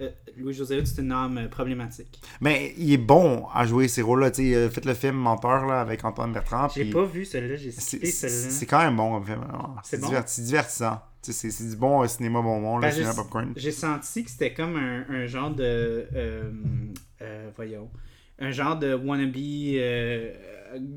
Euh, Louis-José Hood, c'est une âme euh, problématique. Mais il est bon à jouer ces rôles-là. Tu sais, il a fait le film Menteur là, avec Antoine Bertrand. J'ai pas vu celle-là, j'ai c'est- quand même bon comme film. bon? c'est divertissant. C'est c'est du bon euh, cinéma bonbon, Ben, le cinéma popcorn. J'ai senti que c'était comme un, un genre de. euh, euh, voyons. Un genre de wannabe.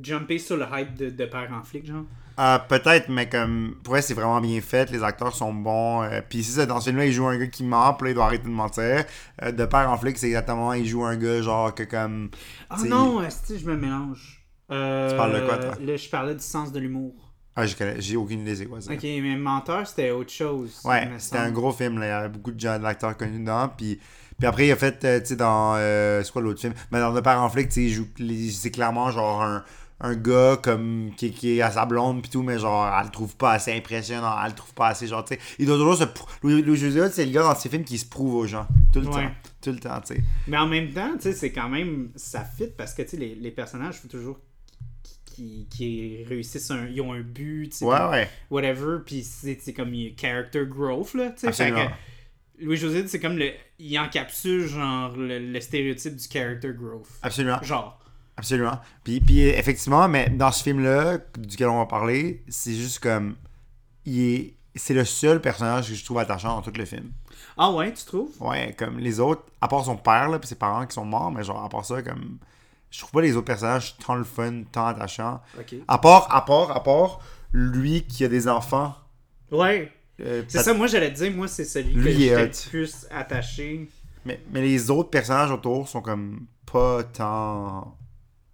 jumper sur le hype de, de père en flic, genre. Euh, Peut-être, mais comme pour vrai, c'est vraiment bien fait. Les acteurs sont bons. euh, Puis c'est ça, dans ce film-là, il joue un gars qui ment, puis là, il doit arrêter de mentir. Euh, de père en flic, c'est exactement, il joue un gars genre que comme. Ah non, esti, je me mélange. Tu parles de quoi, toi? Là, je parlais du sens de l'humour. Ah, j'ai aucune idée c'est quoi ça. Ok, mais Menteur, c'était autre chose. Ouais, c'était un gros film, là. il y avait beaucoup de gens, d'acteurs connus dedans. Puis, puis après, il a fait, euh, tu sais, dans. euh, c'est quoi l'autre film? Mais dans Le Père en flic, tu sais, C'est clairement genre un, un gars comme qui, qui est à sa blonde, puis tout, mais genre, elle le trouve pas assez impressionnant, elle le trouve pas assez, genre, tu sais. Il doit toujours se. Louis, Louis c'est le gars dans ses films qui se prouve aux gens. Tout le Ouais. temps. Tout le temps, tu sais. Mais en même temps, tu sais, c'est quand même. Ça fit parce que, tu sais, les, les personnages, faut toujours qui, qui réussissent un, ils ont un but, tu sais, Ouais, ouais. whatever, puis c'est comme il y a character growth, là, tu sais. Que Louis-José, c'est comme le. Il encapsule, genre, le, le stéréotype du character growth. Absolument. Genre. Absolument. Puis, puis effectivement, mais dans ce film-là, duquel on va parler, c'est juste comme. Il est. C'est le seul personnage que je trouve attachant dans tout le film. Ah ouais, tu trouves? Ouais, comme les autres, à part son père, là, puis ses parents qui sont morts, mais genre, à part ça, comme. Je trouve pas les autres personnages tant le fun, tant attachants. À part, à part, à part, lui qui a des enfants. Ouais. euh, C'est ça, moi j'allais te dire, moi c'est celui Lui, que j'étais hot. plus attaché. Mais, mais les autres personnages autour sont comme pas tant.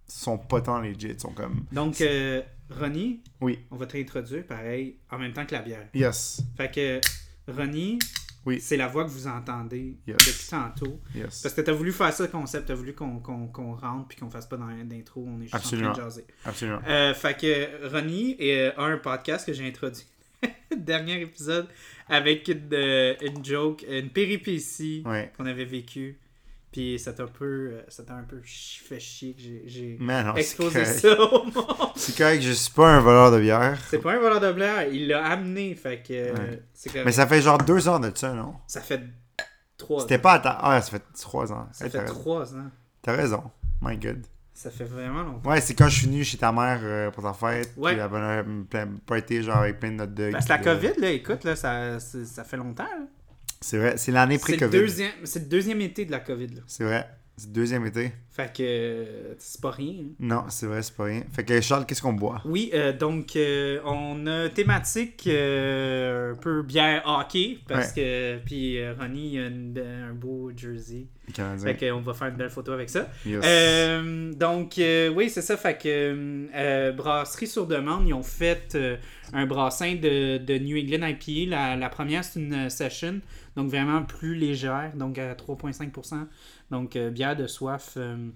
sont pas tant legit, sont comme. Donc, euh, Ronnie, Oui. on va te réintroduire pareil, en même temps que la bière. Yes. Fait que, Ronnie, Oui. c'est la voix que vous entendez Yes. depuis tantôt. Yes. Parce que t'as voulu faire ça le concept, t'as voulu qu'on rentre puis qu'on fasse pas dans d'intro, on est juste en Absolument. train de jaser. Absolument. Euh, fait que Ronnie a un podcast que j'ai introduit. Dernier épisode avec une, euh, une joke, une péripétie Ouais. qu'on avait vécue. Puis ça t'a un peu, euh, ça t'a un peu fait chier que j'ai- c'est exposé ça au monde. C'est correct, je suis pas un voleur de bière. C'est pas un voleur de blaire, il l'a amené, fait que euh, Ouais. c'est. Mais ça fait genre deux ans de ça, non? Ça fait trois C'était pas à ta... Ah, ça fait trois ans. Ça Hey, fait trois ans. T'as raison. My God. Ça fait vraiment longtemps. Ouais, c'est quand je suis venu chez ta mère euh, pour ta fête. Ouais. Puis elle avait un plein party genre avec plein de notes de. Parce que la COVID, là, écoute, là, ça, c'est- ça fait longtemps. là. C'est vrai, c'est l'année C'est le, pré-COVID. deuxième, c'est le deuxième été de la COVID. Là. C'est vrai. C'est le deuxième été. Fait que euh, c'est pas rien. hein. Non, c'est vrai, c'est pas rien. Fait que Charles, qu'est-ce qu'on boit? Oui, euh, donc euh, on a thématique euh, un peu bière hockey parce que puis Ronnie a une- un beau jersey. Les Canadiens. Fait qu'on va faire une belle photo avec ça. Yes. Donc, oui, c'est ça. Fait que Brasserie sur demande, ils ont fait un brassin de, de New England IPA. La, la première, c'est une session, donc vraiment plus légère, donc à 3,5%. Donc, euh, bière de soif. euh,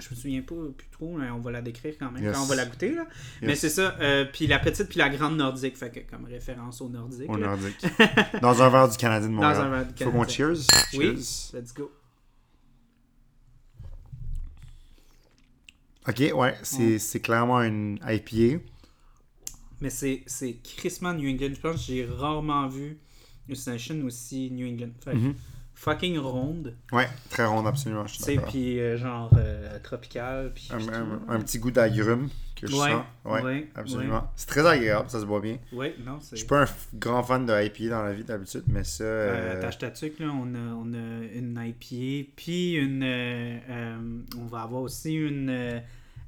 je me souviens pas plus trop, mais on va la décrire quand même Yes. quand on va la goûter. Là. Mais c'est ça. euh, puis la petite, puis la grande nordique, fait que comme référence au nordique. Au là. nordique. Dans un verre du Canadien de Montréal. Dans un verre du Faut qu'on Canadien. cheers? Oui. Cheers. Let's go. Ok, ouais, c'est clairement une IPA. Mais c'est, crissement New England. Je pense que j'ai rarement vu une session aussi New England. Fait. Fucking ronde. Ouais, très ronde, absolument. Tu sais, puis euh, genre euh, tropical. Puis Un, un- petit goût d'agrumes que je Ouais, sens. Ouais, ouais, absolument. C'est très agréable, ça se boit bien. Ouais, non, c'est. Je suis pas un grand fan de IPA dans la vie d'habitude, mais ça. Euh, euh, Tâche ta tuque, là, on a, on a une IPA, puis une. on va avoir aussi une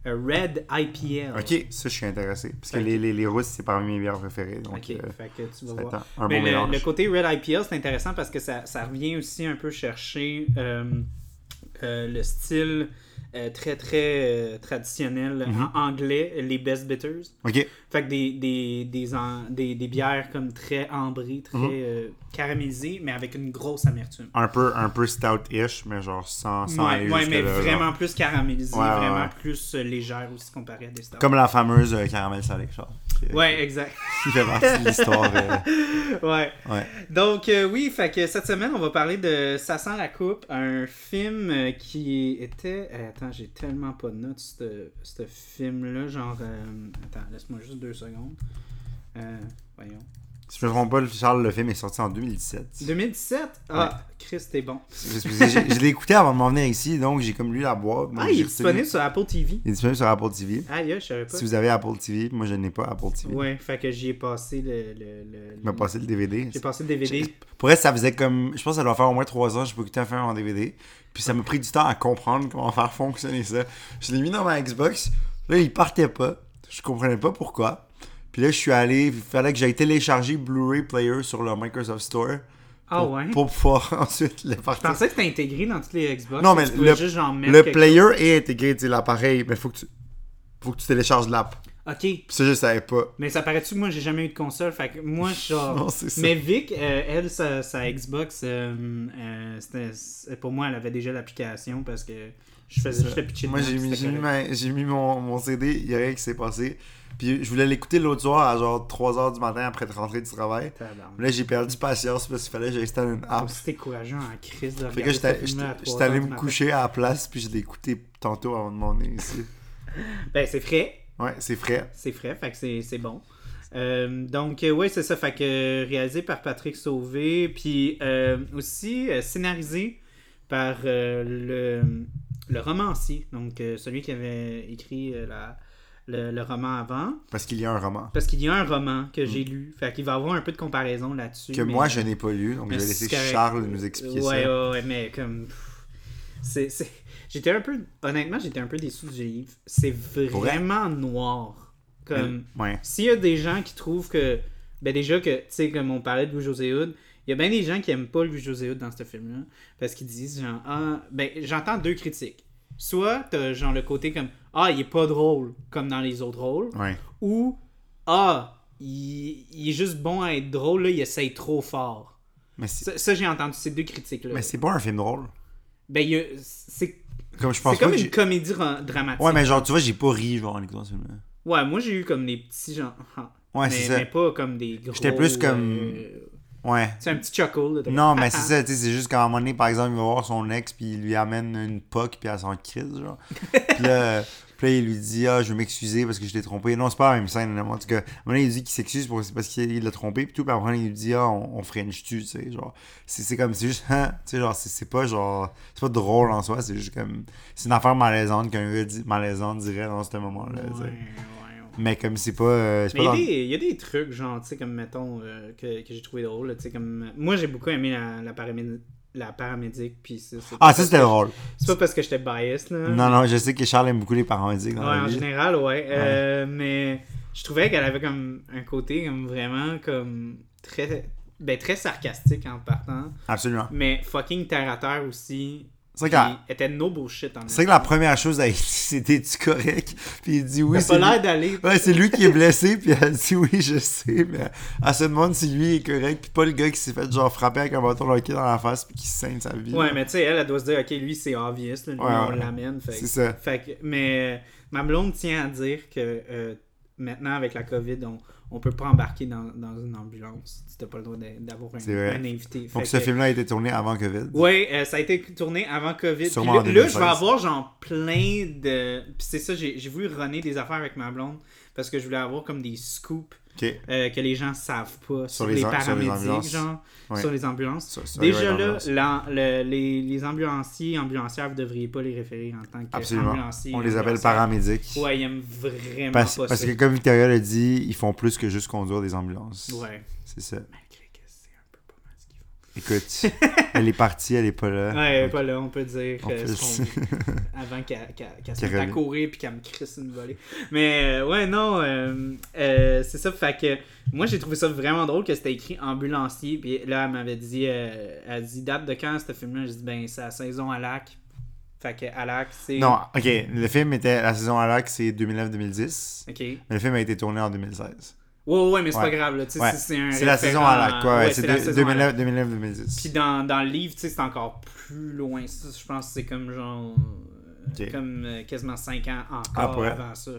Red IPL. Ok, ça je suis intéressé. Parce que les, les, les Russes, c'est parmi mes bières préférées. Donc, Ok, euh, fait que tu vas voir. un, Mais bon le, le côté Red IPL, c'est intéressant parce que ça, ça revient aussi un peu chercher euh, euh, le style euh, très très traditionnel Mhm. en anglais, les best bitters. Ok, Fait que des, des, des, en- des, des bières comme très ambrées, très Mhm. euh, caramélisées, mais avec une grosse amertume. Un peu, un peu stout-ish, mais genre sans, sans Ouais, ouais, mais là, genre. vraiment plus caramélisée, Ouais, vraiment ouais. plus euh, légère aussi comparé à des stouts. Comme la fameuse euh, caramel salé, genre. qui- Ouais, exact. Qui fait partie de l'histoire. euh, ouais. ouais. Donc, euh, oui, fait que cette semaine, on va parler de Ça sent la coupe, un film qui était. attends, j'ai tellement pas de notes, ce ce film-là. Genre. Attends, laisse-moi juste deux secondes. Euh, voyons. Si je me trompe pas, Charles, le film est sorti en 2017. 2017 Ah, Chris, t'es bon. Je l'ai écouté avant de m'en venir ici, donc j'ai comme lu la boîte. Ah, il est disponible sur Apple TV. Il est disponible sur Apple TV. Ah, yeah, je savais pas. Si vous avez Apple TV, moi je n'ai pas Apple TV. Ouais, fait que j'y ai passé le. le, le- Il m'a passé le DVD. J'ai passé le DVD. Pour elle, ça faisait comme. Je pense que ça doit faire au moins 3 ans, je peux écouter un film en DVD. Puis ça m'a pris du temps à comprendre comment faire fonctionner ça. Je l'ai mis dans ma Xbox. Là, il partait pas. Je comprenais pas pourquoi. Puis là, je suis allé. Il fallait que j'aille télécharger Blu-ray Player sur le Microsoft Store. Ah ouais? Pour pouvoir ensuite le Je partir. pensais que c'était intégré dans toutes les Xbox. Non, mais le- juste Le player est intégré, tu l'appareil. Mais faut que tu. Faut que tu télécharges l'app. Ok. Puis ça, je savais pas. Mais ça paraît-tu que moi j'ai jamais eu de console, fait que moi genre. Non, c'est ça. Mais Vic, euh, elle, sa, sa Xbox, euh, euh, c'était- pour moi, elle avait déjà l'application parce que je faisais le pitcher Moi, j'ai mis, c'était mis, ma- mon, mon CD, il y a rien qui s'est passé. Puis je voulais l'écouter l'autre soir à genre 3h du matin après être rentré du travail. Là, j'ai perdu patience parce qu'il fallait que j'installe une app. T'es courageux en crise de Fait regarder que ce j'étais film-là à j'étais- 3 j'étais allé me coucher à la place, puis je l'ai écouté tantôt avant de m'en venir ici. Ben, c'est frais. Ouais, c'est frais. C'est frais, fait que c'est bon. Euh, donc, euh, ouais, c'est ça. Fait que euh, réalisé par Patrick Sauvé, puis euh, aussi scénarisé par le, le romancier, donc euh, celui qui avait écrit euh, la, le, le roman avant. Parce qu'il y a un roman. Parce qu'il y a un roman que j'ai lu, fait qu'il va avoir un peu de comparaison là-dessus. Que mais- moi, je n'ai pas lu, donc je vais laisser. Charles nous expliquer ouais, ça. Ouais, ouais, mais comme. C'est, J'étais un peu. Honnêtement, j'étais un peu déçu du livre. C'est vrai? vraiment noir. Comme. Ouais. S'il y a des gens qui trouvent que. Ben, déjà que, tu sais, comme on parlait de Louis-José Hood, il y a bien des gens qui aiment pas Louis-José Hood dans ce film-là. Parce qu'ils disent, genre, ah. Ben, j'entends deux critiques. Soit, t'as genre le côté comme, ah, il est pas drôle, comme dans les autres rôles. Ouais. Ou, ah, il, il est juste bon à être drôle, là, il essaye trop fort. Mais Ça, ça, j'ai entendu ces deux critiques-là. mais c'est pas un film drôle. Ben, c'est Comme je pense c'est comme une comédie ra- dramatique. Ouais, mais genre, tu vois, j'ai pas ri, genre, en écoutant ce film-là. Ouais, moi, j'ai eu comme des petits gens. ah. Ouais, c'est ça. mais pas comme des gros. J'étais plus comme- euh, Ouais. C'est un petit chuckle. Là, Non, mais ah, c'est ah. ça, tu sais, c'est juste qu'à un moment donné, par exemple, il va voir son ex, puis il lui amène une poque, puis elle s'en crise, genre. puis, là, puis là, il lui dit, ah, je veux m'excuser parce que je l'ai trompé. Non, c'est pas la même scène, en tout cas. À un moment donné, il dit qu'il s'excuse parce qu'il l'a trompé, puis tout, puis après, il lui dit, ah, on, on French-tu, tu sais, genre. C'est comme, c'est juste, hein, tu sais, genre, c'est pas genre, c'est pas drôle en soi, c'est juste comme, c'est une affaire malaisante qu'un gars dit, malaisante dirait dans ce moment-là, Ouais, tu sais. ouais, ouais. Mais comme c'est pas, euh, Mais il y, a des, il y a des trucs, genre, tu sais, comme mettons, euh, que, que j'ai trouvé drôle. Tu sais, comme. Moi, j'ai beaucoup aimé la, la, paraméd- la paramédic, puis Ah, ça, c'était drôle. C'est pas parce que j'étais biased, là. Non, non, je sais que Charles aime beaucoup les paramédics dans Ouais, en vie. général, ouais. Euh, mais je trouvais qu'elle avait comme un côté comme vraiment comme très ben, très sarcastique en partant, Absolument. mais fucking terre à terre aussi. C'est la- était no bullshit en C'est vrai que la première chose, elle dit c'était tu correct? Puis il dit oui, Il a pas lui. l'air d'aller. Ouais, c'est lui qui est blessé, puis elle dit oui, je sais, mais elle se demande si lui est correct, puis pas le gars qui s'est fait genre frapper avec un bâton de hockey dans la face, puis qui se saigne sa vie. Ouais, mais tu sais, elle, elle doit se dire, ok, lui c'est obvious, là, lui, Ouais, on ouais. l'amène. Fait, C'est ça. fait que- mais euh, ma blonde tient à dire que euh, maintenant avec la COVID, on, on peut pas embarquer dans, dans une ambulance. Tu n'as pas le droit d'avoir un, invité. Donc Fait ce que- film-là a été tourné avant COVID. Oui, euh, ça a été tourné avant COVID. Puis là, là, 2016. je vais avoir genre plein de. Puis c'est ça, j'ai j'ai voulu runner des affaires avec ma blonde parce que je voulais avoir comme des scoops Euh, que les gens savent pas sur, les les, am- sur les paramédics, genre, Ouais. sur les ambulances. Sur- Déjà là, le- les, les ambulanciers, ambulancières, vous devriez pas les référer en tant qu'ambulanciers. On les appelle paramédics. Ouais, ils aiment vraiment Parce, pas parce ça. que comme Victoria l'a dit, ils font plus que juste conduire des ambulances. Ouais, C'est ça que c'est un peu pas mal ce qu'ils font. Écoute, elle est partie, elle est pas là. Ouais, Donc, pas là, on peut dire on euh, peut ce avant qu'elle qu'elle- qu'elle se mette à courir puis qu'elle me crisse une volée. Mais euh, ouais, non, euh, euh, c'est ça. Fait que moi, j'ai trouvé ça vraiment drôle que c'était écrit ambulancier. Puis là, elle m'avait dit, euh, elle dit date de quand ce film-là? J'ai dit, ben, c'est la saison à lac. Fait que Alak, c'est. Non, ok. Le film était. La saison Alak, c'est 2009-2010. Ok. Mais le film a été tourné en 2016. Ouais, ouais, mais c'est Ouais. pas grave, là. Ouais. c'est- c'est un. C'est la saison référent- Alak, quoi. Ouais, c'est la de- saison Alak. 2009 2009-2010. Puis dans, dans le livre, tu sais, c'est encore plus loin. Je pense que c'est comme genre. euh, Ok. Comme euh, quasiment 5 ans Ah, encore vrai? avant ça.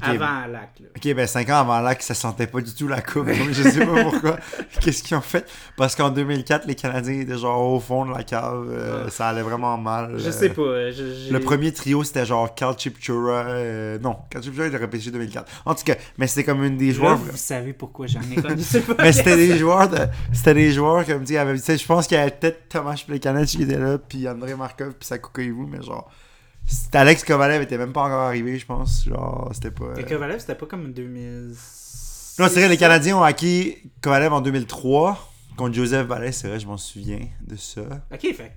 Ok. Avant Alak, là. Ok, ben 5 ans avant que ça sentait pas du tout la coupe. Donc, je sais pas pourquoi. Qu'est-ce qu'ils ont fait? Parce qu'en 2004, les Canadiens étaient genre au fond de la cave. euh, Ah. Ça allait vraiment mal. Je euh, sais pas. euh, je- j'ai- Le premier trio, c'était genre Carl Chipchura. euh, non, Carl Chipchura, il a repêché 2004. En tout cas, mais c'était comme une des Là, joueurs. vous savez pourquoi j'en ai connu mais c'était des joueurs de... C'était des joueurs comme sais, je pense qu'il y avait peut-être Thomas Plekanec qui était là, puis André Markov, puis Sakou Koivu, mais genre. C'était Alex Kovalev était même pas encore arrivé, je pense. Genre, c'était pas. Et Kovalev, c'était pas comme 2000. Non, c'est vrai, les Canadiens ont acquis Kovalev en 2003 contre Joseph Ballet, c'est vrai, je m'en souviens de ça. Ok, fait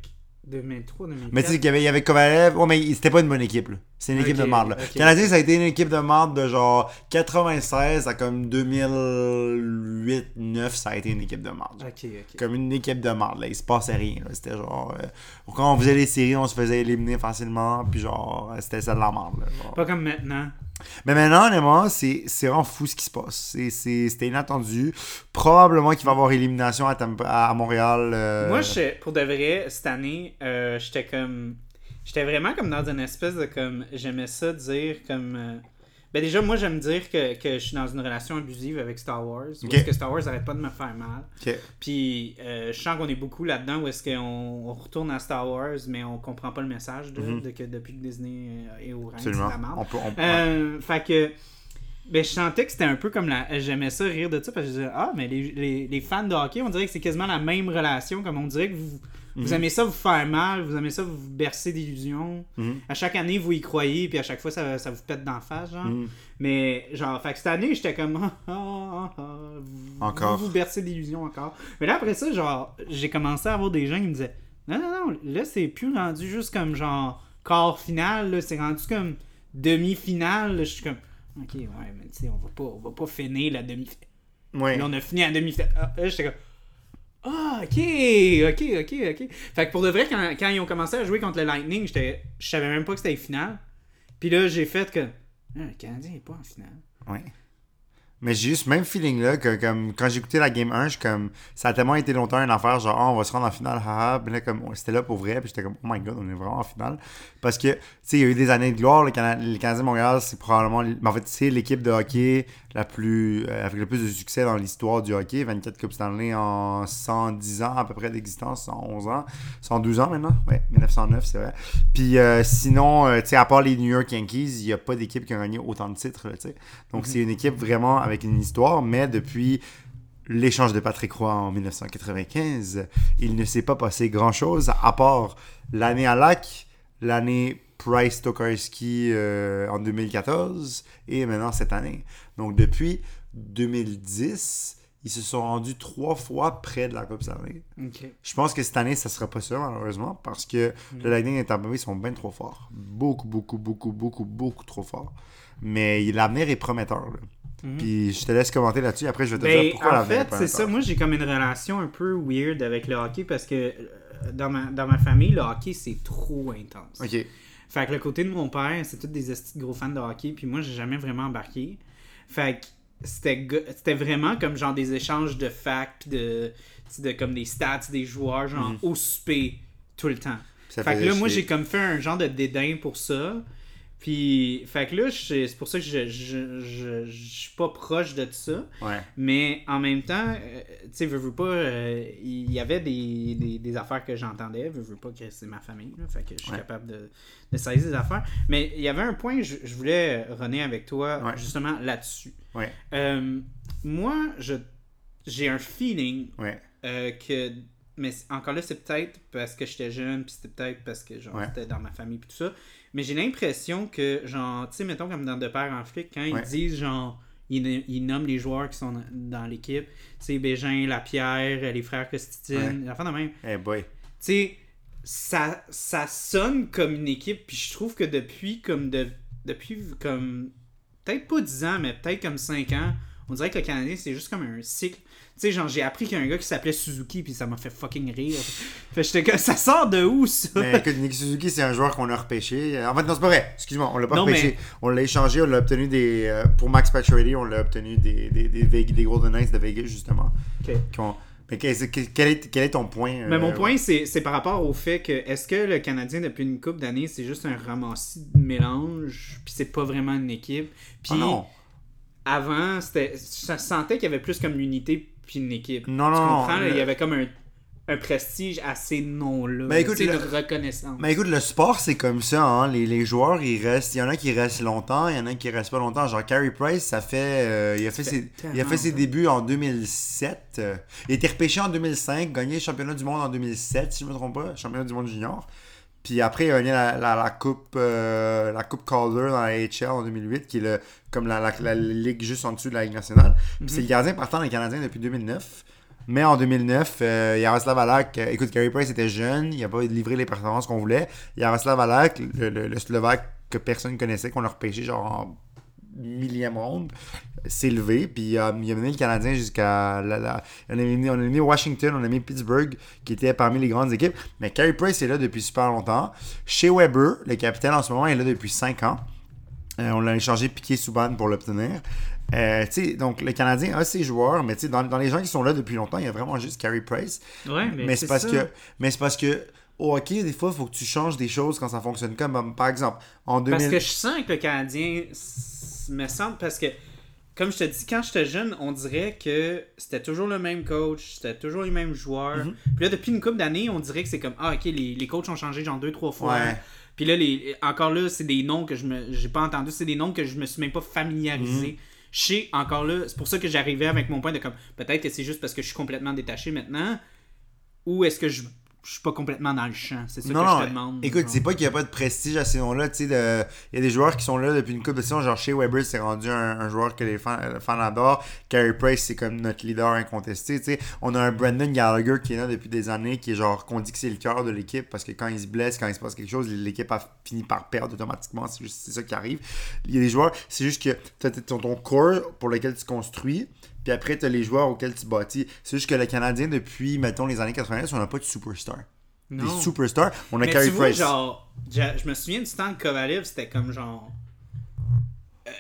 2003, 2004. Mais tu sais qu'il y avait, il y avait Kovalev, ouais, mais c'était pas une bonne équipe, là. C'est une équipe de marde, là. ok. Canadien, ça a été une équipe de marde de genre 96 à comme 2008-9, ça a été une équipe de marde. Ok, ok. Comme une équipe de marde, là. Il se passait rien, là. C'était genre. euh, quand on faisait les séries, on se faisait éliminer facilement, puis genre, c'était ça de la marde. Pas comme maintenant. Mais maintenant, honnêtement, c'est vraiment fou ce qui se passe. C'était inattendu. Probablement qu'il va y avoir élimination à, à Montréal. euh, Moi, je, pour de vrai, cette année, euh, j'étais comme. J'étais vraiment comme dans une espèce de comme. J'aimais ça dire comme. Ben déjà, moi, j'aime dire que, que je suis dans une relation abusive avec Star Wars. Ok. Parce que Star Wars arrête pas de me faire mal. Puis euh, je sens qu'on est beaucoup là-dedans où est-ce qu'on on retourne à Star Wars, mais on comprend pas le message de, Mhm. de que depuis que Disney euh, est au règne, c'est la merde. On peut, on- ouais. Euh, fait que. Ben, je sentais que c'était un peu comme la. J'aimais ça rire de ça parce que je disais, ah, mais les, les, les fans de hockey, on dirait que c'est quasiment la même relation. Comme on dirait que vous, vous Mhm. aimez ça vous faire mal, vous aimez ça vous bercer d'illusions. Mhm. À chaque année, vous y croyez, puis à chaque fois, ça, ça vous pète d'en face, genre. Mhm. Mais, genre, fait que cette année, j'étais comme, ah, ah, ah, vous, Encore. Vous vous bercez d'illusions encore. Mais là, après ça, genre, j'ai commencé à avoir des gens qui me disaient, non, non, non, là, c'est plus rendu juste comme, genre, quart final, là, c'est rendu comme demi-finale. Je suis comme, ok, ouais, mais tu sais, on va pas, on va pas finir la demi-finale. Ouais. Là, on a fini la demi-finale. Ah, là, j'étais comme, ah, ok, ok, ok, ok. Fait que pour de vrai, quand, quand ils ont commencé à jouer contre le Lightning, je savais même pas que c'était finale. Puis là, j'ai fait que, ah, le Canadien est pas en finale. Ouais. Mais j'ai juste ce même feeling là que comme quand j'ai écouté la game 1, je comme ça a tellement été longtemps une affaire genre Ah, on va se rendre en finale haha, puis là comme on- c'était là pour vrai, puis j'étais comme oh my god, on est vraiment en finale parce que tu sais il y a eu des années de gloire le Cana- les Canadiens de Montréal, c'est probablement mais en fait c'est l'équipe de hockey la plus euh, avec le plus de succès dans l'histoire du hockey, 24 Coupes Stanley en 110 ans à peu près d'existence, 111 ans, 112 ans maintenant? Ouais, 1909, c'est vrai. Puis euh, sinon, euh, tu sais, à part les New York Yankees, il n'y a pas d'équipe qui a gagné autant de titres, tu sais. Donc c'est une équipe vraiment avec une histoire, mais depuis l'échange de Patrick Roy en 1995, il ne s'est pas passé grand-chose à part l'année à lac, l'année Price Tokarski euh, en 2014 et maintenant cette année. Donc depuis 2010, ils se sont rendus trois fois près de la Coupe Stanley. Je pense que cette année, ça sera pas ça, malheureusement, parce que le Lightning et Tampa Bay sont bien trop forts. Beaucoup, beaucoup, beaucoup, beaucoup, beaucoup trop forts. Mais l'avenir est prometteur. là. Mhm. Puis je te laisse commenter là-dessus. Après, je vais te Ben, dire pourquoi en fait, c'est ça. Moi, j'ai comme une relation un peu weird avec le hockey parce que euh, dans ma, dans ma famille, le hockey, c'est trop intense. Ok. Fait que le côté de mon père, c'est tous des gros fans de hockey, puis moi, j'ai jamais vraiment embarqué. Fait que c'était vraiment comme genre des échanges de facts, de, de comme des stats des joueurs, genre au souper, tout le temps. Ça fait que là, moi, j'ai comme fait un genre de dédain pour ça. Puis, fait que là, c'est pour ça que je, je, je, je suis pas proche de ça. Ouais. Mais en même temps, euh, tu sais, veux, veux pas, euh, il y avait des, des, des affaires que j'entendais, veux, veux pas que c'est ma famille, là, fait que je suis Ouais. capable de, de saisir des affaires. Mais il y avait un point, je, je voulais revenir avec toi, Ouais. justement, là-dessus. Euh, moi, je j'ai un feeling que. Mais encore là, c'est peut-être parce que j'étais jeune, puis c'était peut-être parce que genre c'était dans ma famille, puis tout ça. Mais j'ai l'impression que, genre, tu sais, mettons comme dans De Père en flic, quand Ouais. ils disent, genre, ils, ils nomment les joueurs qui sont dans, l'équipe, tu sais, Bégin, Lapierre, les frères Costitine, enfin de même. Eh boy. Tu sais, ça, ça sonne comme une équipe, puis je trouve que depuis, comme, de, depuis, comme, peut-être pas 10 ans, mais peut-être comme 5 ans, on dirait que le Canadien, c'est juste comme un cycle. Tu sais, genre, j'ai appris qu'il y a un gars qui s'appelait Suzuki, puis ça m'a fait fucking rire. fait j'étais comme, ça sort de où, ça? Mais écoute, Nick Suzuki, c'est un joueur qu'on a repêché. En fait, non, c'est pas vrai. Excuse-moi, on l'a pas repêché. On l'a échangé, on l'a obtenu des. Euh, pour Max Pacioretty, on l'a obtenu des, des, des, des, Golden Knights de Vegas, justement. OK. Mais quel est, quel est, ton point? Mais mon euh, point, c'est par rapport au fait que est-ce que le Canadien, depuis une couple d'années, c'est juste un ramassis de mélange, puis c'est pas vraiment une équipe? Puis non. avant, ça sentait qu'il y avait plus comme une unité puis une équipe. Non, non, comprends, il y avait comme un un prestige à ces noms-là. Mais écoute, le... reconnaissance. Mais écoute, le sport, c'est comme ça. Hein? Les, les, joueurs, ils restent. Il y en a qui restent longtemps, il y en a qui restent pas longtemps. Genre, Carey Price, ça fait. Euh, il a fait, ses, il a fait ses débuts en 2007. il a été repêché en 2005, gagné le championnat du monde en 2007, si je me trompe pas, championnat du monde junior. Puis après, il a gagné la, la, coupe, euh, la coupe Calder dans la HL en 2008, qui est le, comme la, la, ligue juste en dessous de la Ligue nationale. Puis c'est le gardien partant des Canadiens depuis 2009. Mais en 2009, euh, Yaroslav Alak, euh, écoute, Gary Price était jeune, il n'a pas livré les performances qu'on voulait. Yaroslav Alak, le, le, Slovaque que personne connaissait, qu'on a repêché genre en millième ronde, s'est levé, puis euh, il a mené le Canadien jusqu'à. La, On, a mis, Washington, on a mis Pittsburgh, qui était parmi les grandes équipes. Mais Carey Price est là depuis super longtemps. Chez Weber, le capitaine en ce moment, est là depuis 5 ans. on l'a échangé piqué Souban pour l'obtenir. Euh, donc, le Canadien a ses joueurs, mais dans, dans les gens qui sont là depuis longtemps, il y a vraiment juste Carey Price. Ouais, mais, c'est parce que Mais c'est parce que au hockey, des fois, il faut que tu changes des choses quand ça fonctionne. Comme, par exemple, en 2000... Parce que je sens que le Canadien me semble... Parce que, comme je te dis, quand j'étais jeune, on dirait que c'était toujours le même coach, c'était toujours les mêmes joueurs. Mhm. Puis là, depuis une couple d'années, on dirait que c'est comme, ah, OK, les, les coachs ont changé genre deux, trois fois. Puis là, les, encore là, c'est des noms que je me j'ai pas entendu, c'est des noms que je me suis même pas familiarisé. Je sais encore là, c'est pour ça que j'arrivais avec mon point de comme peut-être que c'est juste parce que je suis complètement détaché maintenant ou est-ce que je je suis pas complètement dans le champ. C'est ça que je te demande. Écoute, c'est pas qu'il n'y a pas de prestige à ces noms-là. Il y a des joueurs qui sont là depuis une couple de saisons. Genre, chez Weber, c'est rendu un, joueur que les fans, adorent. Carey Price, c'est comme notre leader incontesté. sais On a un Brandon Gallagher qui est là depuis des années, qui est genre, qu'on dit que c'est le cœur de l'équipe parce que quand il se blesse, quand il se passe quelque chose, l'équipe a fini par perdre automatiquement. C'est juste ça qui arrive. Il y a des joueurs, c'est juste que tu as ton, ton corps pour lequel tu construis. Puis après, tu as les joueurs auxquels tu bâtis. C'est juste que le Canadien, depuis, mettons, les années 90, on n'a pas de superstar. Des superstars. On a Mais tu vois, genre, je me souviens du temps de Kovalev, c'était comme genre. Euh,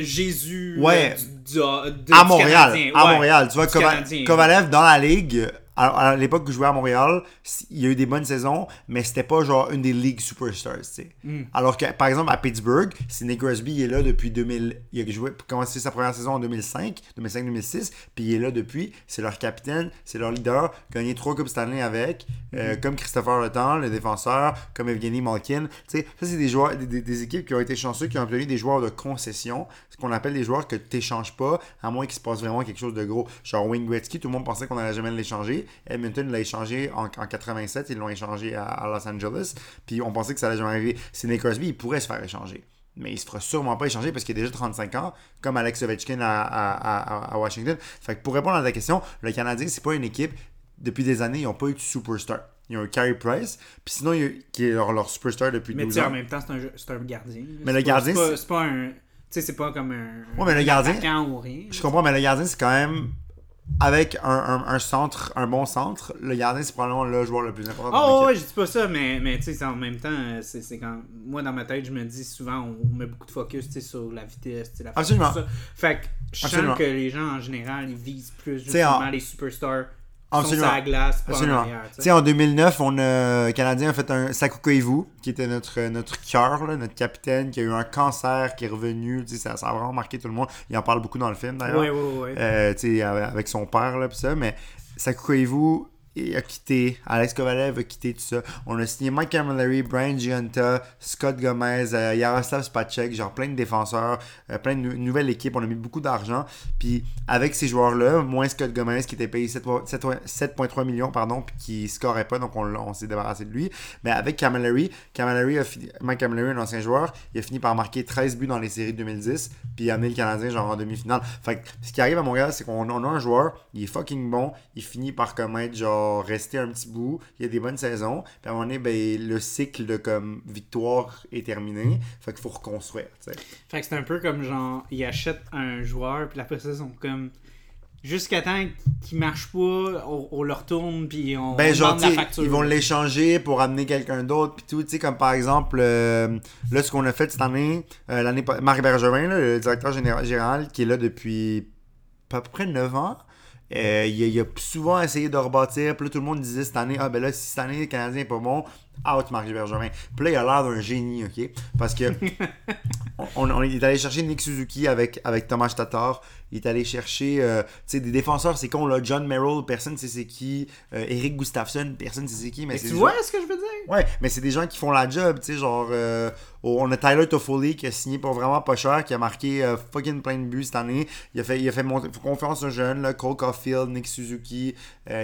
Jésus ouais. Euh, du, à Montréal. À Montréal. Tu vois, Kovalev dans la ligue, alors, à l'époque que je jouais à Montréal, il y a eu des bonnes saisons, mais c'était pas genre une des ligues superstars, tu sais. Hmm. Alors que, par exemple, à Pittsburgh, Sidney Crosby il est là depuis 2000. Il a joué, commencé sa première saison en 2005, 2005-2006, puis il est là depuis. C'est leur capitaine, c'est leur leader, gagné trois Coupes Stanley avec, euh, hmm. comme Christopher Le Temps, le défenseur, comme Evgeny Malkin. Tu sais, ça, c'est des joueurs, des, des, équipes qui ont été chanceux, qui ont obtenu des joueurs de concession, ce qu'on appelle des joueurs que tu n'échanges pas, à moins qu'il se passe vraiment quelque chose de gros. Genre Wayne Gretzky, tout le monde pensait qu'on allait jamais l'échanger. Edmonton l'a échangé en, 87, ils l'ont échangé à, Los Angeles. Puis on pensait que ça allait jamais arriver. Sidney Crosby, il pourrait se faire échanger. Mais il se fera sûrement pas échanger parce qu'il a déjà 35 ans, comme Alex Ovechkin à, Washington. Fait que pour répondre à ta question, le Canadien, c'est pas une équipe. Depuis des années, ils n'ont pas eu de superstar. Ils ont un Carey Price, puis sinon, il qui est leur, superstar depuis mais 12 ans. Mais en même temps, c'est un, un, gardien. Mais le gardien, c'est pas, un. Tu sais, c'est pas comme un. Ouais, mais le gardien. Ou rien, je comprends, mais le gardien, c'est quand même avec un, un, centre, un bon centre, le gardien, c'est probablement le joueur le plus important. Oh, ouais, je dis pas ça, mais, mais tu sais, en même temps, c'est quand. Moi, dans ma tête, je me dis souvent, on met beaucoup de focus sur la vitesse, la Absolument. ça. Fait que je sens que les gens, en général, ils visent plus justement les superstars Absolument. Sur glace, en, en 2009, on a, Canadien a fait un Sakuka qui était notre, notre cœur, notre capitaine, qui a eu un cancer, qui est revenu. Ça, ça a vraiment marqué tout le monde. Il en parle beaucoup dans le film, d'ailleurs. Oui, oui, oui. avec son père, là, pis ça. Mais Sakuka a quitté, Alex Kovalev a quitté tout ça. On a signé Mike Camilleri, Brian Giunta, Scott Gomez, euh, Yaroslav Spacek, genre plein de défenseurs, euh, plein de nouvelles équipes. On a mis beaucoup d'argent. Puis avec ces joueurs-là, moins Scott Gomez qui était payé 7,3 millions, pardon, puis qui scorait pas, donc on, s'est débarrassé de lui. Mais avec Camilleri, Camilleri a fini, Mike Camilleri, un ancien joueur, il a fini par marquer 13 buts dans les séries 2010, puis il a amené le Canadien genre en demi-finale. Fait que ce qui arrive à Montréal, c'est qu'on a un joueur, il est fucking bon, il finit par commettre genre rester un petit bout. Il y a des bonnes saisons. Puis à un moment donné, ben, le cycle de comme victoire est terminé. Fait qu'il faut reconstruire. Fait que c'est un peu comme genre, ils achètent un joueur, puis après ça, ils sont comme. Jusqu'à temps qu'il marche pas, on, on le retourne, puis on, Ben, on genre, la facture. ils vont l'échanger pour amener quelqu'un d'autre, puis tout, tu sais, comme par exemple, euh, là, ce qu'on a fait cette année, euh, l'année, Marc Bergevin, là, le directeur général, général, qui est là depuis à peu près 9 ans, euh, il, a, il a souvent essayé de rebâtir, puis là, tout le monde disait cette année, ah ben là, si cette année, le Canadien est pas bon, out Marc Bergevin. Puis là, il a l'air d'un génie, ok? Parce que on, est allé chercher Nick Suzuki avec, avec Thomas Tatar. Il est allé chercher euh, des défenseurs, c'est con, là, John Merrill, personne ne sait c'est qui. Euh, Eric Gustafsson, personne ne sait c'est qui. Mais tu vois gens- ce que je veux dire? Ouais, mais c'est des gens qui font la job, tu sais, genre, euh, on a Tyler Toffoli qui a signé pour vraiment pas cher, qui a marqué fucking plein de buts cette année. Il a fait, il a fait monter- confiance aux jeunes, là, Cole Caulfield, Nick Suzuki,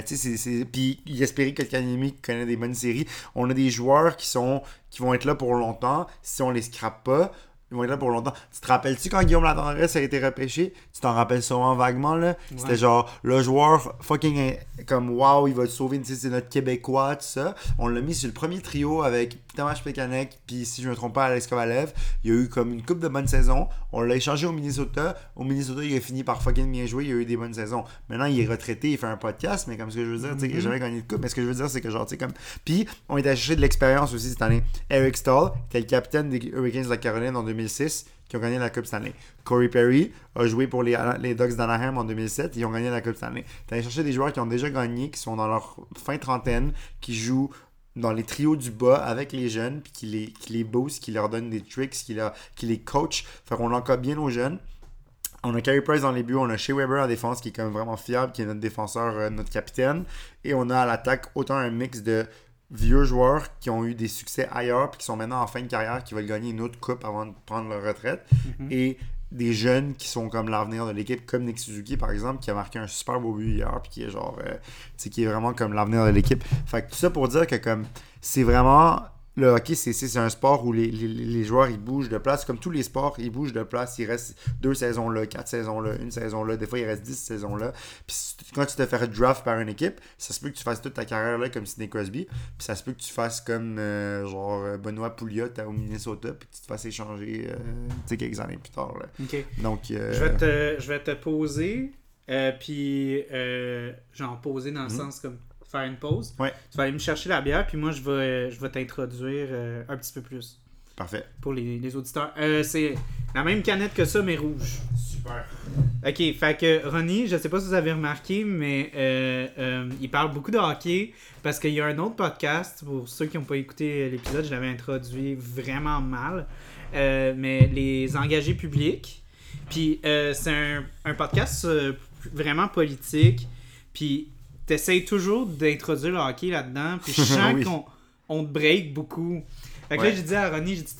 tu sais, puis il espérait que le Canadien connaît des bonnes séries. On a des joueurs qui sont, qui vont être là pour longtemps, si on les scrape pas. Ils vont être là pour longtemps. Tu te rappelles-tu quand Guillaume Latendresse a été repêché? Tu t'en rappelles sûrement vaguement, là? C'était genre, le joueur fucking in- comme wow, il va te sauver, c'est notre Québécois, tout ça. On l'a mis sur le premier trio avec Thomas Pekanec, puis si je me trompe pas, Alex Kovalev. Il y a eu comme une coupe de bonnes saisons. On l'a échangé au Minnesota. Au Minnesota, il a fini par fucking bien jouer. Il y a eu des bonnes saisons. Maintenant, il est retraité, il fait un podcast, mais comme ce que je veux dire, tu sais, il a jamais gagné de coupe. Mais ce que je veux dire, c'est que genre, tu sais, comme. Puis, on est chercher de l'expérience aussi cette année. Eric Stahl, qui est le capitaine des Hurricanes de la Caroline en 2006 qui ont gagné la Coupe Stanley. Corey Perry a joué pour les, Ducks d'Anaheim en 2007 ils ont gagné la Coupe Stanley. T'as allé chercher des joueurs qui ont déjà gagné, qui sont dans leur fin trentaine, qui jouent dans les trios du bas avec les jeunes, puis qui les, qui boostent, qui leur donnent des tricks, qui, les coach. Fait qu'on encadre bien nos jeunes. On a Carey Price dans les buts, on a Shea Weber en défense qui est quand même vraiment fiable, qui est notre défenseur, euh, notre capitaine. Et on a à l'attaque autant un mix de vieux joueurs qui ont eu des succès ailleurs puis qui sont maintenant en fin de carrière, qui veulent gagner une autre coupe avant de prendre leur retraite. Et des jeunes qui sont comme l'avenir de l'équipe, comme Nick Suzuki par exemple, qui a marqué un super beau but hier, puis qui est genre, euh, qui est vraiment comme l'avenir de l'équipe. Fait que tout ça pour dire que comme c'est vraiment le hockey, c'est, un sport où les, les, les joueurs ils bougent de place. Comme tous les sports, ils bougent de place. Il reste deux saisons là, quatre saisons là, une saison là. Des fois, il reste dix saisons là. Puis quand tu te fais draft par une équipe, ça se peut que tu fasses toute ta carrière là comme Sidney Crosby. Puis ça se peut que tu fasses comme euh, genre euh, Benoît Pouliot au Minnesota. Puis tu te fasses échanger euh, tu sais, quelques années plus tard. Là. Donc, euh, Je vais te, je vais te poser, euh, puis euh, genre poser dans le sens comme faire une pause. Ouais. Tu vas aller me chercher la bière, puis moi je vais, je vais t'introduire euh, un petit peu plus parfait. pour les, les auditeurs. Euh, c'est la même canette que ça, mais rouge. Super. Ok, fait que Ronnie, je sais pas si vous avez remarqué, mais euh, euh, il parle beaucoup de hockey parce qu'il y a un autre podcast, pour ceux qui n'ont pas écouté l'épisode, je l'avais introduit vraiment mal, euh, mais les engagés publics. Puis euh, c'est un, un podcast euh, vraiment politique, puis t'essayes toujours d'introduire le hockey là-dedans, puis je sens Oui. qu'on on te break beaucoup. Fait que là, Ouais. j'ai dit à Ronnie, j'ai dit,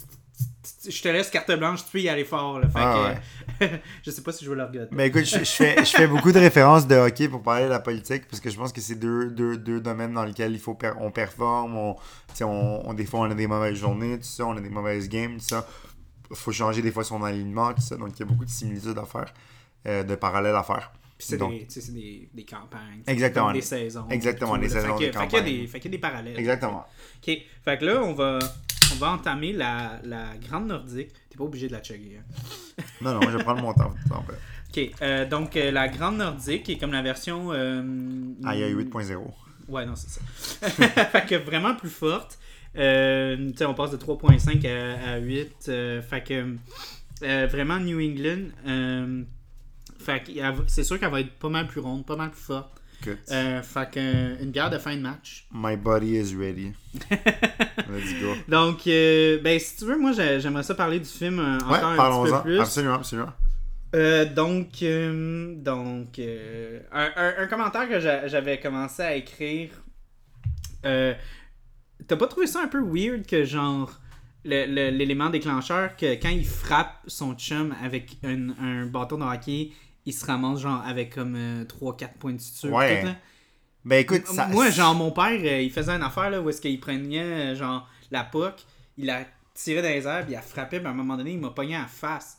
je te laisse carte blanche, tu peux y aller fort. Là. Fait Ah que, je sais pas si je vais le regarder. Mais écoute, je, je fais, je fais beaucoup de références de hockey pour parler de la politique parce que je pense que c'est deux, deux, deux domaines dans lesquels il faut per- on performe. On- des fois, on a des mauvaises journées, tout ça, on a des mauvaises games, tout ça. faut changer des fois son alignement, tout ça. Donc, il y a beaucoup de similitudes à faire, euh, de parallèles à faire. Puis c'est des, des, des campagnes. Exactement. Des saisons. Exactement, des saisons, Fait des fait qu'il y y a des parallèles. Exactement. Ok. Fait que là, on va, on va entamer la, la Grande Nordique. T'es pas obligé de la chugger. hein. Non, non, je vais prendre mon temps. en fait. Ok. euh, donc, euh, la Grande Nordique est comme la version. Euh, Ah, il y a 8.0. Ouais, non, c'est ça. fait que vraiment plus forte. Euh, tu sais, on passe de 3.5 à, à 8. euh, fait que euh, vraiment New England. Fait c'est sûr qu'elle va être pas mal plus ronde, pas mal plus forte. Écoute, Euh, fait que euh, une bière de fin de match. my body is ready. Let's go. Donc, euh, ben si tu veux, moi j'ai- j'aimerais ça parler du film euh, Ouais, encore un petit peu parlons-en. plus. Absolument, absolument. Euh, donc, euh, donc un, un- un commentaire que j'a- j'avais commencé à écrire. T'as pas trouvé ça un peu weird que genre l'élément déclencheur que quand il frappe son chum avec un, un bâton de hockey, il se ramasse genre avec comme 3-4 points de suture. Ouais. tout, là? Ben écoute, ça. Moi, genre, mon père, euh, il faisait une affaire là, où est-ce qu'il prenait, euh, genre, la puck, il la tirait dans les airs, puis il la frappait, puis à un moment donné, il m'a pogné en face.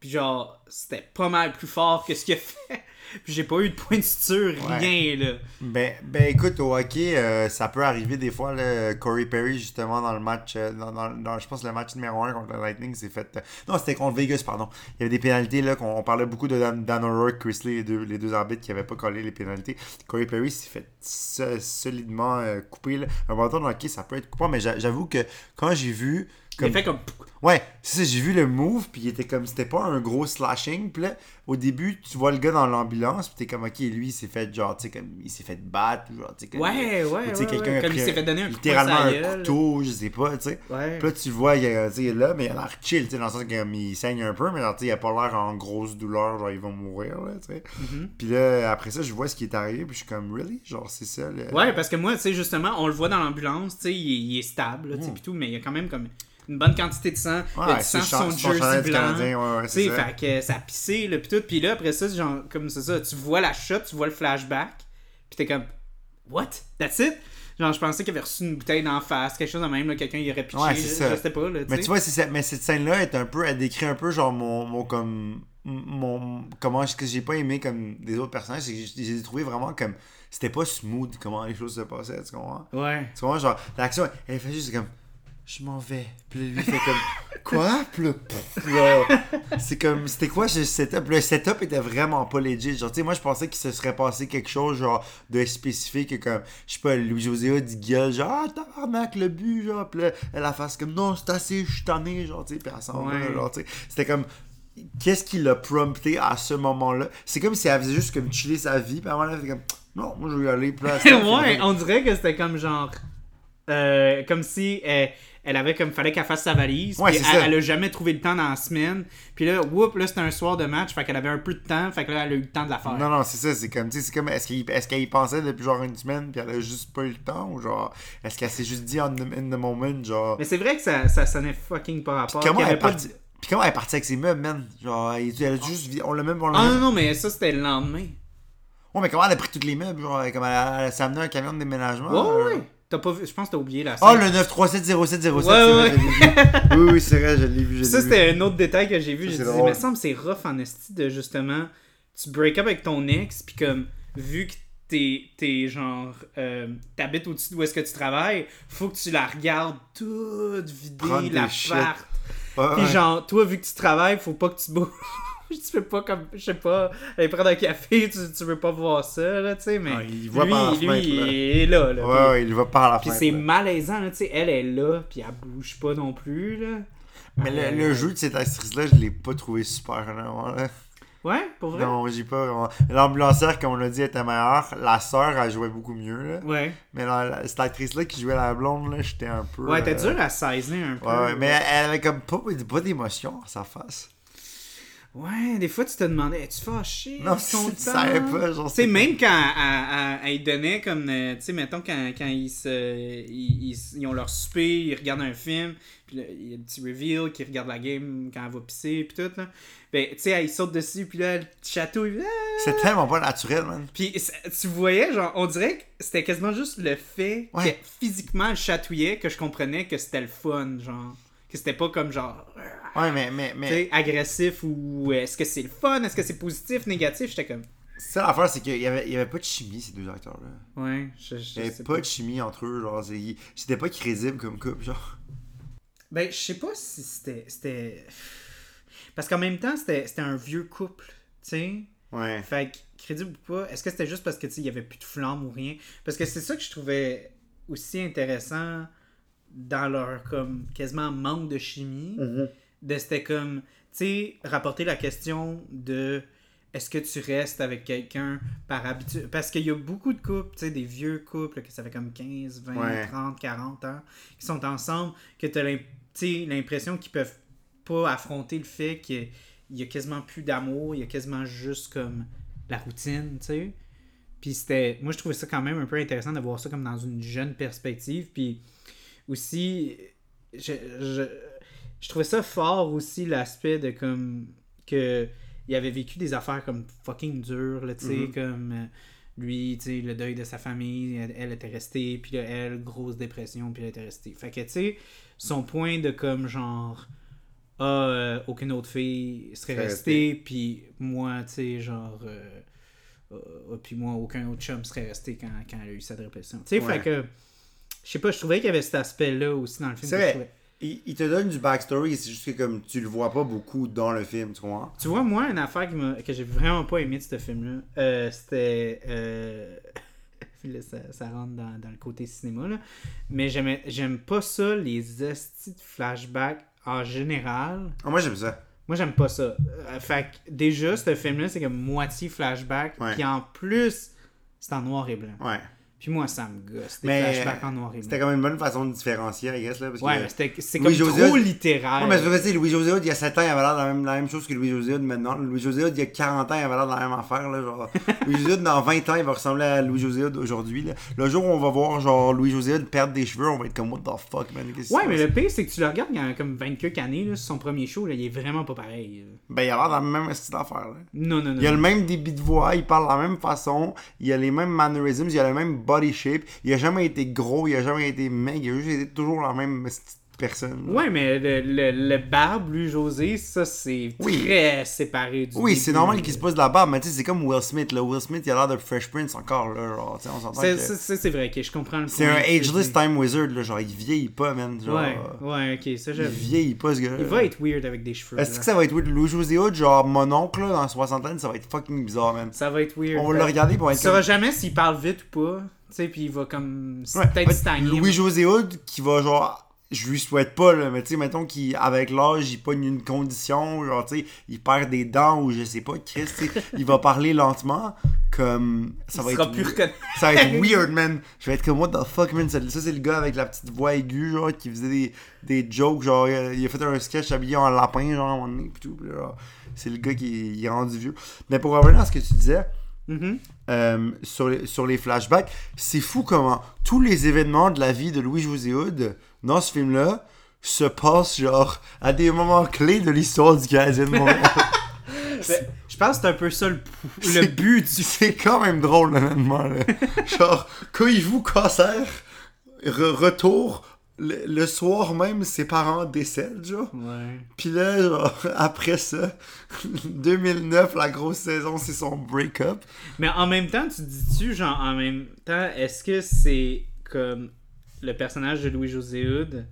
Puis genre, c'était pas mal plus fort que ce qu'il a fait. Puis j'ai pas eu de point de suture, rien, là. Ben, ben écoute, au hockey, euh, ça peut arriver des fois. Là, Corey Perry, justement, dans le match, euh, dans, dans, dans, je pense le match numéro 1 contre le Lightning, s'est fait. Euh, non, c'était contre Vegas, pardon. Il y avait des pénalités, là, qu'on on parlait beaucoup de Dan, Dan O'Rourke, Chris Lee, les deux, les deux arbitres qui avaient pas collé les pénalités. Corey Perry s'est fait solidement couper. Là. Un bâton de hockey, ça peut être coupant, mais j'avoue que quand j'ai vu comme... Il fait comme. Ouais, c'est ça, j'ai vu le move, puis il était comme. C'était pas un gros slashing. Puis là, au début, tu vois le gars dans l'ambulance, puis t'es comme, ok, lui, il s'est fait genre, tu sais, comme. Il s'est fait battre, genre, tu sais, comme. Ouais, ouais. Sais, quelqu'un Comme il s'est fait donner un Littéralement un couteau, je sais pas, tu sais. Ouais. Puis là, tu vois, il, est là, mais il a l'air chill, tu sais, dans le sens qu'il saigne un peu, mais genre, tu sais, il a pas l'air en grosse douleur, genre, il va mourir, là, tu sais. Mm-hmm. Puis là, après ça, je vois ce qui est arrivé, puis je suis comme, really? Genre, c'est ça, le... Ouais, parce que moi, tu sais, justement, on le voit dans l'ambulance, tu sais, il, est stable, tu sais, mm. puis tout, mais il y a quand même comme une bonne quantité de sang. il y a du sang sur son jersey blanc. Ouais, sais, fait que ça a pissé, là, pis tout. Puis là, après ça, genre, comme c'est ça, tu vois la shot, tu vois le flashback, pis t'es comme, what? That's it? Genre, je pensais qu'il avait reçu une bouteille d'en face, quelque chose de même, quelqu'un y aurait pitché. Ouais, ça. Je sais pas, là, Mais tu vois, c'est mais cette scène-là est un peu, elle décrit un peu, genre, mon, mon comme, mon, comment, ce que j'ai pas aimé comme des autres personnages, c'est que j'ai trouvé vraiment comme, c'était pas smooth comment les choses se passaient, tu comprends? Ouais. Tu comprends, genre, l'action, elle fait juste comme, je m'en vais. Puis lui fait comme quoi? Puis c'est comme c'était quoi ce setup? Le setup était vraiment pas legit. Genre tu sais moi je pensais qu'il se serait passé quelque chose genre de spécifique comme je sais pas Louis José a dit gueule genre ah tabarnak le but genre puis là elle a face comme non c'est assez je suis tanné genre tu sais puis elle s'en va genre tu sais. C'était comme qu'est-ce qui l'a prompté à ce moment-là? C'est comme si elle faisait juste comme chiller sa vie puis à un moment là elle fait comme non moi je vais y aller puis ouais on dirait que c'était comme genre euh, comme si elle avait comme fallait qu'elle fasse sa valise. puis elle, a jamais trouvé le temps dans la semaine. Puis là, whoop, là c'était un soir de match, fait qu'elle avait un peu de temps, fait que là elle a eu le temps de la faire. Non, non, c'est ça, c'est comme, c'est comme, est-ce qu'elle est y pensait depuis genre une semaine, puis elle a juste pas eu le temps, ou genre, est-ce qu'elle s'est juste dit in the, moment, genre. Mais c'est vrai que ça, ça sonnait fucking par rapport. Comment, elle, pas puis comment elle est partie avec ses meubles, man? Genre, elle, a juste. On l'a même. On ah non, non, mais ça c'était le lendemain. Ouais, mais comment elle a pris tous les meubles Genre, comme elle, elle, s'est amené un camion de déménagement Ouais, ouais. Pas Je pense que t'as oublié la scène. Oh, le 9370707. Ouais, ouais. oui, oui, c'est vrai, je l'ai vu. ça, c'était un autre détail que j'ai vu. J'ai dit, mais me semble c'est rough en esti de justement. Tu break up avec ton ex, puis comme, vu que t'es, t'es genre. Euh, t'habites au-dessus d'où est-ce que tu travailles, faut que tu la regardes toute vidée, la part. Puis genre, toi, vu que tu travailles, faut pas que tu bouges. Tu fais pas comme, je sais pas, aller prendre un café, tu, tu veux pas voir ça, là, tu sais, mais ah, il voit lui, par la lui, fenêtre, il est là, là. Ouais, ouais, il va par la Puis c'est malaisant, là, tu sais, elle est là, puis elle bouge pas non plus, là. Mais le, le, jeu de cette actrice-là, je l'ai pas trouvé super, vraiment, là. Ouais, pour vrai? Non, j'ai pas vraiment. L'ambulancière, comme on l'a dit, était meilleure. La sœur, elle jouait beaucoup mieux. Là. Ouais. Mais la, cette actrice-là qui jouait la blonde, là, j'étais un peu. Ouais, t'es dur à saisir un peu. Ouais, mais elle avait comme pas, pas d'émotion à sa face. Ouais, des fois, tu te demandais, es-tu fâché? Non, tu savais pas, genre. Tu sais, même quand elle, donnait comme, euh, tu sais, mettons, quand, quand ils, se, ils, ils, ont leur souper, ils regardent un film, puis là, il y a un petit reveal qui regarde la game quand elle va pisser, puis tout, là. Ben, tu sais, elle saute dessus, puis là, elle chatouille. Ah! C'est tellement pas naturel, man. Puis tu voyais, genre, on dirait que c'était quasiment juste le fait que physiquement elle chatouillait que je comprenais que c'était le fun, genre. Que c'était pas comme genre. Ouais, mais. mais, mais... agressif ou est-ce que c'est le fun Est-ce que c'est positif, négatif J'étais comme. Ça, l'affaire, c'est qu'il y avait, il y avait pas de chimie, ces deux acteurs-là. Ouais, je, je Il y avait pas, de chimie entre eux, genre. C'était pas crédible comme couple, genre. Ben, je sais pas si c'était. c'était... Parce qu'en même temps, c'était, c'était un vieux couple, tu sais. Ouais. Fait que, crédible ou pas, est-ce que c'était juste parce que, tu il y avait plus de flamme ou rien? Parce que c'est ça que je trouvais aussi intéressant dans leur, comme, quasiment manque de chimie. Mm-hmm de c'était comme, tu sais, rapporter la question de est-ce que tu restes avec quelqu'un par habitude Parce qu'il y a beaucoup de couples, tu sais, des vieux couples, que ça fait comme 15, 20, 30, 40 ans, qui sont ensemble, que tu as l'impression qu'ils peuvent pas affronter le fait qu'il y a quasiment plus d'amour, il y a quasiment juste comme la routine, tu sais. Puis c'était. Moi, je trouvais ça quand même un peu intéressant de voir ça comme dans une jeune perspective. Puis aussi, je, je je trouvais ça fort aussi l'aspect de comme que il avait vécu des affaires comme fucking dures là tu sais mm-hmm. comme euh, lui tu sais le deuil de sa famille elle, était restée puis elle grosse dépression puis elle était restée fait que tu sais son point de comme genre ah, euh, aucune autre fille serait restée, puis moi, tu sais, genre. euh, euh, puis moi, aucun autre chum serait resté quand, quand elle a eu cette répression. Tu sais, Ouais. fait que. Je sais pas, je trouvais qu'il y avait cet aspect-là aussi dans le film. Il, il te donne du backstory, c'est juste que comme tu le vois pas beaucoup dans le film, tu comprends? Tu vois, moi, une affaire qui que j'ai vraiment pas aimé de ce film-là, euh, c'était. euh, ça, ça rentre dans, dans le côté cinéma, là. Mais j'aime pas ça, les estis de flashbacks en général. Ah, moi j'aime ça. Moi, j'aime pas ça. Euh, fait que déjà, ce film-là, c'est comme moitié flashback. Puis en plus, c'est en noir et blanc. Ouais. Puis moi, ça me gosse. Des flashbacks en noir et C'était blanc. quand même une bonne façon de différencier, I guess, là. Parce Ouais, que... mais c'était- c'est comme trop littéraire. Ouais, mais vrai, tu sais, Louis-José il y a 7 ans, il avait l'air de la même, la même chose que Louis-José maintenant. Louis-José il y a 40 ans, il avait l'air de la même affaire, là, genre. Louis-José dans 20 ans, il va ressembler à Louis-José aujourd'hui, là. Le jour où on va voir, genre, Louis-José perdre des cheveux, on va être comme, what the fuck, man, Ouais, mais le pire, c'est que tu le regardes, il y a comme 20 quelques années, là, son premier show, là, il est vraiment pas pareil. là. Ben, il a l'air dans le même style d'affaire, là. Non, non, non. Il a le même débit de voix, il parle de la même façon, il a les mêmes mannerisms, il a le même body shape, il a jamais été gros, il a jamais été maigre, il a juste été toujours la même personne. Ouais, mais le, le, le barbe, lui, José, ça, c'est Oui. très séparé du Oui, c'est normal qu'il se pose de la barbe, mais tu sais, c'est comme Will Smith, là. Will Smith, il a l'air de Fresh Prince encore, là, genre, tu on s'entend C'est- que- vrai, ok, je comprends le C'est un tu ageless time wizard, là, genre, il vieillit pas, man, genre, Ouais, ouais, ok, ça, il j'avoue. vieillit pas, ce gars-là. Il va être weird avec des cheveux. Est-ce que ça va être weird? Louis-José Hood, genre, mon oncle, là, dans la soixantaine, ça va être fucking bizarre, man. Ça va être weird. On va le regarder pour Tu être sauras jamais s'il parle vite ou pas. Tu sais, puis il va comme. Ouais, Peut-être stagner. Louis-José Hood, qui va, genre, je lui souhaite pas, là, mais tu sais, mettons qu'avec l'âge, il pogne une condition, genre, tu sais, il perd des dents ou je sais pas, Chris, il va parler lentement, comme, ça il va sera être... plus. Ça va être weird, man. Je vais être comme, what the fuck, man. Ça, ça, c'est le gars avec la petite voix aiguë, genre, qui faisait des, des jokes. Genre, il a, fait un sketch habillé en lapin, genre, à un moment donné, pis tout. c'est le gars qui il est rendu vieux. Mais pour revenir à ce que tu disais, Mhm. Euh, sur, les, sur les flashbacks, c'est fou comment tous les événements de la vie de Louis-José Hood, dans ce film-là, se passent, genre, à des moments clés de l'histoire du Canadien de Montréal. Ben, Je pense que c'est un peu ça le, le but du C'est quand même drôle, honnêtement. Là. Genre, cueillez-vous cancer, re- retour, le, le soir même, ses parents décèdent, genre. Ouais. Puis là, genre, après ça, 2009, la grosse saison, c'est son break-up. Mais en même temps, tu dis-tu, genre, en même temps, est-ce que c'est comme le personnage de Louis-José Hood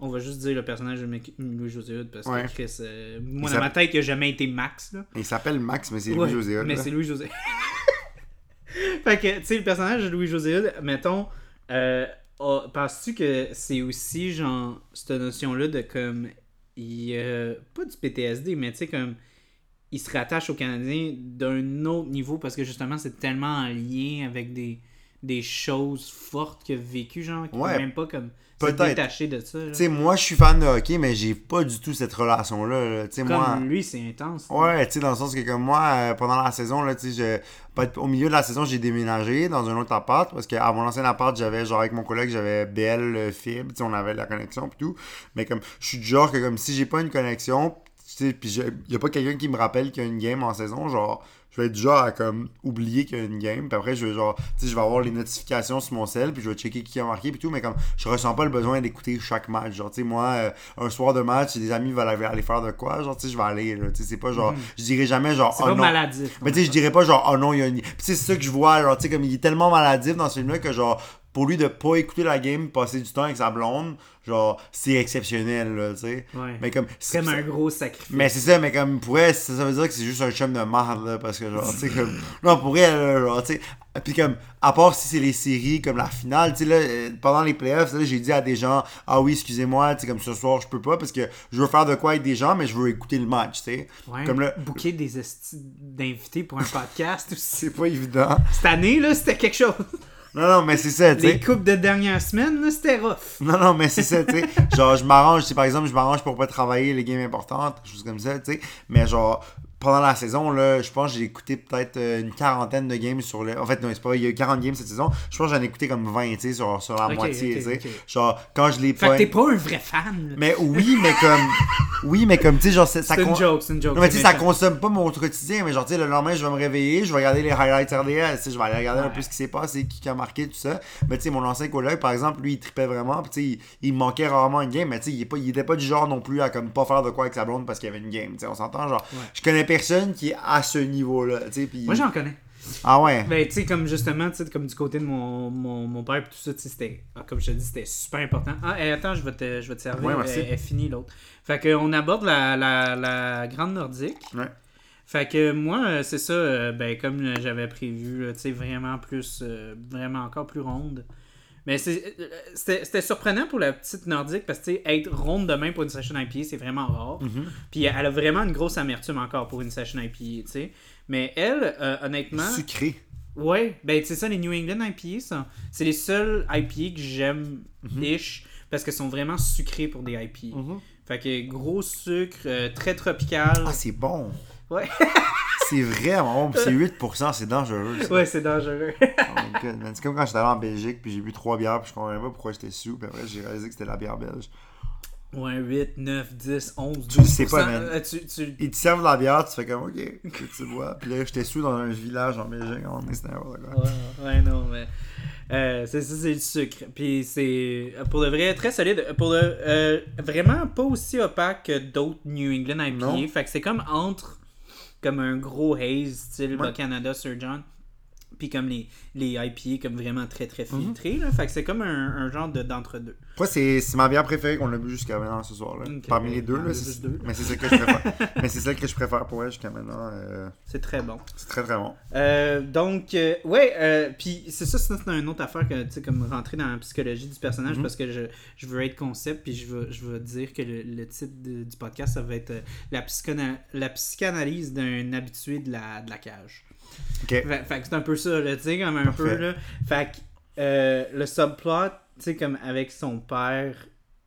On va juste dire le personnage de Louis-José Hood parce Ouais. que Chris, euh, moi, Il dans ma tête, il a jamais été Max, là. Il s'appelle Max, mais c'est Ouais, Louis-José Hood, Mais c'est Louis-José. fait que, tu sais, le personnage de Louis-José Hood, mettons, euh, a- penses-tu que c'est aussi, genre, cette notion-là de comme. Il, euh, pas du PTSD, mais tu sais, comme. Il se rattache aux Canadiens d'un autre niveau parce que justement, c'est tellement en lien avec des, des choses fortes qu'il a vécues, genre, qu'il Ouais, même pas comme. Peut-être. détacher de ça. Tu sais, moi, je suis fan de hockey, mais j'ai pas du tout cette relation-là. Comme moi... lui, c'est intense. là. Ouais, tu sais, dans le sens que comme moi, euh, pendant la saison, là, tu sais, au milieu de la saison, j'ai déménagé dans un autre appart, parce qu'à mon ancien appart, j'avais, genre, avec mon collègue, j'avais BL euh, fibre, tu sais, on avait la connexion et tout, mais comme, je suis du genre que comme, si j'ai pas une connexion, tu sais, puis je- y a pas quelqu'un qui me rappelle qu'il y a une game en saison, genre, je vais être genre à, comme, oublier qu'il y a une game, puis après, je vais, genre, tu sais, je vais avoir les notifications sur mon cell, puis je vais checker qui a marqué, puis tout, mais comme, je ressens pas le besoin d'écouter chaque match, genre, tu sais, moi, euh, un soir de match, si des amis veulent aller faire de quoi, genre, tu sais, je vais aller, là, tu sais, c'est pas genre, je dirais jamais, genre, oh pas non. maladif. Mais tu sais, je dirais pas genre, oh non, il y a une. Puis c'est ça que je vois, genre, tu sais, comme il est tellement maladif dans ce film-là que, genre, pour lui de pas écouter la game, passer du temps avec sa blonde, genre, c'est exceptionnel, là, tu sais. Ouais. Mais comme. C'est comme un gros sacrifice. Mais c'est ça, mais comme pour elle, ça, ça veut dire que c'est juste un chum de merde, là, parce que, genre, tu sais, comme. Non, pour elle, là, genre, tu sais. Puis comme, à part si c'est les séries, comme la finale, tu sais, là, euh, pendant les playoffs, là, j'ai dit à des gens, ah oui, excusez-moi, tu sais, comme ce soir, je peux pas, parce que je veux faire de quoi avec des gens, mais je veux écouter le match, tu sais. Ouais, Comme là. booker des d'invités pour un podcast aussi. C'est pas évident. Cette année, là, c'était quelque chose. Non, non, mais c'est ça, tu sais. Les coupes de dernière semaine, là, c'était rough. Non, non, mais c'est ça, tu sais. genre, je m'arrange, sais, par exemple, je m'arrange pour pas travailler les games importantes, choses comme ça, tu sais. Mais genre, pendant la saison, là, je pense que j'ai écouté peut-être euh, une quarantaine de games sur le. En fait, non, c'est pas vrai, il y a eu 40 games cette saison. Je pense que j'en ai écouté comme 20, tu sais, sur, sur la moitié, tu sais. Genre, quand je l'ai Fait pas. que t'es pas un vrai fan. là. Mais oui, mais comme. oui, mais comme, tu sais, genre, c'est- ça C'est une joke, c'est une joke. Non, mais tu sais, ça consomme pas mon quotidien, mais genre, tu sais, le lendemain, je vais me réveiller, je vais regarder les highlights RDS, tu sais, je vais aller regarder un peu ce qui s'est passé, qui qui a marqué, tout ça. Mais tu sais, mon ancien collègue, par exemple, lui, il tripait vraiment, puis tu sais, il, manquait rarement une game, mais tu sais, il, est pas- il était pas du genre non plus à comme pas faire de quoi avec sa blonde parce qu'il y avait une game, tu sais, on s'entend, genre, Ouais. je connais personne qui est à ce niveau-là. Moi, j'en connais. Ah ouais? Ben, tu sais, comme justement, tu sais, comme du côté de mon, mon, mon père, pis tout ça, tu sais, c'était, ah, comme je te dis, c'était super important. Ah, et attends, je vais te, je vais te servir. Ouais, merci. Elle, elle finit l'autre. Fait que, on aborde la, la, la Grande Nordique. Ouais. Fait que moi, euh, c'est ça, euh, ben, comme j'avais prévu, tu sais, vraiment plus, euh, vraiment encore plus ronde. Mais c'était surprenant pour la petite nordique parce que, être ronde demain pour une session IPA, c'est vraiment rare. Mhm. Puis elle a vraiment une grosse amertume encore pour une session IPA, tu sais. Mais elle, euh, honnêtement. Sucré. Ouais, ben c'est ça, les New England IPA, ça. C'est les seuls IPA que j'aime Mhm. ish parce qu'elles sont vraiment sucrées pour des IPA. Fait que gros sucre, euh, très tropical. Ah, c'est bon. Ouais. C'est vraiment bon, c'est 8%, c'est dangereux. ça. ouais, c'est dangereux. Oh. C'est comme quand j'étais allé en Belgique, puis j'ai bu trois bières, puis je comprenais pas pourquoi j'étais sous, puis après j'ai réalisé que c'était la bière belge. ouais, 8, 9, 10, 11, 12%. Tu sais pas, man. Euh, tu, tu- Ils te servent de la bière, tu fais comme ok, que tu bois. Puis là, j'étais sous dans un village en Belgique, on est c'était n'importe quoi. Ouais, ouais, non, mais. euh, c'est ça, c'est le sucre. Puis c'est. Pour le vrai, très solide. Pour le. euh, vraiment pas aussi opaque que d'autres New England IPA. Fait que c'est comme entre. Comme un gros haze, style Ouais. Canada Sir John. Puis comme les, les IPA, comme vraiment très très Mhm. filtrés. là. Fait que c'est comme un, un genre de- d'entre-deux. Moi, c'est c'est ma bière préférée qu'on a bu jusqu'à maintenant ce soir. Là. Parmi les deux, là, c'est- deux. mais c'est celle que je préfère. mais c'est celle que je préfère pour elle jusqu'à maintenant. euh, C'est très bon. c'est très très bon. Euh, donc, euh, ouais, euh, puis c'est ça, c'est une autre affaire que, tu sais, comme rentrer dans la psychologie du personnage Mhm. parce que je, je veux être concept, puis je veux, je veux dire que le, le titre de- du podcast, ça va être euh, la, psychona- la psychanalyse d'un habitué de la, de la cage. Fait, fait que c'est un peu ça, tu sais, comme un Parfait. peu, là. Fait que euh, le subplot, tu sais, comme avec son père,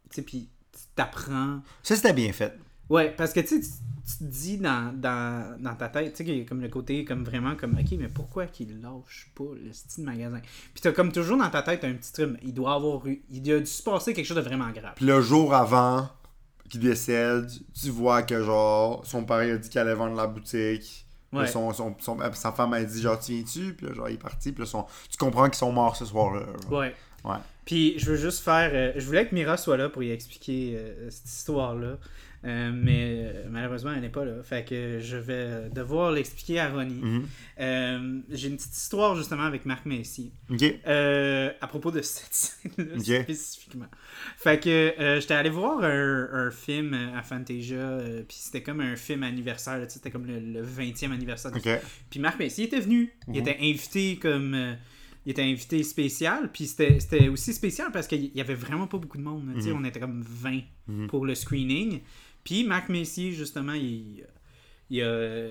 tu sais, puis tu t'apprends. Ça, c'était bien fait. Ouais, parce que tu sais, tu te dis dans, dans, dans ta tête, tu sais, qu'il y a comme le côté, comme vraiment, comme, ok, mais pourquoi qu'il lâche pas le style magasin? Puis t'as comme toujours dans ta tête un petit truc, il doit avoir eu, il a dû se passer quelque chose de vraiment grave. Puis le jour avant qu'il décède, tu vois que genre son père il a dit qu'il allait vendre la boutique. Là, son, son, son- euh, sa femme a dit genre tu viens-tu? Puis là, genre il est parti. Puis là, tu comprends qu'ils sont morts ce soir-là. Ouais. Ouais. Puis je veux juste faire. euh, je voulais que Mira soit là pour y expliquer euh, cette histoire-là. Euh, mais euh, malheureusement, elle n'est pas là. Fait que je vais devoir l'expliquer à Ronnie. Mhm. Euh, J'ai une petite histoire justement avec Marc. Euh, à propos de cette scène-là spécifiquement. Fait que j'étais allé voir un, un film à Fantasia, puis c'était comme un film anniversaire, c'était comme le, le 20e anniversaire du Ok. puis Marc Messier était venu. Il Mhm. était invité comme. il était invité spécial. Puis c'était aussi spécial parce qu'il y avait vraiment pas beaucoup de monde. Mhm. On était comme 20 Mhm. pour le screening. Puis Marc Messier, justement, il. Il, a-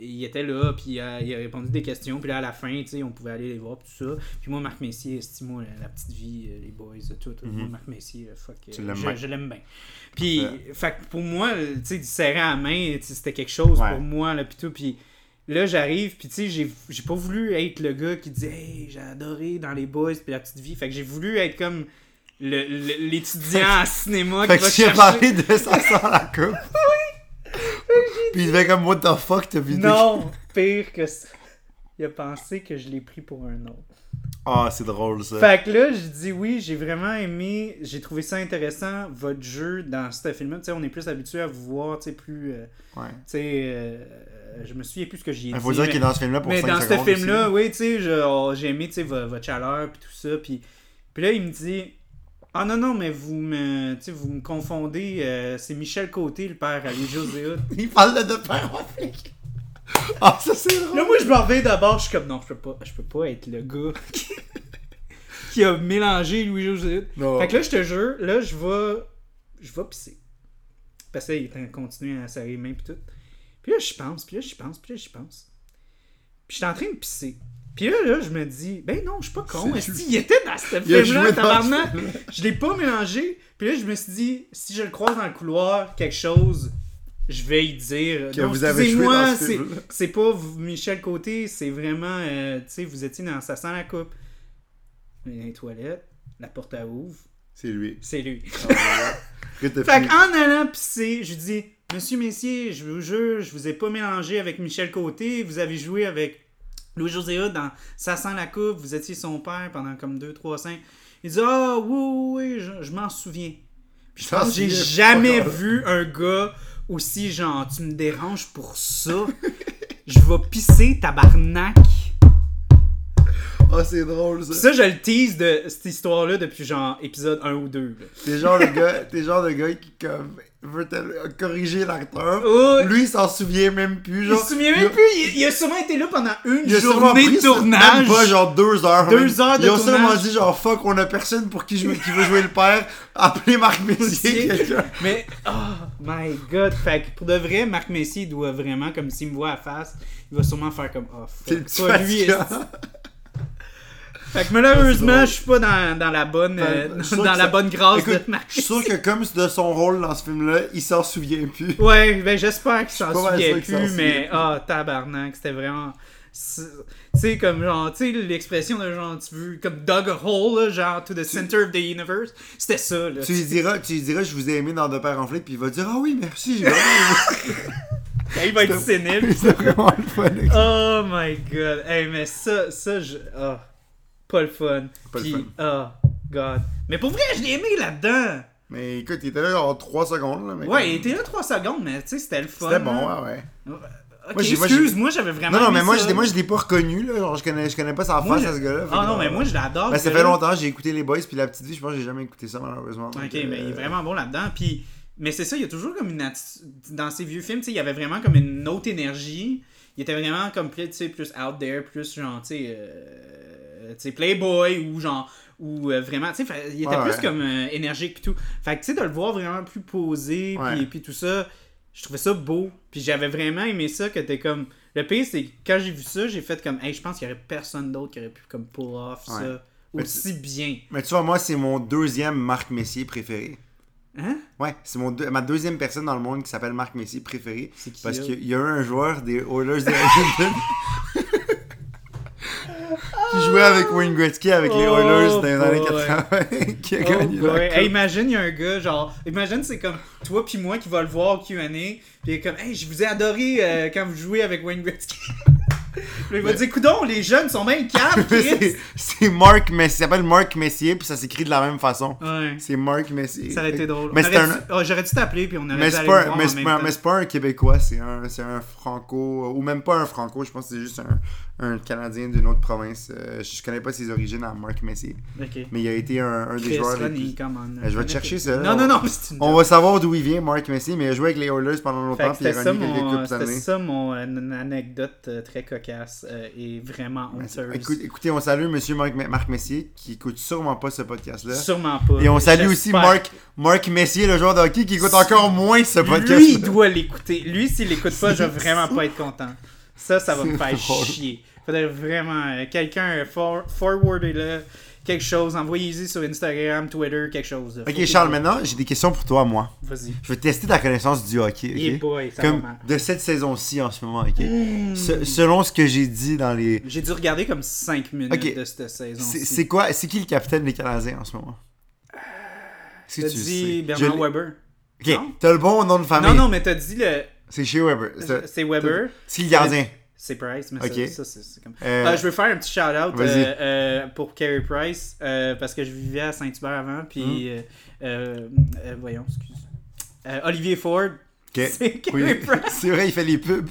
il était là, puis il a, il a répondu des questions. Puis là, à la fin, tu sais, on pouvait aller les voir, puis tout ça. Puis moi, Marc Messier, c'est moi, la, la petite vie, euh, les boys, tout. tout. Moi, Mhm. Marc Messier, euh, fuck. Euh, je je l'aime bien. Puis, fait que pour moi, tu sais, du serrer à la main, c'était quelque chose Ouais. pour moi, là, puis tout. Puis là, j'arrive, puis tu sais, j'ai pas voulu être le gars qui dit Hey, j'ai adoré dans les boys, puis la petite vie. Fait que j'ai voulu être comme l'étudiant en cinéma Fait qui que va as chercher. parlé de ça sans la coupe. Puis il devait comme what the fuck t'as vu Non, pire que ça. Il a pensé que je l'ai pris pour un autre. Ah, c'est drôle ça. Fait que là, je dis oui, j'ai vraiment aimé, j'ai trouvé ça intéressant, votre jeu dans ce film-là. Tu sais, on est plus habitué à vous voir, tu sais, plus. euh, Ouais. tu sais, euh, je me souviens plus ce que j'y ai Il dit. faut dire qu'il est dans ce film-là pour mais 5 dans ce film-là, oui, tu sais, oh, j'ai aimé, tu sais, vo- votre chaleur, puis tout ça. Puis, puis là, il me dit Ah non, non, mais vous me, vous me confondez. euh, c'est Michel Côté, le père à José Hood. Il parle de deux pères en flic. Ah, ça c'est drôle. Là, moi, je me reviens d'abord, je suis comme Non, je peux pas, je peux pas être le gars qui, qui a mélangé Louis-José Hood. Non. Fait que là, je te jure, là, je vais. Je vais pisser. Parce que là, il est en train de continuer à serrer les mains, puis tout. Puis là, je pense, puis là, je pense, puis là, je pense. Puis j'étais en train de pisser. Puis là, là, je me dis, ben non, je suis pas con. Est-ce qu'il était dans ce film-là, tabarnak? ce. Je l'ai pas mélangé. Puis là, je me suis dit, si je le croise dans le couloir, quelque chose, je vais y dire. Que non, vous avez ce c'est- c'est pas Michel Côté, c'est vraiment, euh, tu sais, vous étiez dans Ça sent la coupe. Dans les toilettes, la porte à ouvre, C'est lui. c'est lui. T'as Fait qu'en allant pisser, je dis Monsieur Messier, je vous jure, je vous ai pas mélangé avec Michel Côté. Vous avez joué avec Louis-José dans Ça sent la coupe. Vous étiez son père pendant comme 2, 3, 5. Il dit Ah, oui, oui, oui, je, je m'en souviens. Puis je pense que j'ai jamais vu un gars aussi genre Tu me déranges pour ça. je vais pisser, tabarnak. Ah, c'est drôle ça. Ça, je le tease de cette histoire-là depuis genre épisode 1 ou 2. là. T'es genre le gars, t'es genre le gars qui comme veut corriger l'acteur. Oh, Lui, il s'en souvient même plus. il Genre, se souvient il a- même plus. Il, il a sûrement été là pendant une Il journée de tournage. Même pas genre deux heures. Deux même. heures de Ils ont sûrement dit genre fuck, on a personne pour qui, jouer- qui veut jouer le père. Appelez Marc Messier. Quelqu'un. Mais, oh my god. Fait que pour de vrai, Marc Messier doit vraiment, comme s'il me voit à face, il va sûrement faire comme, oh fuck, pas lui. Fait que malheureusement, je suis pas dans, dans la bonne, euh, Ben, sûr dans la ça- bonne grâce Écoute, de Marc Je suis sûr que comme de son rôle dans ce film-là, il s'en souvient plus. Ouais, ben j'espère qu'il s'en souvient plus, mais ah, tabarnak, c'était vraiment. c'est- Tu sais, comme genre, tu sais, l'expression de genre, tu veux, comme dug a hole, là, genre, to the center of the universe, c'était ça, là. Tu lui diras, tu lui diras, je vous ai aimé dans De Père en puis il va dire, ah oui, merci, j'ai. Il va être sénile. C'est vraiment le fun. Oh my god. Hey, mais ça, ça, je. Ah, pas le fun. Pas le Puis, fun. oh, god. Mais pour vrai, je l'ai aimé là-dedans. Mais écoute, il était là genre 3 secondes. Là, mais Ouais, il était là 3 secondes, mais tu sais, c'était le fun. C'était bon, là. ouais, ouais. Ok, Moi, excuse, moi, j'avais vraiment. Non, non, mais moi, ça. moi, je l'ai pas reconnu, là. Genre, je connais, je connais pas sa Moi, face je- à ce gars-là. Ah non, mais moi, je l'adore. Ben, ça fait longtemps, j'ai écouté Les Boys, puis La Petite Vie, je pense que j'ai jamais écouté ça, malheureusement. donc, Ok, euh, mais il est vraiment bon là-dedans. Puis, mais c'est ça, il y a toujours comme une attitude. Dans ses vieux films, tu sais, il y avait vraiment comme une autre énergie. Il était vraiment comme plus, tu sais, plus out there, plus genre, tu sais, euh, tu sais, Playboy ou genre. Ou euh, vraiment, tu sais, il était Ouais, plus ouais. comme euh, énergique pis tout. Fait que, tu sais, de le voir vraiment plus posé, puis, puis tout ça, je trouvais ça beau. Puis j'avais vraiment aimé ça, que t'es comme. Le pire, c'est que quand j'ai vu ça, j'ai fait comme, hey, je pense qu'il y aurait personne d'autre qui aurait pu comme pull off Ouais. ça Mais aussi bien. Mais tu vois, moi, c'est mon deuxième Marc Messier préféré. Hein? Ouais, c'est mon deux- ma deuxième personne dans le monde qui s'appelle Marc Messier préféré. C'est qui Parce qu'il y a eu un joueur des Oilers de qui jouait avec Wayne Gretzky avec les Oh Oilers dans les années boy. 80 qui a Oh gagné boy. la Hey, coupe. imagine, il y a un gars, genre, imagine, c'est comme toi puis moi qui va le voir au QA, puis comme, hey, je vous ai adoré euh, quand vous jouez avec Wayne Gretzky. Il va dire, coudon, les jeunes sont bien calmes, c'est- Marc Messier, il s'appelle Marc Messier puis ça s'écrit de la même façon. Ouais, C'est Marc Messier. ça aurait été drôle. Mais un dû- oh, J'aurais dû t'appeler, puis on aurait Mais dû c'est aller pas, le voir mais en même pas- temps. mais c'est pas un Québécois, c'est un, un Franco, ou même pas un Franco, je pense que c'est juste un, un Canadien d'une autre province. Euh, je connais pas ses origines à Marc Messier, mais il a été un, un des joueurs Ronnie, plus- on. Euh, je vais te chercher ça. Non, non, non, une On va savoir d'où il vient, Marc Messier, mais il a joué avec les Oilers pendant longtemps, puis il a C'était ça, mon, euh, anecdote euh, très cocasse euh, et vraiment honteuse. Écoute- écoutez, on salue Monsieur Marc, Marc Messier, qui écoute sûrement pas ce podcast-là. Sûrement pas. Et on salue aussi. Marc, Marc Messier, le joueur de hockey, qui écoute encore moins ce podcast. Lui, il doit l'écouter. Lui, s'il l'écoute pas, je vais vraiment pas être content. Ça, ça va me faire drôle. chier. Faudrait vraiment euh, quelqu'un euh, for, forwarder là quelque chose, envoyez-y sur Instagram, Twitter, quelque chose. Faut Ok, Charles, maintenant, j'ai des questions pour toi, moi. Vas-y. Je vais tester ta connaissance du hockey. ok? Yeah boy, ça Comme de cette saison-ci en ce moment, ok? Se- selon ce que j'ai dit dans les. J'ai dû regarder comme 5 minutes de cette saison. C'est quoi? C'est qui le capitaine des Canadiens en ce moment? T'as dit? Bernard Weber. Ok, t'as le bon nom de famille. Non, non, mais t'as dit le. C'est chez Weber. C'est- C'est Weber. C'est le gardien. C'est Price, mais Ok. ça, ça, c'est comme. Euh, Ah, je veux faire un petit shout-out euh, euh, pour Carey Price parce que je vivais à Saint-Hubert avant. Puis, euh, voyons, excuse. Olivier Ford. Ok. C'est Carey Oui. Price. C'est vrai, il fait les pubs.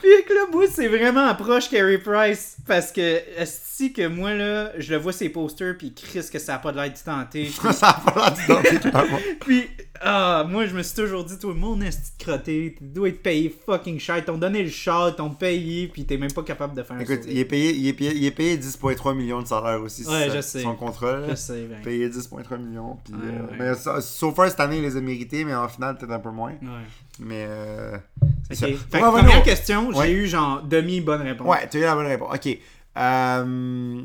Puis là, moi, c'est vraiment approche Carey Price parce que si que moi, là, je le vois ses posters, puis Chris, que ça a pas de l'air du tenté. Puis, ça a pas l'air d'identité, clairement. puis, ah, moi, je me suis toujours dit, toi, mon esti de crotté, tu dois être payé fucking cher. Ils t'ont donné le char, ils t'ont payé, puis t'es même pas capable de faire Écoute, il est payé, il est payé, il est payé 10,3 millions de salaire aussi. Ouais, je sais. Son contrat. Je sais, ben. Payé 10,3 millions. Puis, Ouais, euh, ouais. Mais so far, cette année, il les a mérités, mais en finale, peut-être un peu moins. Ouais. Mais. Euh, c'est Ok. ça. Fait que première question, j'ai eu genre demi-bonne réponse. Ouais, tu as eu la bonne réponse. Ok. Euh...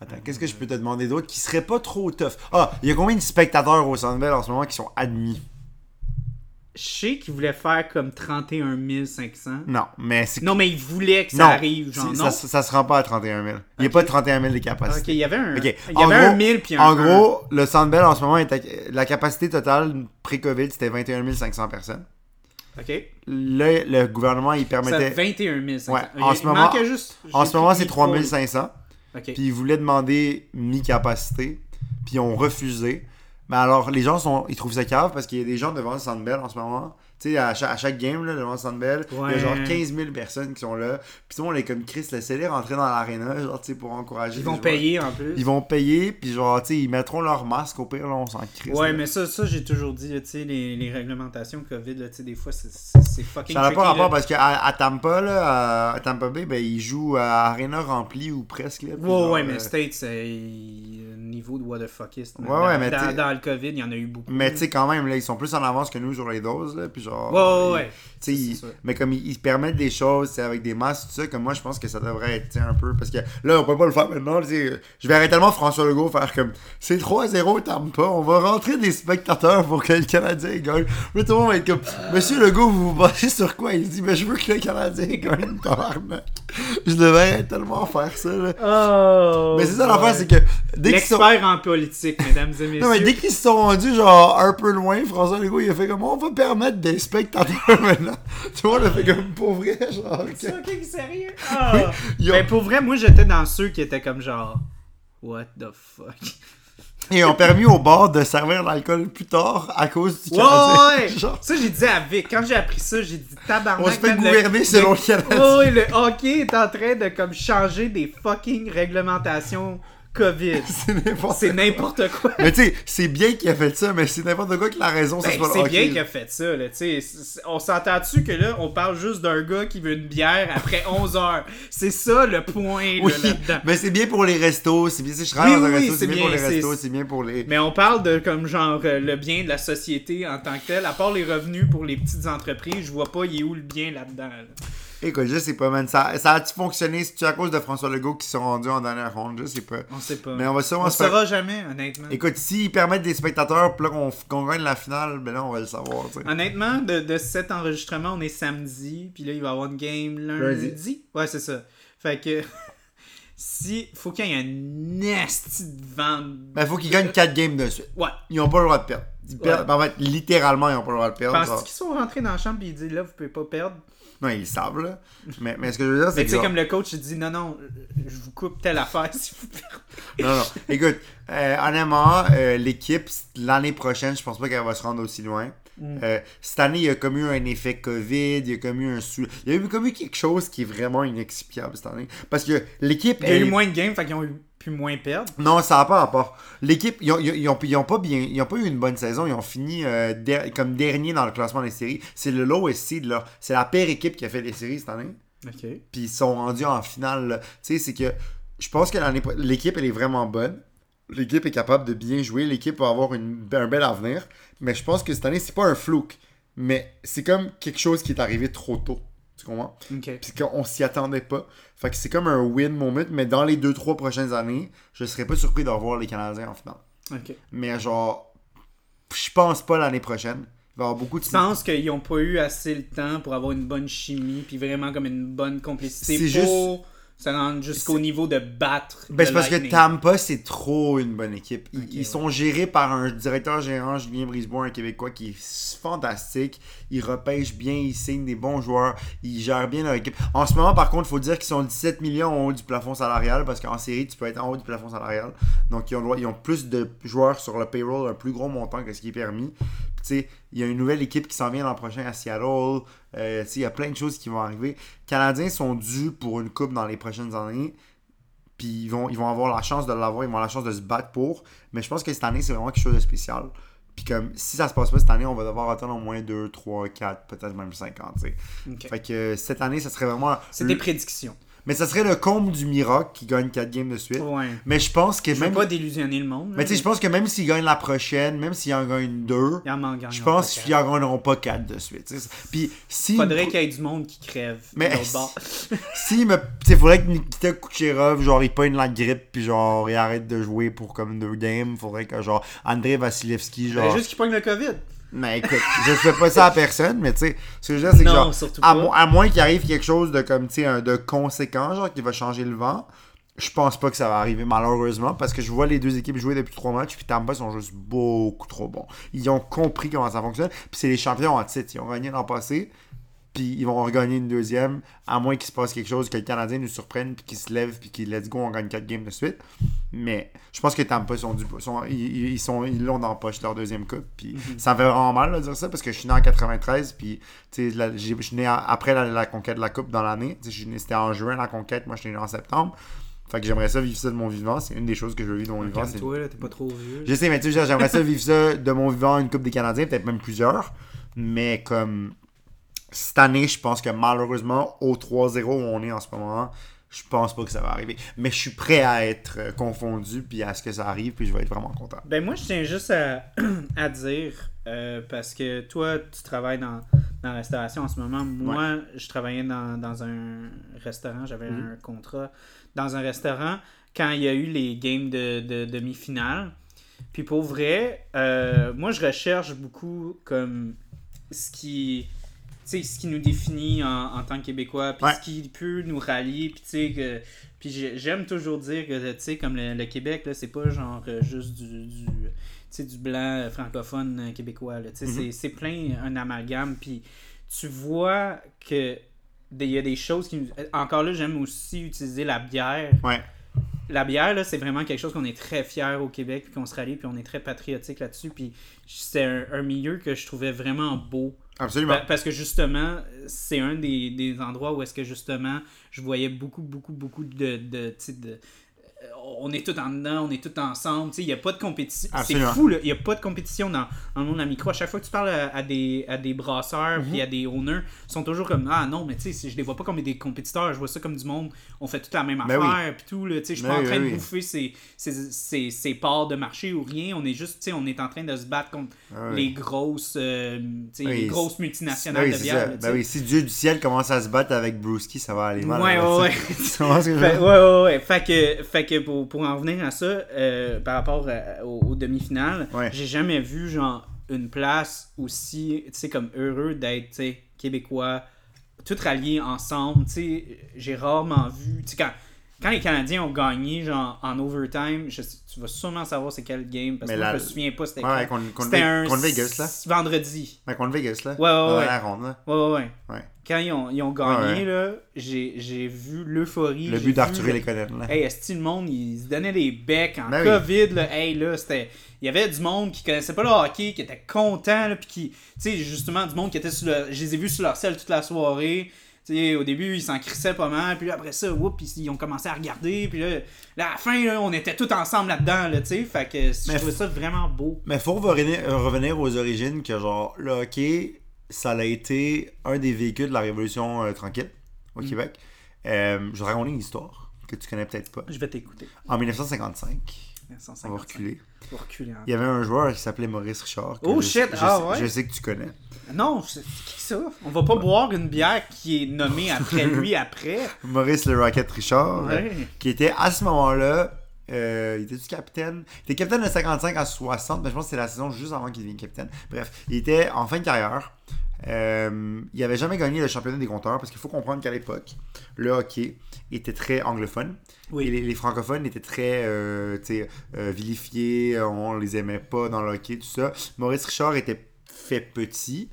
Attends, qu'est-ce que je peux te demander d'autre qui serait pas trop tough? Ah, il y a combien de spectateurs au Centre Bell en ce moment qui sont admis? je sais qu'ils voulaient faire comme 31 500. Non, mais c'est. Non, mais ils voulaient que ça Non, arrive, genre, non? ça, ça se rend pas à 31 000. Il n'y a pas de 31 000 de capacité. Ok, il y avait un, Ok, il y en avait un gros- 1000 puis un En gros, le Centre Bell en ce moment, est à- la capacité totale pré-COVID, c'était 21 500 personnes. Ok. Là, le gouvernement, il Ça permettait. 21 500. Ouais, Il- en il ce moment- manquait juste. En j'ai ce moment, pris c'est le micro. 3 500. Ok. Puis ils voulaient demander mi-capacité. Puis ils ont refusé. Mais alors, les gens, ils trouvent ça cave parce qu'il y a des gens devant le Centre en ce moment. Tu sais, à chaque, à chaque game, là, devant le Centre Bell, il y a genre 15 000 personnes qui sont là. Puis tout le monde est comme Chris, laissez-les rentrer dans l'aréna, genre, tu sais, pour encourager. Ils vont payer en plus. Ils vont payer, puis genre, tu sais, ils mettront leur masque au pire, là, on s'en crisse. Ouais, là. mais ça, ça j'ai toujours dit, tu sais, les, les réglementations COVID, tu sais, des fois, c'est- fucking Ça n'a pas rapport parce qu'à à Tampa, là, à, Tampa Bay, ben, ils jouent à aréna remplie ou presque. Là, Ouais, genre, ouais, mais euh, States, euh, niveau de what the fuckist. Ouais, ouais, mais dans, le COVID, il y en a eu beaucoup. Mais tu sais, quand même, là, ils sont plus en avance que nous sur les doses, là, puis genre... Ouais, ouais, ouais. Ça, mais comme ils, permettent des choses avec des masques, tout ça, comme moi, je pense que ça devrait être un peu. Parce que là, on peut pas le faire maintenant. Je verrais tellement François Legault faire comme c'est 3-0, t'aimes pas. On va rentrer des spectateurs pour que le Canadien gagne. Mais tout le monde va être comme Monsieur Legault, vous vous basez sur quoi? Il dit Mais je veux que le Canadien gagne, tabarnak. Je devrais tellement faire ça, là. Oh! Mais c'est ça l'affaire, c'est que dès qu'ils sont. L'expert en politique, mesdames et messieurs. Non, mais dès qu'ils se sont rendus genre un peu loin, François Legault il a fait comme on va permettre des spectateurs maintenant. Tout le monde a fait comme pour vrai, genre. C'est fucking sérieux? Ah! Ils ont- Mais pour vrai, moi, j'étais dans ceux qui étaient comme genre... What the fuck? Ils ont permis au bar de servir l'alcool plus tard à cause du Canadien. ouais! Genre, Ça, j'ai dit à Vic. Quand j'ai appris ça, j'ai dit tabarnak. on se fait le- gouverner selon le Canadien. Ouais, le hockey est en train de comme changer des fucking réglementations COVID. C'est n'importe quoi. n'importe quoi. Mais tu sais, c'est bien qu'il a fait ça, mais c'est n'importe quoi que la raison, Ben, soit c'est hockey. bien qu'il a fait ça, là, tu sais. On s'entend-tu que là, on parle juste d'un gars qui veut une bière après 11 heures? C'est ça le point, Oui, là-dedans. mais c'est bien pour les restos, c'est bien si je travaille Oui, dans un oui, resto, c'est bien, bien, pour les restos, c'est bien pour les... Mais on parle de comme genre euh, le bien de la société en tant que tel. À part les revenus pour les petites entreprises, je vois pas il est où le bien là-dedans. là? Écoute, je sais pas, man, ça, ça a-tu fonctionné, c'est-tu à cause de François Legault qui sont rendus en dernière ronde, je sais pas. On sait pas. Mais on va sûrement On se faire- saura jamais, honnêtement. Écoute, s'ils permettent des spectateurs, puis là qu'on qu'on gagne la finale, ben là, on va le savoir, tu sais. Honnêtement, de, de cet enregistrement, on est samedi, puis là, il va y avoir une game lundi. Lundi. Ouais, c'est ça. Fait que, si, faut qu'il y ait un nasty de vente. Ben, faut qu'ils gagnent 4 games de suite. Ouais. Ils ont pas le droit de perdre. Ils perdent- Ouais. ben, en fait, littéralement, ils ont pas le droit de perdre. Genre. qu'ils sont rentrés dans la chambre, puis ils disent là, vous pouvez pas perdre? Non, ils savent, là. Mais, mais ce que je veux dire, Mais c'est tu que. sais, genre- comme le coach, il dit non, non, je vous coupe telle affaire si vous. Non, non. Écoute, euh, honnêtement, euh, l'équipe, l'année prochaine, je pense pas qu'elle va se rendre aussi loin. Mm. Euh, cette année, il y a comme eu un effet COVID, il y a comme eu un sou... Il y a eu comme eu quelque chose qui est vraiment inexplicable cette année. Parce que l'équipe. Il y a eu moins de games, fait qu'ils ont eu pu moins perdre. Non, ça n'a pas rapport. L'équipe, ils ont, ils, ont, ils ont pas bien, ils ont pas eu une bonne saison. Ils ont fini euh, der- comme dernier dans le classement des séries. C'est le lowest seed, là. C'est la pire équipe qui a fait les séries cette année. Ok. Puis ils sont rendus en finale. Tu sais, c'est que je pense que l'équipe, elle est vraiment bonne. L'équipe est capable de bien jouer. L'équipe va avoir une- un bel avenir. Mais je pense que cette année, c'est pas un flouk. Mais c'est comme quelque chose qui est arrivé trop tôt. Tu comprends? Ok. Puis qu'on s'y attendait pas. Fait que c'est comme un win moment, mais dans les 2-3 prochaines années, je serais pas surpris de revoir les Canadiens en finale. Mais genre, je pense pas l'année prochaine. Il va y avoir beaucoup de. Tu penses qu'ils n'ont pas eu assez le temps pour avoir une bonne chimie, puis vraiment comme une bonne complicité pour se rendre jusqu'au niveau de battre. Ben, c'est parce que. Tampa, c'est trop une bonne équipe. Ils, Ok, ils ouais. sont gérés par un directeur gérant, Julien Brisebois, un Québécois qui est fantastique. Ils repêchent bien, ils signent des bons joueurs, ils gèrent bien leur équipe. En ce moment, par contre, il faut dire qu'ils sont 17 millions en haut du plafond salarial parce qu'en série, tu peux être en haut du plafond salarial. Donc, ils ont, ils ont plus de joueurs sur le payroll, un plus gros montant que ce qui est permis. Il y a une nouvelle équipe qui s'en vient l'an prochain à Seattle. Euh, il y a plein de choses qui vont arriver. Les Canadiens sont dus pour une coupe dans les prochaines années. Puis ils vont, ils vont avoir la chance de l'avoir, ils vont avoir la chance de se battre pour. Mais je pense que cette année, c'est vraiment quelque chose de spécial. Puis comme si ça se passe pas cette année, on va devoir attendre au moins 2, 3, 4, peut-être même 50. tu sais. Ok. Fait que euh, cette année, ça serait vraiment. C'est des prédictions. Mais ça serait le comble du miracle qui gagne 4 games de suite. Ouais. Mais je pense que Je même. pas délusionner le monde. Mais tu sais, je pense que même s'ils gagnent la prochaine, même s'ils en gagnent 2, Il en manque je pense qu'ils en gagneront pas 4 de suite. tu sais. Puis si. Faudrait qu'il y ait du monde qui crève. Mais-. Si me. Tu sais, faudrait que Nikita Kucherov, genre, il pogne la grippe, puis genre, il arrête de jouer pour comme deux games. Faudrait que, genre, André Vasilevski, Faudrait genre. juste qu'il pogne le COVID. Mais écoute, je fais pas ça à personne, mais tu sais, ce que je veux dire, c'est que genre, à, pas. mo- à moins qu'il arrive quelque chose de comme, tu sais, de conséquent, genre, qui va changer le vent, je pense pas que ça va arriver, malheureusement, parce que je vois les deux équipes jouer depuis trois matchs, puis Tampa sont juste beaucoup trop bons. Ils ont compris comment ça fonctionne, puis c'est les champions en titre. Ils ont gagné l'an passé, puis ils vont regagner une deuxième, à moins qu'il se passe quelque chose, que le Canadien nous surprenne, puis qu'ils se lèvent, puis qu'ils let's go, on gagne quatre games de suite. Mais je pense que Tampa sont du, sont, ils, ils sont ils l'ont dans la poche leur deuxième coupe. Puis ça me fait vraiment mal de dire ça parce que je suis né en 93 puis la- je suis né après la, la conquête de la coupe dans l'année. C'était en juin la conquête, moi je suis né en septembre. Fait que j'aimerais ça vivre ça de mon vivant. C'est une des choses que je veux vivre de mon vivant. là, t'es pas trop vieux. Je sais, mais tu sais, j'aimerais ça vivre ça de mon vivant une coupe des Canadiens, peut-être même plusieurs. Mais comme cette année, je pense que malheureusement, au 3-0 où on est en ce moment, je pense pas que ça va arriver. Mais je suis prêt à être euh, confondu puis à ce que ça arrive, puis je vais être vraiment content. Ben moi, je tiens juste à, à dire, euh, parce que toi, tu travailles dans, dans la restauration en ce moment. Moi, je travaillais dans, dans un restaurant, j'avais Mhm. un contrat dans un restaurant quand il y a eu les games de, de demi-finale. Puis pour vrai, euh, moi, je recherche beaucoup comme ce qui... ce qui nous définit en, en tant que Québécois, puis Ouais. ce qui peut nous rallier, puis tu sais, que... Puis j'ai- j'aime toujours dire que, tu sais, comme le, le Québec, là, c'est pas genre euh, juste du, du, du blanc euh, francophone euh, québécois, là. Tu sais, Mhm. c'est- c'est plein un amalgame, puis tu vois que il y a des choses qui... nous- Encore là, j'aime aussi utiliser la bière. Ouais. La bière, là, c'est vraiment quelque chose qu'on est très fiers au Québec, puis qu'on se rallie, puis on est très patriotique là-dessus, puis c'est un, un milieu que je trouvais vraiment beau. Absolument. Pa- Parce que justement, c'est un des, endroits où est-ce que justement, je voyais beaucoup, beaucoup, beaucoup de. de, de- on est tous en dedans, on est tous ensemble. Il n'y a pas de compétition. C'est fou, là. Il n'y a pas de compétition dans, dans le monde de la micro. À chaque fois que tu parles à, à des, à des brasseurs Mhm. puis à des owners, ils sont toujours comme Ah non, mais tu sais, je les vois pas comme des compétiteurs, je vois ça comme du monde. On fait toute la même Ben affaire. Puis tout, là. Tu sais, Je suis Ben pas en train ben de bouffer ses parts de marché ou rien. On est juste, tu sais, on est en train de se battre contre Ah les grosses, euh, les grosses Ben multinationales de bière. Ben oui, si Dieu du ciel commence à se battre avec Brewski, ça va aller mal. Ouais, ouais, ouais. sais. Tu comprends ce que je veux Fait, dire? ouais, ouais, ouais. Fait que, fait que pour, pour en venir à ça, euh, par rapport à- aux, aux demi-finales, Ouais. j'ai jamais vu genre une place aussi, tu sais, comme heureux d'être, québécois, tout ralliés ensemble. Tu sais, j'ai rarement vu, tu sais, quand, quand les Canadiens ont gagné, genre, en overtime, je tu vas sûrement savoir c'est quel game, parce que la- je me souviens pas c'était Ouais, quand. C'était un contre Vegas, là. vendredi. Ouais, contre Vegas, là. Ouais, ouais, Dans ouais. la ronde, là. Ouais, ouais, ouais. Quand ils ont, ils ont gagné, là, j'ai j'ai vu l'euphorie. Le but d'Arthur le- les connaît, là. Hey, est le monde, ils se donnaient des becs en Ben oui. COVID, là? Hey, là, c'était. Il y avait du monde qui connaissait pas le hockey, qui était content, là, puis qui. Tu sais, justement, du monde qui était sur le. Je les ai vus sur leur selle toute la soirée. Au début, ils s'en crissaient pas mal, puis là, après ça, whoop, ils, ont commencé à regarder, puis là, là, à la fin, là, on était tous ensemble là-dedans, là, tu sais. Fait que je trouvais ça vraiment beau. Mais faut revenir, euh, revenir aux origines que genre le hockey, ça a été un des véhicules de la révolution euh, tranquille au Mm. Québec. Euh, je vais te raconter une histoire que tu connais peut-être pas. Je vais t'écouter. En 1955, on 155. va reculer. On va reculer, hein. Il y avait un joueur qui s'appelait Maurice Richard. Oh, je- shit! Je, Ah, ouais? je sais que tu connais. Non, c'est c'est qui ça? On va pas boire une bière qui est nommée après lui après. Maurice le Rocket Richard, Ouais. euh, qui était à ce moment-là, euh, il était du capitaine. Il était capitaine de 55 à 60, mais je pense que c'était la saison juste avant qu'il devienne capitaine. Bref, il était en fin de carrière. Euh, il avait jamais gagné le championnat des compteurs parce qu'il faut comprendre qu'à l'époque, le hockey était très anglophone. Oui. Et les, les francophones étaient très euh, vilifiés, on les aimait pas dans le hockey, tout ça. Maurice Richard était fait petit,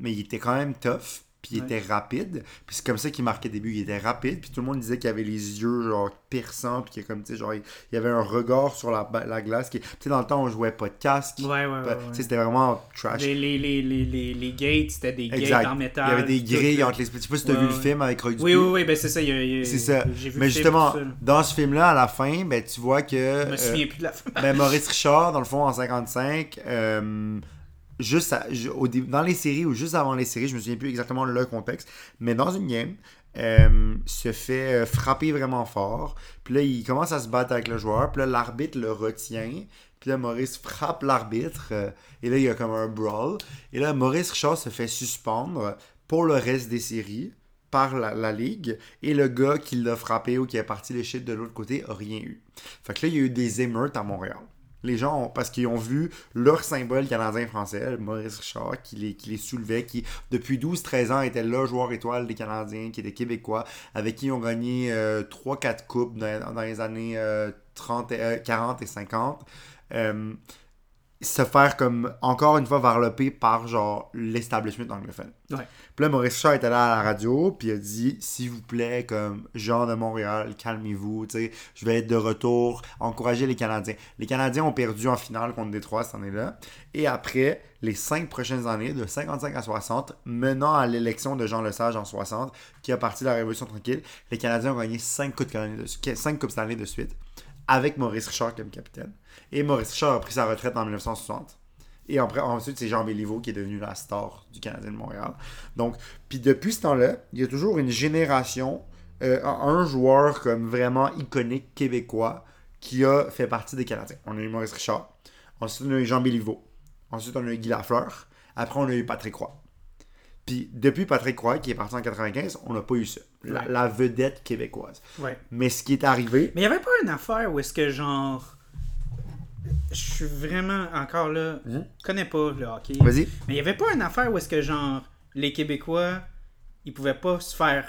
mais il était quand même tough, puis il Ouais. était rapide. Puis c'est comme ça qu'il marquait des buts, il était rapide, puis tout le monde disait qu'il avait les yeux genre perçants, puis qu'il comme tu sais genre il, il avait un regard sur la, la glace qui tu sais dans le temps on jouait pas de casque. Ouais, ouais, ouais. C'était vraiment trash. Les, les, les, les, gates, c'était des gates en métal. Il y avait des grilles entre les je sais pas si t'as vu le film avec Roy Oui, oui, oui, ben c'est ça. il y il y C'est ça. J'ai vu Mais justement, dans ce film-là, à la fin, ben, tu vois que. Je me euh, souviens plus de la fin. ben, Maurice Richard, dans le fond, en 55, euh, juste dé- dans les séries ou juste avant les séries, je me souviens plus exactement le contexte, mais dans une game, euh, se fait euh, frapper vraiment fort. Puis là, il commence à se battre avec le joueur. Puis là, l'arbitre le retient. Puis là, Maurice frappe l'arbitre. euh, et là, il y a comme un brawl. Et là, Maurice Richard se fait suspendre pour le reste des séries par la, la ligue. Et le gars qui l'a frappé ou qui a parti les shit de l'autre côté a rien eu. Fait que là, il y a eu des émeutes à Montréal. Les gens, ont- parce qu'ils ont vu leur symbole canadien-français, Maurice Richard, qui les, soulevait, qui depuis 12-13 ans était le joueur étoile des Canadiens, qui était québécois, avec qui ils ont gagné 3-4 coupes dans, dans les années euh, 30 et- euh, 40 et 50. Euh, se faire comme encore une fois varloper par l'establishment anglophone. Ouais. Puis là, Maurice Richard était là à la radio, puis il a dit S'il vous plaît, comme Jean de Montréal, calmez-vous, je vais être de retour, encourager les Canadiens. Les Canadiens ont perdu en finale contre Détroit cette année-là, et après, les cinq prochaines années, de 55 à 60, menant à l'élection de Jean Lesage en 60, qui a parti de la Révolution tranquille, les Canadiens ont gagné 5 coupes de, cinq coupes de suite, avec Maurice Richard comme capitaine. Et Maurice Richard a pris sa retraite en 1960. Et après, ensuite, c'est Jean Béliveau qui est devenu la star du Canadien de Montréal. Donc, puis depuis ce temps-là, il y a toujours une génération, euh, un joueur comme vraiment iconique québécois qui a fait partie des Canadiens. On a eu Maurice Richard. Ensuite, on a eu Jean Béliveau. Ensuite, on a eu Guy Lafleur. Après, on a eu Patrick Roy. Puis depuis Patrick Roy, qui est parti en 95, on n'a pas eu ça. La, Ouais. la vedette québécoise. Ouais. Mais ce qui est arrivé, Mais il n'y avait pas une affaire où est-ce que genre. Je suis vraiment encore là. Je connais pas le hockey. Vas-y. Mais il n'y avait pas une affaire où est-ce que genre les Québécois ils pouvaient pas se faire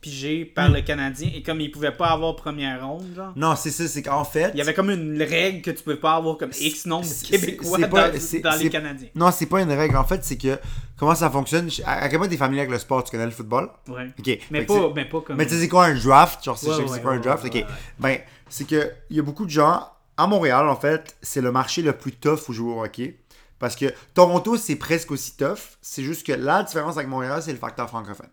piger Hmm. par le Canadien et comme ils pouvaient pas avoir première ronde, genre. Non, c'est ça, c'est qu'en fait. Il y avait comme une règle que tu pouvais pas avoir comme X nombre de Québécois pas- dans, les Canadiens. Non, c'est pas une règle. En fait, c'est que. Comment ça fonctionne À, quel point t'es familier avec le sport Tu connais le football? Ouais. Ok. Mais pas, mais pas comme. Mais tu sais, c'est quoi un draft? Genre, c'est Ouais, ouais, quoi un draft Ok. Ben, c'est que il y a beaucoup de gens. À Montréal, en fait, c'est le marché le plus tough où jouer au hockey. Parce que Toronto, c'est presque aussi tough. C'est juste que la différence avec Montréal, c'est le facteur francophone.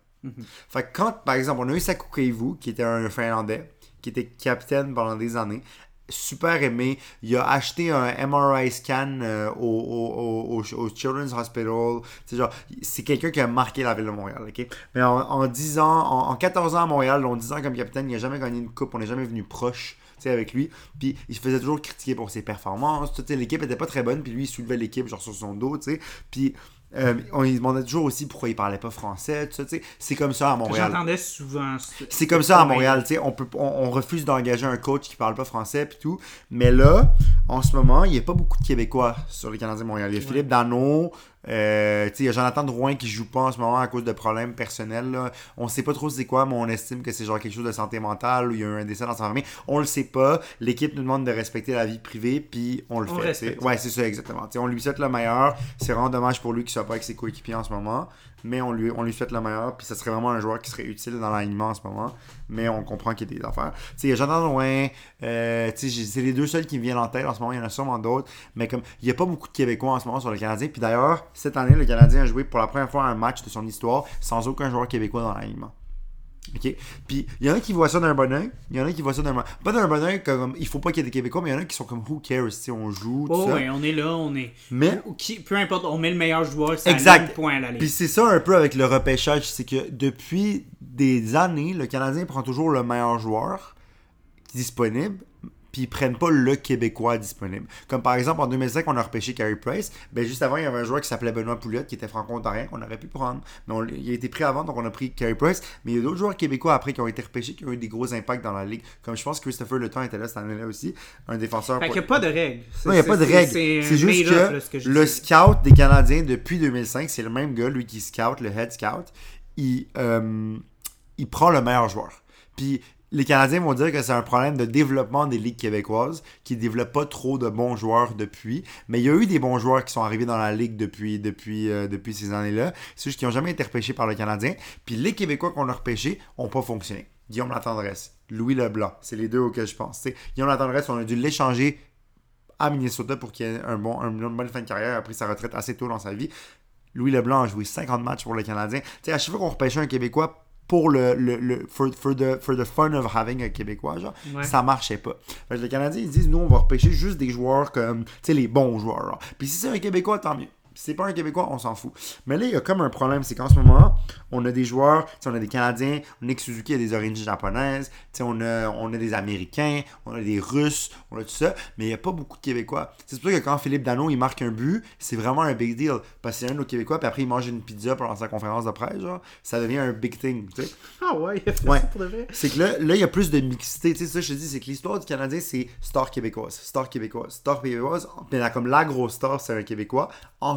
Fait que quand, par exemple, on a eu Saku Keivu, qui était un Finlandais, qui était capitaine pendant des années, super aimé. Il a acheté un MRI scan euh, au, au, au, au- au Children's Hospital. C'est genre, c'est quelqu'un qui a marqué la ville de Montréal, ok? Mais en, en 10 ans, en, en 14 ans à Montréal, en 10 ans comme capitaine, il n'a jamais gagné une coupe, on n'est jamais venu proche. Avec lui, puis il se faisait toujours critiquer pour ses performances. Tu sais, L'équipe était pas très bonne, puis lui il soulevait l'équipe genre sur son dos, tu sais. Puis euh, on lui demandait toujours aussi pourquoi il parlait pas français, tout ça, tu sais. C'est comme ça à Montréal. J'entendais souvent. ce- C'est comme ça à. Montréal, tu sais, on, peut, on, on refuse d'engager un coach qui parle pas français puis tout. Mais là, en ce moment, il n'y a pas beaucoup de Québécois sur les Canadiens de Montréal. Il y a Philippe Dano, euh, il y a Jonathan Drouin qui joue pas en ce moment à cause de problèmes personnels. Là. On sait pas trop c'est quoi, mais on estime que c'est genre quelque chose de santé mentale ou il y a eu un décès dans sa famille. On le sait pas. L'équipe nous demande de respecter la vie privée puis on le On fait. Ouais, c'est ça exactement. On lui souhaite le meilleur. C'est vraiment dommage pour lui qu'il soit pas avec ses coéquipiers en ce moment. Mais on lui, on lui souhaite le meilleur. Puis ça serait vraiment un joueur qui serait utile dans l'alignement en ce moment. Mais on comprend qu'il y a des affaires. Tu sais, il y a Jonathan euh, c'est les deux seuls qui me viennent en tête en ce moment. Il y en a sûrement d'autres. Mais comme il n'y a pas beaucoup de Québécois en ce moment sur le Canadien. Puis d'ailleurs, cette année, le Canadien a joué pour la première fois un match de son histoire sans aucun joueur québécois dans l'alignement. OK? Puis il y en a qui voient ça d'un bon oeil. Il y en a qui voient ça d'un pas d'un bon oeil comme il faut pas qu'il y ait des Québécois, mais il y en a qui sont comme who cares si on joue, tout Oh, ça. ouais, on est là, on est. Mais qui- peu importe, on met le meilleur joueur, c'est Exact. point à la ligne. Puis c'est ça un peu avec le repêchage, c'est que depuis des années, le Canadien prend toujours le meilleur joueur disponible, puis ils prennent pas le Québécois disponible. Comme par exemple en 2005, on a repêché Carey Price, ben juste avant, il y avait un joueur qui s'appelait Benoît Pouliot, qui était franco-ontarien, qu'on aurait pu prendre. Mais on- il a été pris avant, donc on a pris Carey Price. Mais il y a d'autres joueurs québécois après qui ont été repêchés, qui ont eu des gros impacts dans la ligue. Comme je pense que Christopher Le Temps était là cette année-là aussi, un défenseur. Fait qu'il n'y a pas de règles. non, il n'y a pas de règle. C'est juste que là, ce que je le scout des Canadiens depuis 2005, c'est le même gars, lui qui scout, le head scout, il, euh, il prend le meilleur joueur. Puis les Canadiens vont dire que c'est un problème de développement des ligues québécoises, qui ne développent pas trop de bons joueurs depuis. Mais il y a eu des bons joueurs qui sont arrivés dans la ligue depuis, depuis, euh, depuis ces années-là. C'est juste qu'ils n'ont jamais été repêchés par le Canadien. Puis les Québécois qu'on a repêchés n'ont pas fonctionné. Guillaume Latendresse, Louis Leblanc, c'est les deux auxquels je pense. T'sais, Guillaume Latendresse, on a dû l'échanger à Minnesota pour qu'il ait un bon, un- une bonne fin de carrière. A pris sa retraite assez tôt dans sa vie. Louis Leblanc a joué 50 matchs pour le Canadien. À chaque fois qu'on repêchait un Québécois pour le, le, le- for, for the, for the fun of having a Québécois, genre, Ouais. ça marchait pas. Fait que les Canadiens, ils disent, nous, on va repêcher juste des joueurs comme, tu sais, les bons joueurs. genre. Puis si c'est un Québécois, tant mieux. C'est pas un Québécois, on s'en fout. Mais là, il y a comme un problème, c'est qu'en ce moment, on a des joueurs, on a des Canadiens, Nick Suzuki a des origines japonaises, on a, on a des Américains, on a des Russes, on a tout ça, mais il n'y a pas beaucoup de Québécois. C'est pour ça que quand Philippe Dano, il marque un but, c'est vraiment un big deal, parce que c'est un de nos Québécois, puis après, il mange une pizza pendant sa conférence de presse, genre, ça devient un big thing, tu sais. Ah ouais, il a fait Ouais. C'est que là, là, il y a plus de mixité. Tu sais, ça, je te dis, c'est que l'histoire du Canadien, c'est star québécoise, star québécoise, star québécoise. Mais là, comme la grosse star, c'est un Québécois,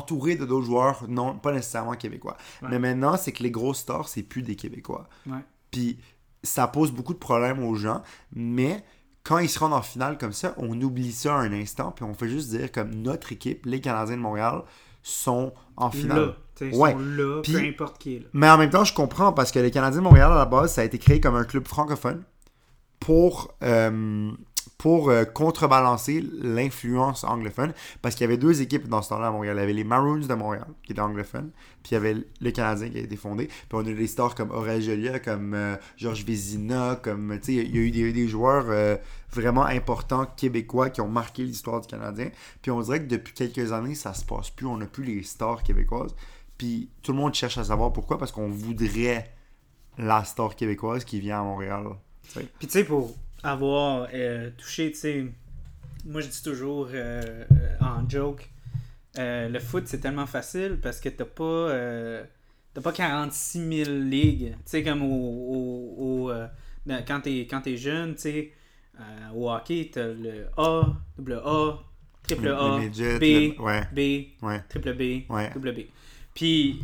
entouré de d'autres joueurs, non, pas nécessairement québécois. Ouais. Mais maintenant, c'est que les grosses stars, c'est plus des Québécois. Ouais. Puis ça pose beaucoup de problèmes aux gens, mais quand ils se rendent en finale comme ça, on oublie ça un instant, puis on fait juste dire comme notre équipe, les Canadiens de Montréal, sont en finale. Là, Ouais. sont là, Puis- peu importe qui est là. Mais en même temps, je comprends parce que les Canadiens de Montréal, à la base, ça a été créé comme un club francophone pour, euh, pour euh, contrebalancer l'influence anglophone. Parce qu'il y avait deux équipes dans ce temps-là à Montréal. Il y avait les Maroons de Montréal, qui étaient anglophones, puis il y avait le Canadien qui a été fondé. Puis on a eu des stars comme Aurel Jolia, comme euh, Georges Vézina, comme, tu sais, il y a eu des, joueurs euh, vraiment importants québécois qui ont marqué l'histoire du Canadien. Puis on dirait que depuis quelques années, ça se passe plus. On n'a plus les stars québécoises. Puis tout le monde cherche à savoir pourquoi, parce qu'on voudrait la star québécoise qui vient à Montréal. Puis tu sais, pour avoir euh, touché, tu sais, moi je dis toujours euh, euh, en joke, le foot c'est tellement facile parce que t'as pas, t'as pas 46 000 ligues. Tu sais, comme au, au, quand t'es quand t'es jeune, tu sais, au hockey, t'as le A, double A, triple Le- A, B, ouais, B, triple B, double B. Puis,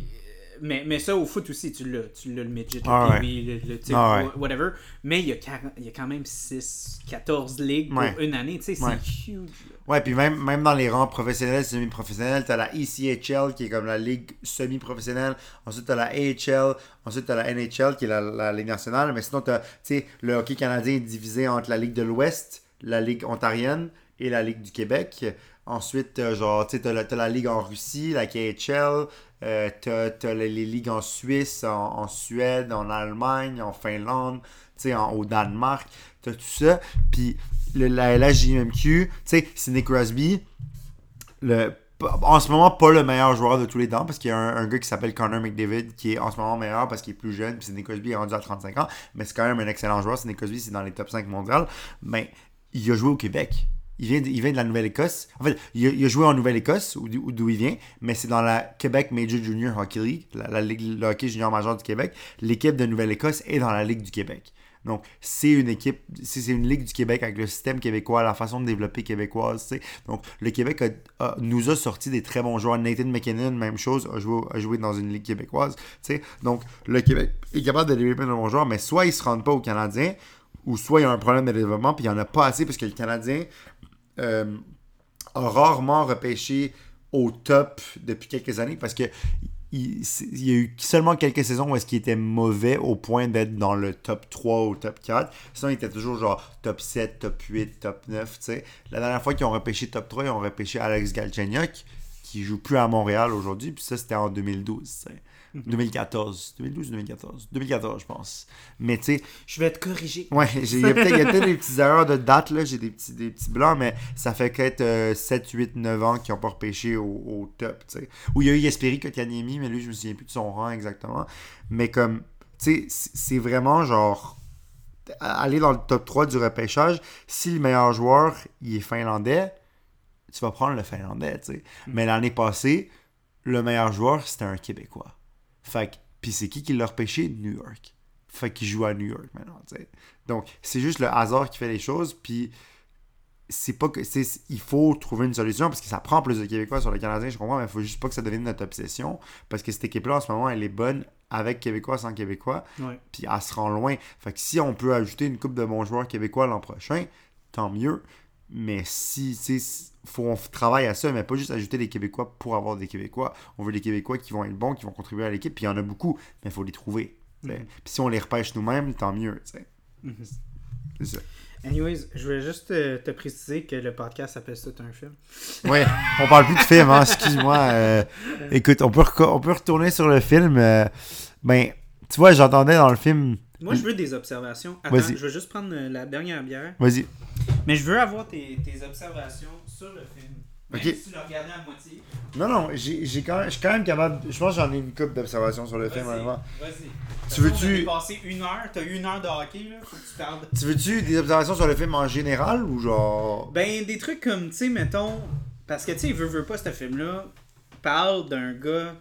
mais, mais ça, au foot aussi, tu l'as. Tu l'as le midget, le Ah ouais. kiwi, le, le Ah whatever. Mais il y, a 40 il y a quand même 6, 14 ligues pour Ouais. une année. Tu sais, Ouais. c'est huge. Ouais, puis même, même dans les rangs professionnels, semi-professionnels, t'as la ECHL qui est comme la ligue semi-professionnelle. Ensuite, t'as la AHL. Ensuite, t'as la NHL qui est la, la ligue nationale. Mais sinon, t'as, tu sais, le hockey canadien est divisé entre la ligue de l'Ouest, la ligue ontarienne et la ligue du Québec. Ensuite, t'as genre, tu sais, t'as la, ligue en Russie, la KHL. Euh, t'as, les, les ligues en Suisse, en, Suède, en Allemagne, en Finlande, tu sais, au Danemark. T'as tout ça. Puis le, la LHJMQ, tu sais, Sidney Crosby, le, en ce moment, pas le meilleur joueur de tous les temps, parce qu'il y a un, gars qui s'appelle Connor McDavid, qui est en ce moment meilleur parce qu'il est plus jeune, puis Sidney Crosby est rendu à 35 ans, mais c'est quand même un excellent joueur. Sidney Crosby, c'est dans les top 5 mondiales, mais il a joué au Québec. Il vient, de, il vient de la Nouvelle-Écosse. En fait, il a, joué en Nouvelle-Écosse, ou d'où il vient, mais c'est dans la Québec Major Junior Hockey League, la, ligue le hockey junior majeur du Québec. L'équipe de Nouvelle-Écosse est dans la Ligue du Québec. Donc, c'est une équipe, c'est une ligue du Québec avec le système québécois, la façon de développer québécoise, tu sais. Donc, le Québec nous a sorti des très bons joueurs. Nathan McKinnon, même chose, a joué, a joué dans une ligue québécoise, tu sais. Donc, le Québec est capable de développer de bons joueurs, mais soit ils se rendent pas aux Canadiens, ou soit il y a un problème de développement, puis il y en a pas assez, parce que le Canadien euh, a rarement repêché au top depuis quelques années, parce que il, y a eu seulement quelques saisons où est-ce qu'il était mauvais au point d'être dans le top 3 ou top 4. Sinon, il était toujours genre top 7, top 8, top 9, tu sais. La dernière fois qu'ils ont repêché top 3, ils ont repêché Alex Galchenyuk, qui joue plus à Montréal aujourd'hui, puis ça, c'était en 2012, tu sais. 2014. 2012 2014 2014, je pense. Mais tu sais, Je vais te corriger. Ouais, j'ai- il y a peut-être des petites erreurs de date, là. J'ai des petits, des petits blancs, mais ça fait peut-être 7, 8, 9 ans qu'ils n'ont pas repêché au, au top, tu sais. Où il y a eu Yesperi Kotkaniemi, mais lui, je me souviens plus de son rang exactement. Mais comme, tu sais, c'est vraiment genre. Aller dans le top 3 du repêchage, si le meilleur joueur, il est finlandais, tu vas prendre le finlandais, tu sais. Mais l'année passée, le meilleur joueur, c'était un Québécois. Fait que, puis c'est qui qui l'a repêché? New York. Fait qu'il joue à New York maintenant. Donc, c'est juste le hasard qui fait les choses, puis c'est pas que c'est il faut trouver une solution parce que ça prend plus de Québécois sur le Canadien, je comprends, mais il faut juste pas que ça devienne notre obsession parce que cette équipe-là en ce moment, elle est bonne avec Québécois sans Québécois, Ouais. puis elle se rend loin. Fait que si on peut ajouter une coupe de bons joueurs québécois l'an prochain, tant mieux. Mais si, tu sais, faut on travaille à ça, mais pas juste ajouter des Québécois pour avoir des Québécois. On veut des Québécois qui vont être bons, qui vont contribuer à l'équipe, puis il y en a beaucoup, mais il faut les trouver. Mhm. Puis si on les repêche nous-mêmes, tant mieux. tu sais. Mhm. C'est ça. Anyways, je voulais juste te, te préciser que le podcast s'appelle C'est un film. Ouais, on parle plus de film, hein, excuse-moi. euh, écoute, on peut, on peut retourner sur le film. euh, ben, tu vois, j'entendais dans le film. Moi, je veux des observations. Attends, je veux juste prendre euh, la dernière bière. Vas-y. Mais je veux avoir tes, tes observations sur le film. Même Ok. si tu l'as regardé à moitié. Non, non, j'ai j'ai quand même, je suis quand même capable. Je pense que j'en ai une coupe d'observations sur le film, Vas-y. Tu veux-tu- passé une heure, t'as une heure de hockey, là, faut que tu parles. Tu veux-tu des observations sur le film en général ou genre? Ben, des trucs comme, tu sais, mettons. Parce que, tu sais, veut, veut pas, ce film-là parle d'un gars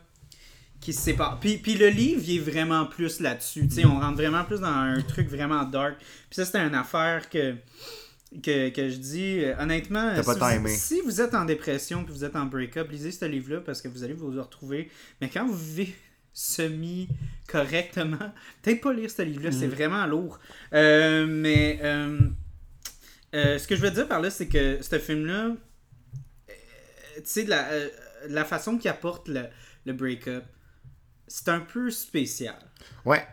qui se sépare. Puis, puis le livre, il est vraiment plus là-dessus. Tu sais, on rentre vraiment plus dans un truc vraiment dark. Puis ça, c'était une affaire que. Que, que je dis, euh, honnêtement, T'as si, pas vous, si vous êtes en dépression puis vous êtes en break-up, lisez ce livre-là parce que vous allez vous retrouver. Mais quand vous vivez semi-correctement, peut-être pas lire ce livre-là, c'est vraiment lourd. Euh, mais euh, euh, ce que je veux dire par là, c'est que ce film-là, euh, tu sais, de la, euh, la façon qu'il apporte le, le break-up, c'est un peu spécial. Ouais.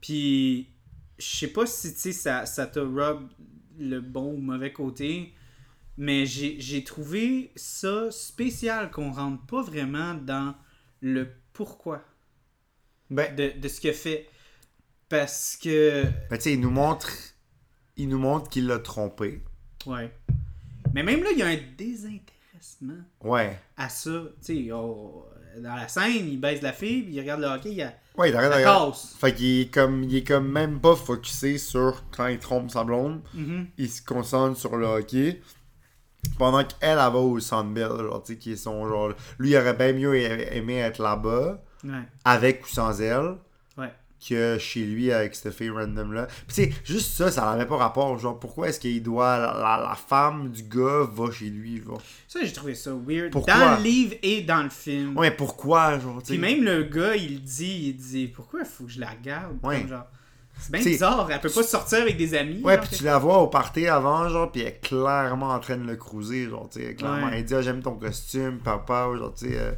Puis, je sais pas si, tu sais, ça, ça te rub le bon ou mauvais côté, mais j'ai trouvé ça spécial qu'on rentre pas vraiment dans le pourquoi Ben, de, de ce qu'il fait. Parce que, ben tu sais, il nous montre. Il nous montre qu'il l'a trompé. ouais. Mais même là, il y a un désintéressement Ouais. à ça. Tu sais, oh, dans la scène, il baise la fille, puis il regarde le hockey, il a Ouais, il arrête la casse. Fait qu'il est comme. Il est comme même pas focusé sur quand il trompe sa blonde. Mhm. il se concentre sur le hockey. Pendant qu'elle, elle va au Sandbell, genre, tu sais, qui est son genre. Lui, il aurait bien mieux aimé être là-bas, Ouais. avec ou sans elle. Que chez lui avec cette fille random-là. Puis, tu sais, juste ça, ça n'avait pas rapport. Genre, pourquoi est-ce qu'il doit. La, la- la femme du gars va chez lui, genre? Ça, j'ai trouvé ça weird. Pourquoi? Dans le livre et dans le film. Ouais, pourquoi, genre. Puis même le gars, il dit, il dit, pourquoi il faut que je la regarde? Ouais. Comme genre, c'est bien bizarre, elle peut pas sortir avec des amis. Ouais, puis tu la vois au party avant, genre, puis elle est clairement en train de le cruiser, genre, tu sais, clairement. Ouais. Elle dit, ah, j'aime ton costume, papa, genre, tu sais, euh,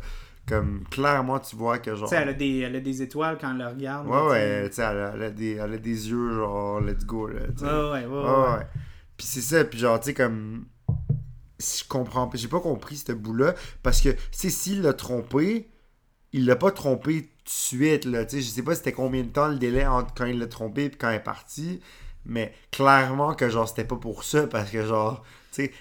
comme, clairement, tu vois que, genre. Tu sais, elle a, des, elle a des étoiles quand elle le regarde. Ouais, là, ouais, tu sais, elle, a- elle a des, elle a des yeux, genre, let's go, là, tu tu sais. sais. Ouais, ouais, ouais. Ouais, ouais. ouais. Puis c'est ça, puis genre, tu sais, comme. Je comprends j'ai pas compris ce bout-là, parce que, c'est s'il l'a trompé, il l'a pas trompé tout de suite, là, tu sais, je sais pas c'était combien de temps le délai entre quand il l'a trompé et quand il est parti, mais clairement que, genre, c'était pas pour ça, parce que, genre,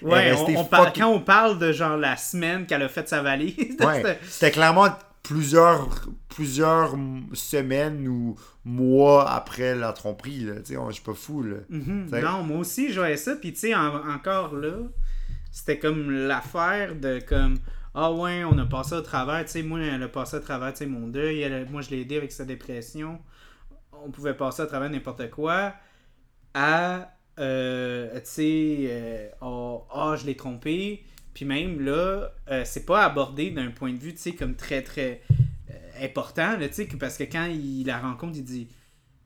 Ouais, on, on parle- quand on parle de genre la semaine qu'elle a fait sa valise, Ouais, c'était- clairement plusieurs, plusieurs semaines ou mois après la tromperie, là, on- je suis pas fou, là. Mhm. Non, moi aussi, je voyais ça. Puis, tu sais, en- encore là, c'était comme l'affaire de comme. Ah ouais, on a passé au travers. Tu sais, moi, elle a passé au travers, tu sais, mon deuil. Elle moi, je l'ai aidé avec sa dépression. On pouvait passer à travers n'importe quoi. À. euh, tu sais. euh, oh, ah, je l'ai trompé. Puis même là, euh, c'est pas abordé d'un point de vue, tu sais, comme très, très important. Là, tu sais, parce que quand il la rencontre, il dit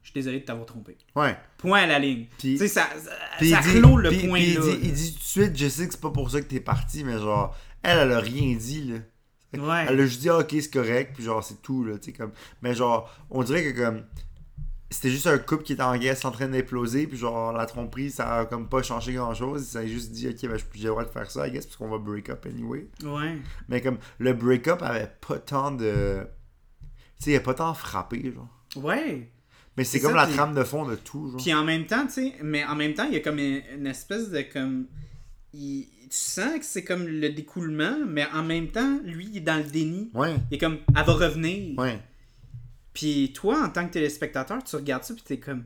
Je suis désolé de t'avoir trompé. Ouais. Point à la ligne. Puis- tu sais, ça, ça, clôt le point puis il là. dit, il dit tout de suite, je sais que c'est pas pour ça que t'es parti, mais genre, elle, elle a rien dit, là. Ouais. Elle a juste dit, ah, ok, c'est correct, puis genre, c'est tout, là, tu sais, comme. Mais genre, on dirait que comme. C'était juste un couple qui était en guest en train d'imploser, puis genre, la tromperie, ça a comme pas changé grand chose. Ça a juste dit, ok, ben, j'ai le droit de faire ça, I guess, parce qu'on va break up anyway. Ouais. Mais comme, le break-up avait pas tant de. Tu sais, il a pas tant frappé, genre. Ouais. Mais c'est comme ça, la trame de fond de tout, genre. Puis en même temps, tu sais, mais en même temps, il y a comme une, une espèce de comme. il- tu sens que c'est comme le découlement, mais en même temps, lui, il est dans le déni. Ouais, Il est comme, elle va revenir. ouais. Puis toi, en tant que téléspectateur, tu regardes ça, puis t'es comme,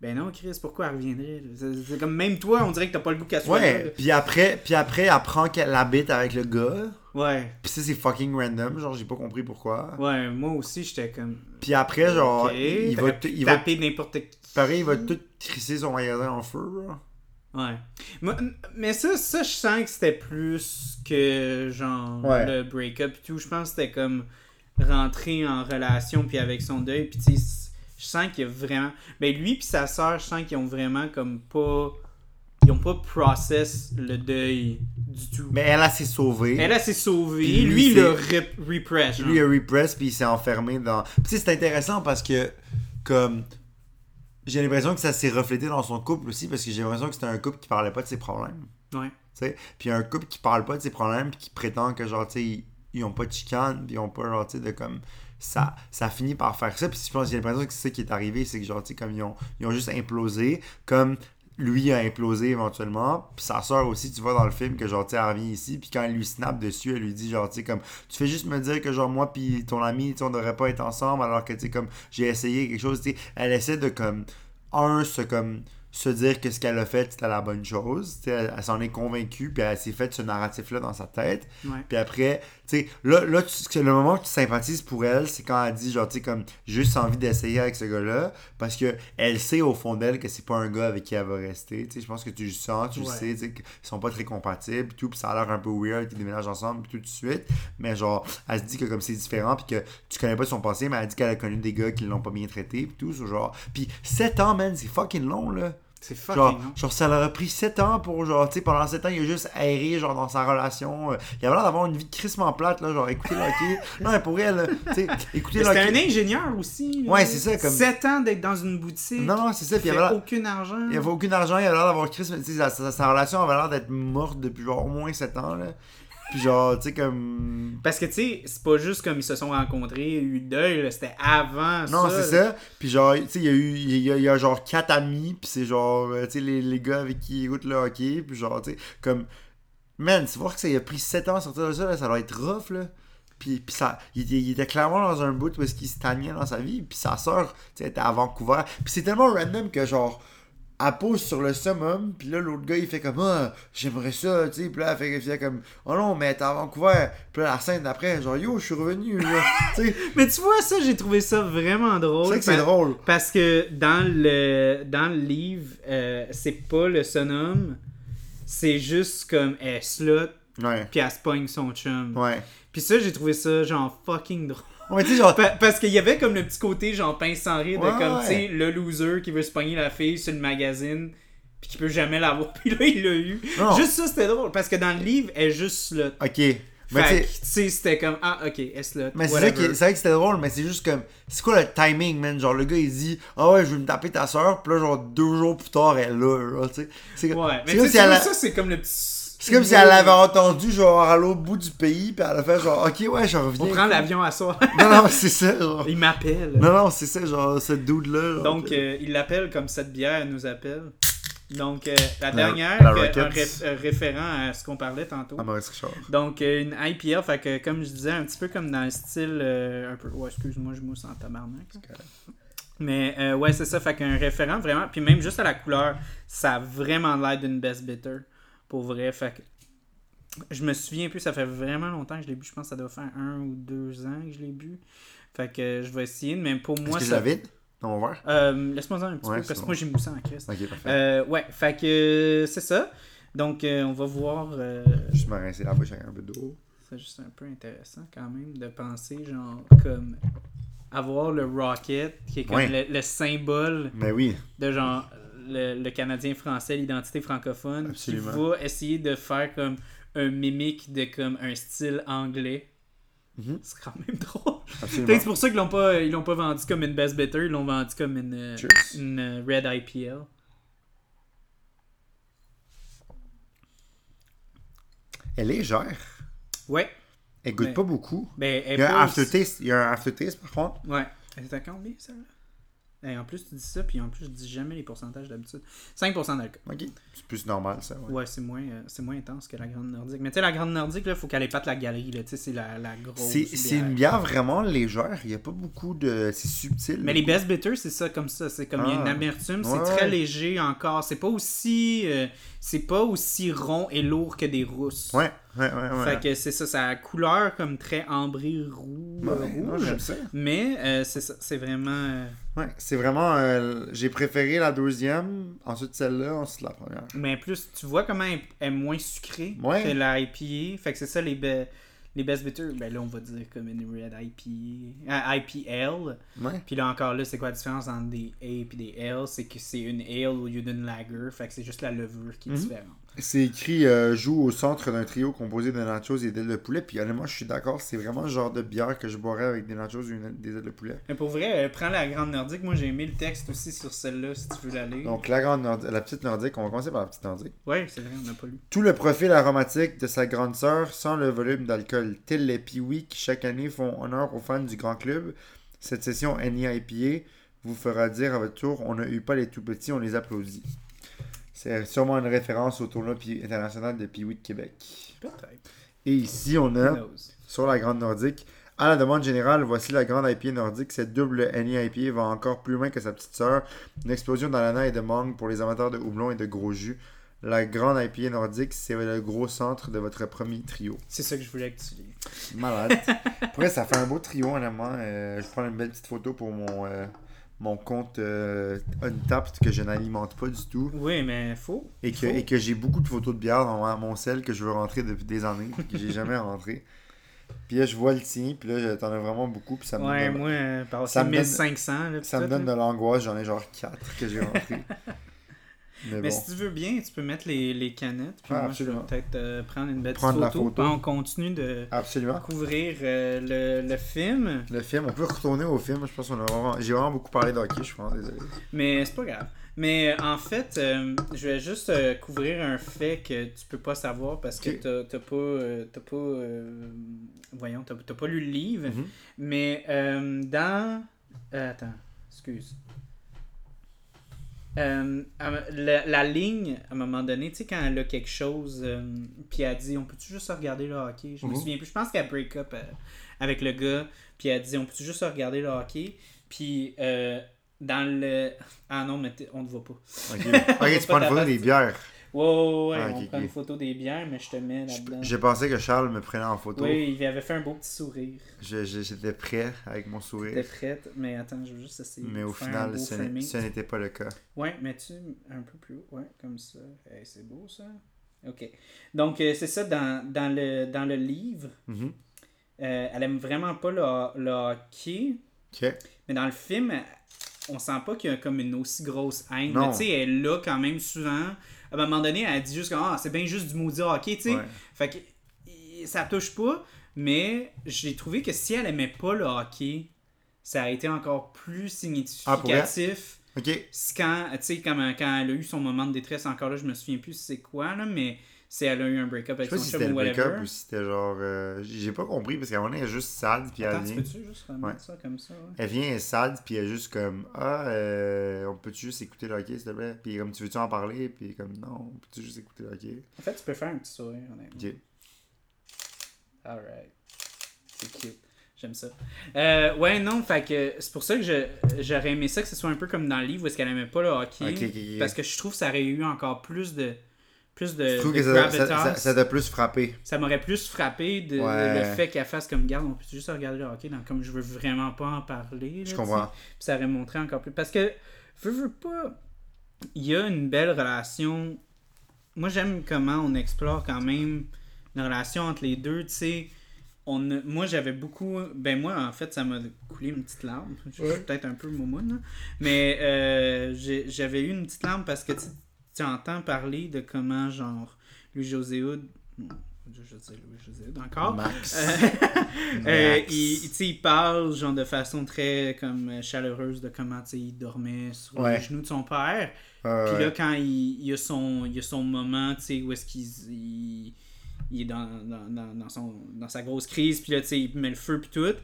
ben non, Chris, pourquoi elle reviendrait? C'est comme, même toi, on dirait que t'as pas le goût qu'elle soit Ouais, là. puis après, puis après, elle apprend qu'elle habite avec le gars. Ouais. Puis ça, c'est fucking random. Genre, j'ai pas compris pourquoi. Ouais, moi aussi, j'étais comme. Puis après, genre, ok, il, va, il taper n'importe qui. Pareil, il va tout crisser son magasin en feu, genre. Ouais. Moi- Mais ça, ça, je sens que c'était plus que genre Ouais. le break-up et tout. Je pense que c'était comme rentrer en relation puis avec son deuil. Puis tu sais, je sens qu'il y a vraiment. Ben lui puis sa soeur, je sens qu'ils ont vraiment comme pas. Ils ont pas process le deuil du tout. Mais elle, elle s'est sauvée. Elle, elle s'est sauvée. Puis lui, il rep- repress. Lui, il a repress, puis il s'est enfermé dans. Puis tu sais, c'est intéressant parce que, comme. J'ai l'impression que ça s'est reflété dans son couple aussi, parce que j'ai l'impression que c'était un couple qui parlait pas de ses problèmes. Ouais. Tu sais, puis un couple qui parle pas de ses problèmes, puis qui prétend que, genre, tu sais, ils, ils ont pas de chicane, puis ils ont pas, genre, tu sais, de comme. Ça, ça finit par faire ça, puis je pense j'ai l'impression que c'est ça qui est arrivé, c'est que, genre, tu sais, comme ils ont, ils ont juste implosé. Comme lui a implosé éventuellement. Puis sa soeur aussi, tu vois dans le film que genre, tu sais, elle revient ici. Puis quand elle lui snap dessus, elle lui dit genre, tu sais, comme, tu fais juste me dire que genre, moi, puis ton ami, tu on devrait pas être ensemble alors que, tu sais, comme, j'ai essayé quelque chose, tu sais. Elle essaie de, comme, un, se, comme, se dire que ce qu'elle a fait, c'était la bonne chose. Tu sais, elle, elle s'en est convaincue, puis elle s'est fait ce narratif-là dans sa tête. Ouais. Puis après, sais, là, là tu- le moment que tu sympathises pour elle, c'est quand elle dit, genre, tu sais, comme, j'ai juste envie d'essayer avec ce gars-là, parce que elle sait au fond d'elle que c'est pas un gars avec qui elle va rester. Tu sais, je pense que tu le sens, tu le Ouais. sais, tu sais, qu'ils sont pas très compatibles, tout, puis ça a l'air un peu weird qu'ils déménagent ensemble, puis tout de suite. Mais genre, elle se dit que comme c'est différent, puis que tu connais pas son passé, mais elle dit qu'elle a connu des gars qui l'ont pas bien traité, puis tout, so, genre. Puis 7 ans, man, c'est fucking long, là. C'est fucking Genre, genre, ça leur a pris 7 ans pour, genre, tu sais, pendant 7 ans, il a juste erré, genre, dans sa relation. Euh, Il avait l'air d'avoir une vie crissement plate, là, genre, écouter le hockey. Non, mais pour elle, tu sais, écouter le C'était un ingénieur aussi. là. Ouais, c'est ça, comme- 7 ans d'être dans une boutique. Non, non, c'est ça, puis il avait aucun argent. Il avait aucun argent, il avait l'air d'avoir mais tu sais, sa, sa- sa relation avait l'air d'être morte depuis genre au moins 7 ans, là. Puis genre, tu sais, comme. Parce que, tu sais, c'est pas juste comme ils se sont rencontrés, eu deuil, c'était avant Non, ça. c'est ça. Puis genre, tu sais, il y a eu, il y a, il y a genre 4 amis, puis c'est genre, euh, tu sais, les, les gars avec qui ils écoutent le hockey, puis genre, tu sais, comme. Man, tu vois que ça il a pris 7 ans à sortir de ça, là, ça doit être rough, là. Puis, puis ça, il, était- il était clairement dans un bout où est-ce qu'il stagnait dans sa vie. Puis sa soeur, tu sais, était à Vancouver. Puis c'est tellement random que genre, elle pose sur le summum. Puis là, l'autre gars, il fait comme, ah, j'aimerais ça, tu sais. Puis là, elle fait, elle fait comme, oh non, mais t'es à Vancouver. Puis là, la scène d'après, genre, yo, je suis revenu, là. tu sais, Mais tu vois, ça, j'ai trouvé ça vraiment drôle. c'est que c'est drôle. Parce que dans le, dans le livre, euh, c'est pas le sonome, c'est juste comme elle slot, Ouais. puis elle se pogne son chum. Ouais. Puis ça, j'ai trouvé ça genre fucking drôle. Ouais, genre, Pa- parce qu'il y avait comme le petit côté genre pince sans rire de Ouais, comme, tu sais, le loser qui veut se pogner la fille sur le magazine, puis qui peut jamais l'avoir, puis là, il l'a eu. Non. Juste ça, c'était drôle, parce que dans le livre, elle est juste slot. ok. Mais tu sais, c'était comme, ah, ok, slot. Mais c'est vrai que c'était drôle, mais c'est juste comme. C'est quoi le timing, man? Genre, le gars, il dit Ah ouais, je vais me taper ta soeur, puis là, genre, deux jours plus tard, elle est là, tu sais. Ouais, mais ça, c'est comme le petit. C'est comme si elle avait entendu, genre, à l'autre bout du pays, puis elle a fait, genre, ok, ouais, je reviens. On prend l'avion à soi. Non, non, c'est ça, genre. il m'appelle. Non, non, c'est ça, genre, ce dude-là. Donc, euh, il l'appelle comme cette bière nous appelle. Donc, euh, la dernière, la que- un euh, référent à ce qu'on parlait tantôt. Ah, Maurice Richard. Donc, euh, une IPL, fait que, comme je disais, un petit peu comme dans le style. euh, un peu. Ouais, excuse-moi, je mousse en tabarnak. Mais, euh, ouais, c'est ça, fait qu'un référent vraiment. Puis même juste à la couleur, ça a vraiment l'air d'une Best Bitter. Pour vrai, fait que. Je me souviens plus, ça fait vraiment longtemps que je l'ai bu. Je pense que ça doit faire un ou deux ans que je l'ai bu. Fait que je vais essayer, mais pour Est-ce moi, que je ça. la vide dans mon verre? Euh, Laisse-moi en un petit Ouais, peu, parce que bon. moi j'ai moussé en crise. Ok, parfait. Euh, ouais, fait que euh, c'est ça. Donc euh, on va voir. Juste me rincer la bouche avec un peu d'eau. c'est juste un peu intéressant quand même de penser, genre, comme avoir le Rocket, qui est comme Ouais. le, le symbole Mais oui. de genre le, le Canadien français, l'identité francophone, Absolument. qui va essayer de faire comme un mimique de comme un style anglais. Mhm. C'est quand même drôle. C'est pour ça qu'ils l'ont pas, ils l'ont pas vendu comme une Best Bitter, ils l'ont vendu comme une, euh, une euh, Red IPL. Elle est légère. Ouais. Elle goûte Mais- pas beaucoup. Ben, elle Il y a un aftertaste, il y a un aftertaste par contre. Ouais. Elle est à combien, ça, là? Et en plus, tu dis ça, puis en plus, je dis jamais les pourcentages d'habitude. 5% d'alcool. Ok. C'est plus normal ça. Ouais. Ouais, c'est moins, euh, c'est moins intense que la Grande Nordique. Mais tu sais, la Grande Nordique, là, faut qu'elle épate la galerie, là. Tu sais, c'est la, la grosse. C'est une bière. vraiment légère. Il n'y a pas beaucoup de. C'est subtil. Mais les Best Bitters, c'est ça, comme ça. C'est comme il y a une Ah. amertume, c'est Ouais, très léger encore. C'est pas aussi. euh, c'est pas aussi rond et lourd que des rousses. Ouais, ouais. Fait que c'est ça, ça a couleur comme très ambrée roux, Ouais, non, rouge. ça. mais euh, c'est ça, c'est vraiment. euh, Ouais, c'est vraiment. euh, J'ai préféré la deuxième, ensuite celle-là, ensuite la première. Mais plus, tu vois comment elle est moins sucrée Ouais. que la IPA. Fait que c'est ça, les, be- les best bitters. Ben là, on va dire comme une red IPA. IPL. Ouais. Puis là encore, là, c'est quoi la différence entre des A et des L? C'est que c'est une ale au lieu d'une lager. Fait que c'est juste la levure qui est Mhm. différente. C'est écrit euh, joue au centre d'un trio composé de nachos et d'ailes de poulet. Puis honnêtement, je suis d'accord, c'est vraiment le genre de bière que je boirais avec des nachos et une- des ailes de poulet. Mais pour vrai, euh, prends la grande nordique. Moi, j'ai aimé le texte aussi sur celle-là, si tu veux la lire. Donc la grande la petite nordique, on va commencer par la petite nordique. Ouais, c'est vrai, on n'a pas lu. Tout le profil aromatique de sa grande sœur sans le volume d'alcool, tels les Pee-Wee qui chaque année font honneur aux fans du grand club. Cette session NIPA vous fera dire à votre tour on n'a eu pas les tout petits, on les applaudit. C'est sûrement une référence au tournoi international de Pee-Wee de Québec. Peut-être. Et ici, on a, sur la Grande Nordique, à la demande générale, voici la Grande IPA nordique. Cette double NI IPA va encore plus loin que sa petite sœur. Une explosion d'ananas et de mangue pour les amateurs de houblon et de gros jus. La Grande IPA nordique, c'est le gros centre de votre premier trio. C'est ça que je voulais que tu lises. Malade. Après, ça fait un beau trio, honnêtement. Euh, je prends une belle petite photo pour mon, euh, mon compte euh, Untapped que je n'alimente pas du tout. Oui, mais faut. Et que, faut. et que j'ai beaucoup de photos de bière dans mon sel que je veux rentrer depuis des années, puis que j'ai jamais rentré. Puis là, je vois le tien, puis là, t'en as vraiment beaucoup, puis ça me Ouais, donne, moi, euh, par ça me donne- 1500. là, ça me donne là. de l'angoisse. J'en ai genre 4 que j'ai rentré. Mais Mais bon. si tu veux bien, tu peux mettre les, les canettes. Puis Ah, moi, je vais peut-être euh, prendre une belle Prendre la photo. photo. On continue de Absolument. couvrir euh, le, le film. Le film, on peut retourner au film. Je pense qu'on a vraiment. J'ai vraiment beaucoup parlé d'hockey, je suis vraiment désolé. Mais c'est pas grave. Mais euh, en fait, euh, je vais juste couvrir un fait que tu peux pas savoir parce que t'as t'as pas. t'as pas voyons, t'as t'as pas lu le livre. Mhm. Mais dans. attends, excuse. Euh, la, la ligne, à un moment donné, tu sais, quand elle a quelque chose, euh, puis elle dit On peut-tu juste regarder le hockey? Je me Mhm. souviens plus. Je pense qu'elle break up euh, avec le gars, puis elle dit On peut-tu juste regarder le hockey? Puis euh, dans le. Ah non, mais on ne voit pas. Ok, Ok, tu prends photo des bières. Ouais, ouais, ouais, Ah, on prend une photo des bières, mais je te mets là-dedans. J'ai pensé que Charles me prenait en photo. Oui, il avait fait un beau petit sourire. J'étais prêt avec mon sourire. prête, mais attends, je veux juste essayer. Mais de au faire un final, beau ce n'était pas le cas. Ouais, mets-tu un peu plus haut? Ouais, comme ça. Hey, c'est beau ça. Ok. Donc, euh, c'est ça, dans, dans, le, dans le livre, Mhm. euh, elle aime vraiment pas le, le hockey, Ok. mais dans le film, on sent pas qu'il y a comme une aussi grosse haine. Tu sais, elle est là quand même souvent. À un moment donné, elle dit juste que ah, c'est bien juste du maudit hockey, tu sais. Ouais. Fait que ça touche pas, mais j'ai trouvé que si elle aimait pas le hockey, ça a été encore plus Ah, significatif. Ok. C'est quand, tu sais, quand, quand elle a eu son moment de détresse, encore là, je me souviens plus c'est quoi, là, mais si elle a eu un break-up Je avec sais pas son si chum c'était ou le break-up whatever. ou si c'était genre. euh, J'ai pas compris parce qu'à un moment donné, elle est juste sad puis elle Attends, tu vient. peux-tu juste remettre Ouais. ça comme ça? ouais? Elle vient, elle est sad puis elle est juste comme Ah, euh, on peut-tu juste écouter le hockey s'il te plaît? Puis comme tu veux-tu en parler? Puis comme non, on peut-tu juste écouter le hockey? En fait, tu peux faire un petit sourire, honnêtement. Ok. Alright. C'est cute. J'aime ça. Euh, ouais, non, fait que c'est pour ça que je- j'aurais aimé ça que ce soit un peu comme dans le livre où est-ce qu'elle aimait pas le hockey. Ok, ok, ok. Parce que je trouve que ça aurait eu encore plus de. Plus de. Je trouve de que ça, ça, gravitas. ça, ça t'a plus frappé? Ça m'aurait plus frappé de, Ouais. le fait qu'elle fasse comme garde, on peut juste regarder le hockey, dans, comme je veux vraiment pas en parler. là, Je comprends. Puis ça aurait montré encore plus. Parce que, veux, veux pas, il y a une belle relation. Moi, j'aime comment on explore quand même une relation entre les deux, tu sais. On moi, j'avais beaucoup. Ben, moi, en fait, ça m'a coulé une petite larme. Je suis Ouais. peut-être un peu moumoune, là. Mais euh, j'avais eu une petite larme parce que tu, entends parler de comment, genre, Louis-José dis Louis-José encore. Max. Euh, Max. il, il parle genre de façon très comme euh, chaleureuse de comment tu sais, il dormait sur Ouais. les genoux de son père. Puis là, quand il, il a son, il a son moment, tu sais, où est-ce qu'il il, il est dans, dans, dans, dans son, dans sa grosse crise, puis là, tu sais, il met le feu, puis tout.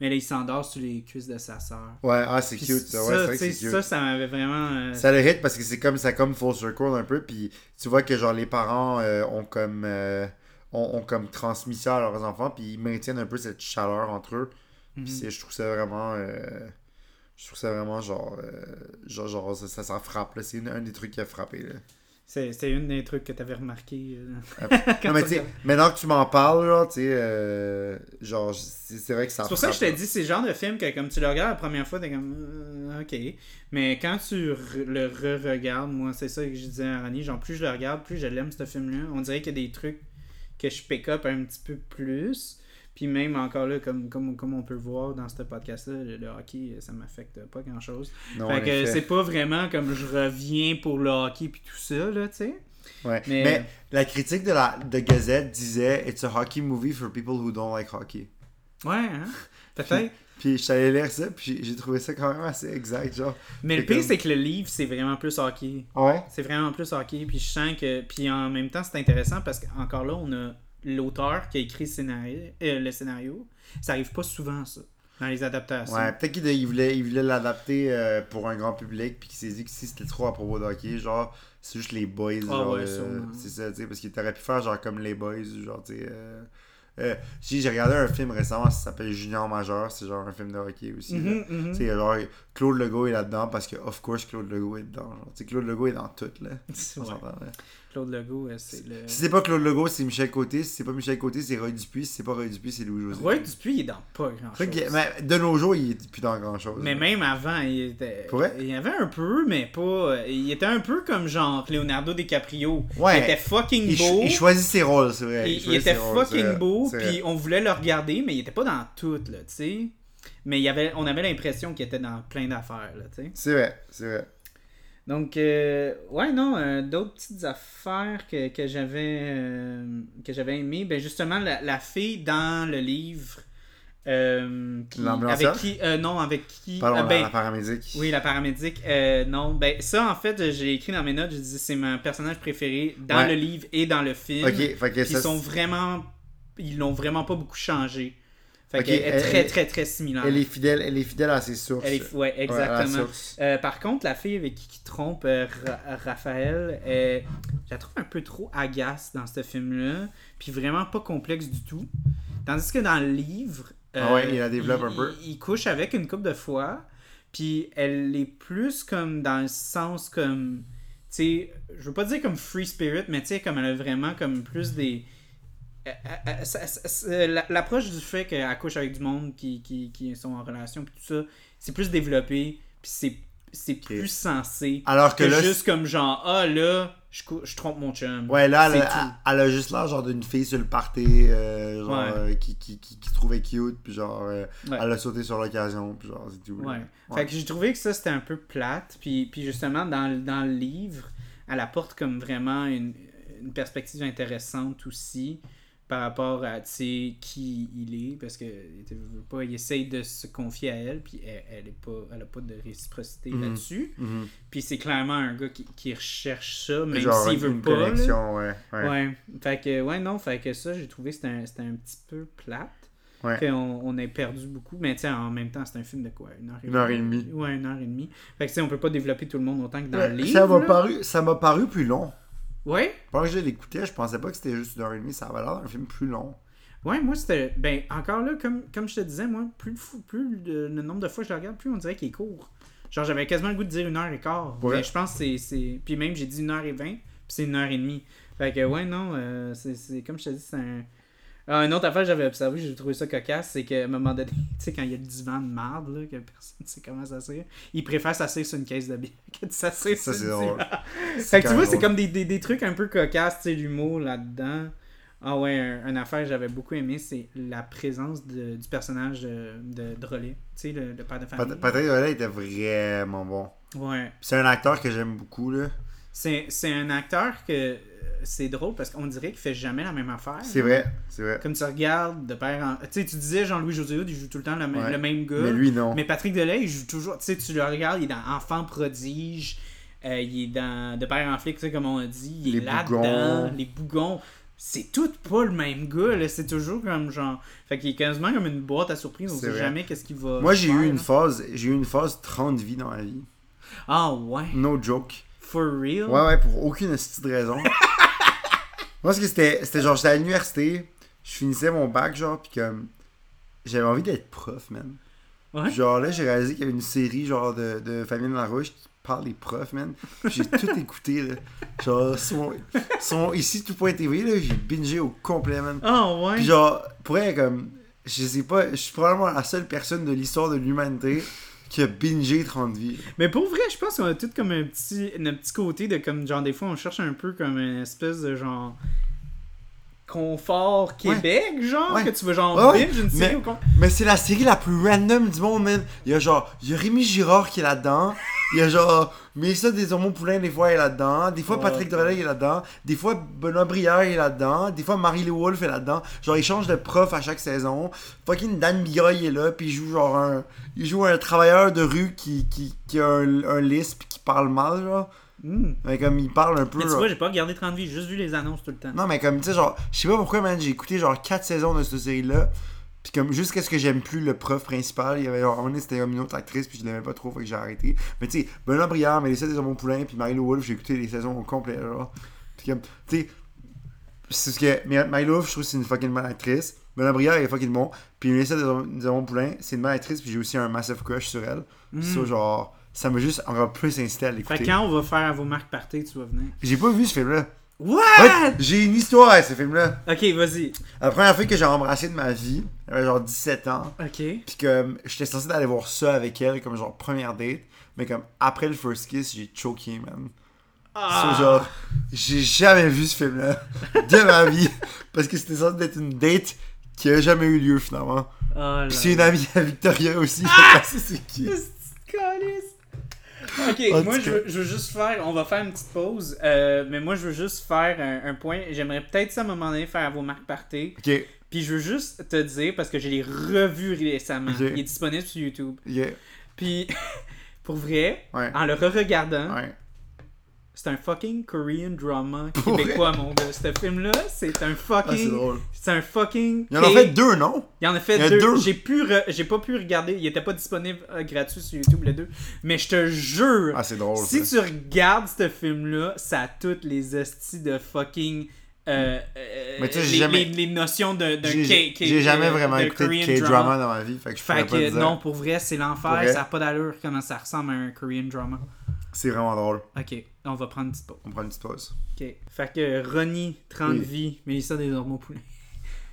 Mais là, il s'endort sur les cuisses de sa sœur. Ouais, ah, c'est cute. Ça, ouais, vrai que cute. ça, ça m'avait vraiment. euh, Ça l'hérite parce que c'est comme ça comme full circle un peu puis tu vois que genre les parents euh, ont comme euh, ont, ont comme transmis ça à leurs enfants puis ils maintiennent un peu cette chaleur entre eux mhm. puis je trouve ça vraiment je trouve ça vraiment genre genre, genre ça, ça, ça frappe c'est un des trucs qui a frappé là. C'est c'est une des trucs que tu avais remarqué. euh, non mais maintenant que tu m'en parles là tu sais euh, genre c'est vrai que ça C'est pour ça que je t'ai dit, c'est le genre de film que comme tu le regardes la première fois, t'es comme euh, ok. Mais quand tu le re-regardes, moi c'est ça que je disais à Rani, genre plus je le regarde, plus je l'aime ce film-là. On dirait qu'il y a des trucs que je pick up un petit peu plus. Puis même encore là, comme, comme, comme on peut le voir dans ce podcast-là, le, le hockey, ça m'affecte pas grand-chose. Fait que c'est pas vraiment comme je reviens pour le hockey puis tout ça, là, tu sais. Ouais. Mais- Mais... la critique de la de Gazette disait It's a hockey movie for people who don't like hockey. Ouais, hein? Peut-être. Puis je suis allé lire ça, puis j'ai- trouvé ça quand même assez exact, genre. Mais le pire, comme- c'est que le livre, c'est vraiment plus hockey. Ouais. C'est vraiment plus hockey. Puis je sens que. Puis en même temps, c'est intéressant parce qu'encore là, on a l'auteur qui a écrit le scénario, euh, le scénario. Ça arrive pas souvent, ça. dans les adaptations. Ouais, peut-être qu'il il voulait il voulait l'adapter euh, pour un grand public, puis qu'il s'est dit que si c'était trop à propos de hockey, genre, c'est juste les boys, Ah genre, ouais, euh, c'est ça, tu sais, parce qu'il aurait pu faire genre comme les boys, genre, tu sais. J'ai regardé un film récemment, ça s'appelle Junior Majeur, c'est genre un film de hockey aussi. Mhm, mhm. Tu sais, genre, Claude Legault est là-dedans parce que, of course, Claude Legault est dedans. Genre. Tu sais, Claude Legault est dans tout, là. On Ouais. là. Claude Legault, euh, c'est le. Si c'est pas Claude Legault, c'est Michel Côté. Si c'est pas Michel Côté, c'est Roy Dupuis. Si c'est pas Roy Dupuis, c'est Louis José. Roy Dupuis, il est dans pas grand Fait chose. que- mais de nos jours, il est plus dans grand chose. Mais même avant, il était. Pour vrai? Il y avait un peu, mais pas. Il était un peu comme genre Leonardo DiCaprio. Ouais. Il était fucking il, beau. il choisit ses rôles, c'est vrai. Il, était rôles, fucking beau, puis on voulait le regarder, mais il était pas dans tout, là, tu sais. Mais il y avait, on avait l'impression qu'il était dans plein d'affaires, là, tu sais. C'est vrai, c'est vrai. Donc, euh, ouais, non, euh, d'autres petites affaires que, que j'avais euh, que j'avais aimé. Ben, justement, la, la fille dans le livre. Euh, qui, avec qui euh, Non, avec qui Pardon, la- ben, la, paramédic. Oui, la paramédic. euh, non, ben, ça, en fait, j'ai écrit dans mes notes. J'ai dit c'est mon personnage préféré dans Ouais. le livre et dans le film. Ok, fait que Puis ça. ils sont vraiment. Ils l'ont vraiment pas beaucoup changé. Fait Ok, qu'elle est elle- très, elle- très, très similaire. Elle est fidèle, elle est fidèle à ses sources. Elle est- ouais, exactement. source. Euh, par contre, la fille avec qui qui trompe euh, Ra- Raphaël, euh, je la trouve un peu trop agace dans ce film-là, puis vraiment pas complexe du tout. Tandis que dans le livre, euh, Ah ouais, il la développe un peu. Il, il couche avec une couple de fois, puis elle est plus comme dans le sens comme, tu sais, je veux pas dire comme free spirit, mais tu sais, comme elle a vraiment comme plus des L'approche du fait qu'elle couche avec du monde qui, qui, qui sont en relation, puis tout ça, c'est plus développé, puis c'est c'est plus sensé Alors que que là, juste comme genre, ah là, je, je trompe mon chum. Ouais, là, elle, a- elle a juste l'air genre d'une fille sur le party, euh, genre, Ouais. euh, qui, qui, qui, qui trouvait cute, puis genre, euh, Ouais. elle a sauté sur l'occasion, puis genre, c'est tout. Ouais. Fait que j'ai trouvé que ça c'était un peu plate. Puis, puis justement, dans, le- dans le livre, elle apporte comme vraiment une, une perspective intéressante aussi par rapport à qui il est. Parce que pas, il essaye de se confier à elle, puis elle, elle est pas, elle a pas de réciprocité Mhm. là-dessus. Mhm. Puis c'est clairement un gars qui, qui recherche ça, même s'il veut une pas. ouais. ouais. Ouais. Fait que, ouais, non, fait que ça, j'ai trouvé que c'était un, un petit peu plate. Ouais. Qu'on on a perdu beaucoup. Mais tu en même temps, c'est un film de quoi Une heure et, Une heure et demie? Ouais, une heure et demie. Fait que tu on peut pas développer tout le monde autant que dans Ouais, le livre. ça m'a paru, ça m'a paru plus long. Ouais. Pendant que je l'écoutais, je pensais pas que c'était juste une heure et demie, ça avait l'air d'un film plus long. Ouais, moi, c'était. Ben, encore là, comme, comme je te disais, moi, plus, le plus le, le nombre de fois que je le regarde, plus on dirait qu'il est court. Genre, j'avais quasiment le goût de dire une heure et quart. Ouais. Mais je pense que c'est-. Puis même, j'ai dit une heure et vingt, puis c'est une heure et demie. Fait que, ouais, non, euh, c'est- comme je te dis, c'est un. Ah, une autre affaire que j'avais observé, j'ai trouvé ça cocasse, c'est qu'à un moment donné, tu sais, quand il y a le divan de marde, là, que personne ne sait comment s'asseoir, il préfère s'asseoir sur une caisse de bière que de s'asseoir Ça, sur c'est le drôle. Fait que tu vois, c'est comme des, des, des trucs un peu cocasses, tu sais, l'humour là-dedans. Ah ouais, un, une affaire que j'avais beaucoup aimé, c'est la présence de- du personnage de, de Drolet. Tu sais, le, le père de famille. Pat- Patrick Drolet était vraiment bon. Ouais. C'est un acteur que j'aime beaucoup, là. C'est c'est un acteur que euh, c'est drôle parce qu'on dirait qu'il fait jamais la même affaire. C'est vrai, c'est vrai. Comme tu regardes de père en. Tu sais, tu disais Jean-Louis José il joue tout le temps le, même- Ouais. le même gars. Mais lui, non. Mais Patrick Delay, il joue toujours. Tu sais, tu le regardes, il est dans Enfant prodige. euh, il est dans De père en flic, tu sais, comme on a dit. Il Les est là-dedans. bougons. Les bougons. C'est tout pas le même gars, là. C'est toujours comme genre. Fait qu'il est quasiment comme une boîte à surprise. On C'est sait vrai. jamais qu'est-ce qu'il va. Moi, j'ai faire, eu une là. phase, j'ai eu une phase 30 vies dans ma vie. Ah ouais. No joke. For real? Ouais, ouais, pour aucune petite raison. Moi, ce que c'était, c'était genre, j'étais à l'université, je finissais mon bac, genre, pis comme, j'avais envie d'être prof, man. Ouais. Genre, là, j'ai réalisé qu'il y avait une série, genre, de, de Famille Larouche qui parle des profs, man. J'ai tout écouté, là. Genre, son, son ici, tout.tv, là, j'ai bingé au complet, man. Ah ouais? Puis genre, pour être comme, je sais pas, je suis probablement la seule personne de l'histoire de l'humanité qui a bingé 30 vies. Mais pour vrai, je pense qu'on a tout comme un petit, un petit côté de comme genre des fois on cherche un peu comme une espèce de genre confort Québec genre Ouais. que tu veux genre Ouais, binge une série Mais- au com- Mais c'est la série la plus random du monde, man. Il y a genre, il y a Rémi Girard qui est là-dedans. Il y a genre, Mélissa Desormeaux-Poulain, des fois, est là-dedans. Des fois, Ouais. Patrick Drolet est là-dedans. Des fois, Benoît Brière est là-dedans. Des fois, Marie-Lou Wolfe est là-dedans. Genre, ils changent de prof à chaque saison. Fucking Dan Bigoy est là, puis il joue genre un. Il joue un travailleur de rue qui, qui, qui a un, un lisp qui parle mal, genre. Hmm. Mais comme il parle un peu. Mais tu genre- vois, j'ai pas regardé 30 vies, j'ai juste vu les annonces tout le temps. Non, mais comme, tu sais, genre, je sais pas pourquoi, man, j'ai écouté genre 4 saisons de cette série-là. Puis comme, jusqu'à ce que j'aime plus le prof principal, il y avait, donné, c'était comme une autre actrice, puis je l'aimais pas trop, fait que j'ai arrêté. Mais tu sais, Benoît Briard, Mélissa Desormeaux Poulain, puis Milo Wolf, j'ai écouté les saisons au complet, genre. Puis comme, tu sais, c'est ce que, mais Milo Wolf, je trouve que c'est une fucking bonne actrice. Benoît Briard, il est fucking bon. Puis Mélissa Desormeaux Poulain, c'est une bonne actrice, puis j'ai aussi un massive crush sur elle. Puis ça, genre, ça m'a juste encore plus incité à Fait l'écouter. quand on va faire vos marques parties, tu vas venir. J'ai pas vu ce film-là. What? Ouais, j'ai une histoire avec ce film-là. Ok, vas-y. La première fois que j'ai embrassé de ma vie, j'avais genre 17 ans. Ok. Puis comme, j'étais censé d'aller voir ça avec elle, comme genre première date. Mais comme, après le first kiss, j'ai choqué, man. Ah. So, genre, j'ai jamais vu ce film-là de ma vie. Parce que c'était censé être une date qui a jamais eu lieu, finalement. Oh c'est une amie à Victoria aussi. c'est- c'est qui. Ok, En moi je veux, je veux juste faire, on va faire une petite pause, euh, mais moi je veux juste faire un, un point. J'aimerais peut-être ça à un moment donné faire vos marques parties. Ok, Puis je veux juste te dire, parce que je l'ai revu récemment, il est disponible sur YouTube. ok, Puis pour vrai, ouais. en le re-regardant, Ouais. C'est un fucking Korean drama québécois, mon gars. Ce film-là, c'est un Ah, c'est fucking. drôle. c'est un fucking. Il en a fait deux, non? Il en a y fait deux. deux. J'ai pu re- j'ai pas pu regarder. Il était pas disponible euh, gratuit sur YouTube les deux. Mais je te jure, Ah, c'est drôle. si ça. tu regardes ce film-là, ça a toutes les hosties de fucking. euh, euh, Mais tu sais, j'ai les, jamais- les- les notions de- d'un J'ai jamais vraiment de écouté de K-drama dans ma vie. Fait que je Fait pas que dire. non, pour vrai, c'est l'enfer. Ça n'a pas d'allure comment ça ressemble à un Korean drama. C'est vraiment drôle. Ok, on va prendre une petite pause. On prend une petite pause. Ok. Fait que Ronnie, 30 Oui. vies, Mélissa des Ormeaux Poulin.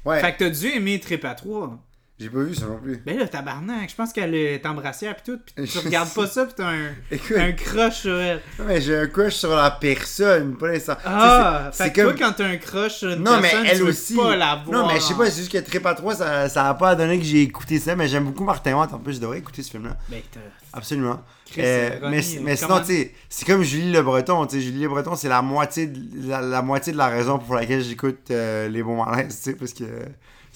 Ouais, Fait que t'as dû aimer Trip à 3. J'ai pas vu ça non plus. Ben là, tabarnak, je pense qu'elle est embrassière pis tout, pis tu regardes pas ça pis t'as un, Écoute, un crush sur elle. non, mais j'ai un crush sur la personne, pas l'instant. Ah, c'est comme- toi, quand t'as un crush sur une Non, mais elle tu veux aussi. pas la voir. Non, mais je sais pas, c'est juste que Trip à 3, ça, ça a pas donné que j'ai écouté ça, mais j'aime beaucoup Martin Watt. En plus, je devrais écouter ce film-là. Ben, t'as... Absolument. Chris, Euh, mais mais sinon, tu sais, c'est comme Julie Le Breton. Tu sais, Julie Le Breton, c'est la moitié, de, la, la moitié de la raison pour laquelle j'écoute euh, Les Bons Malaises, tu sais, parce que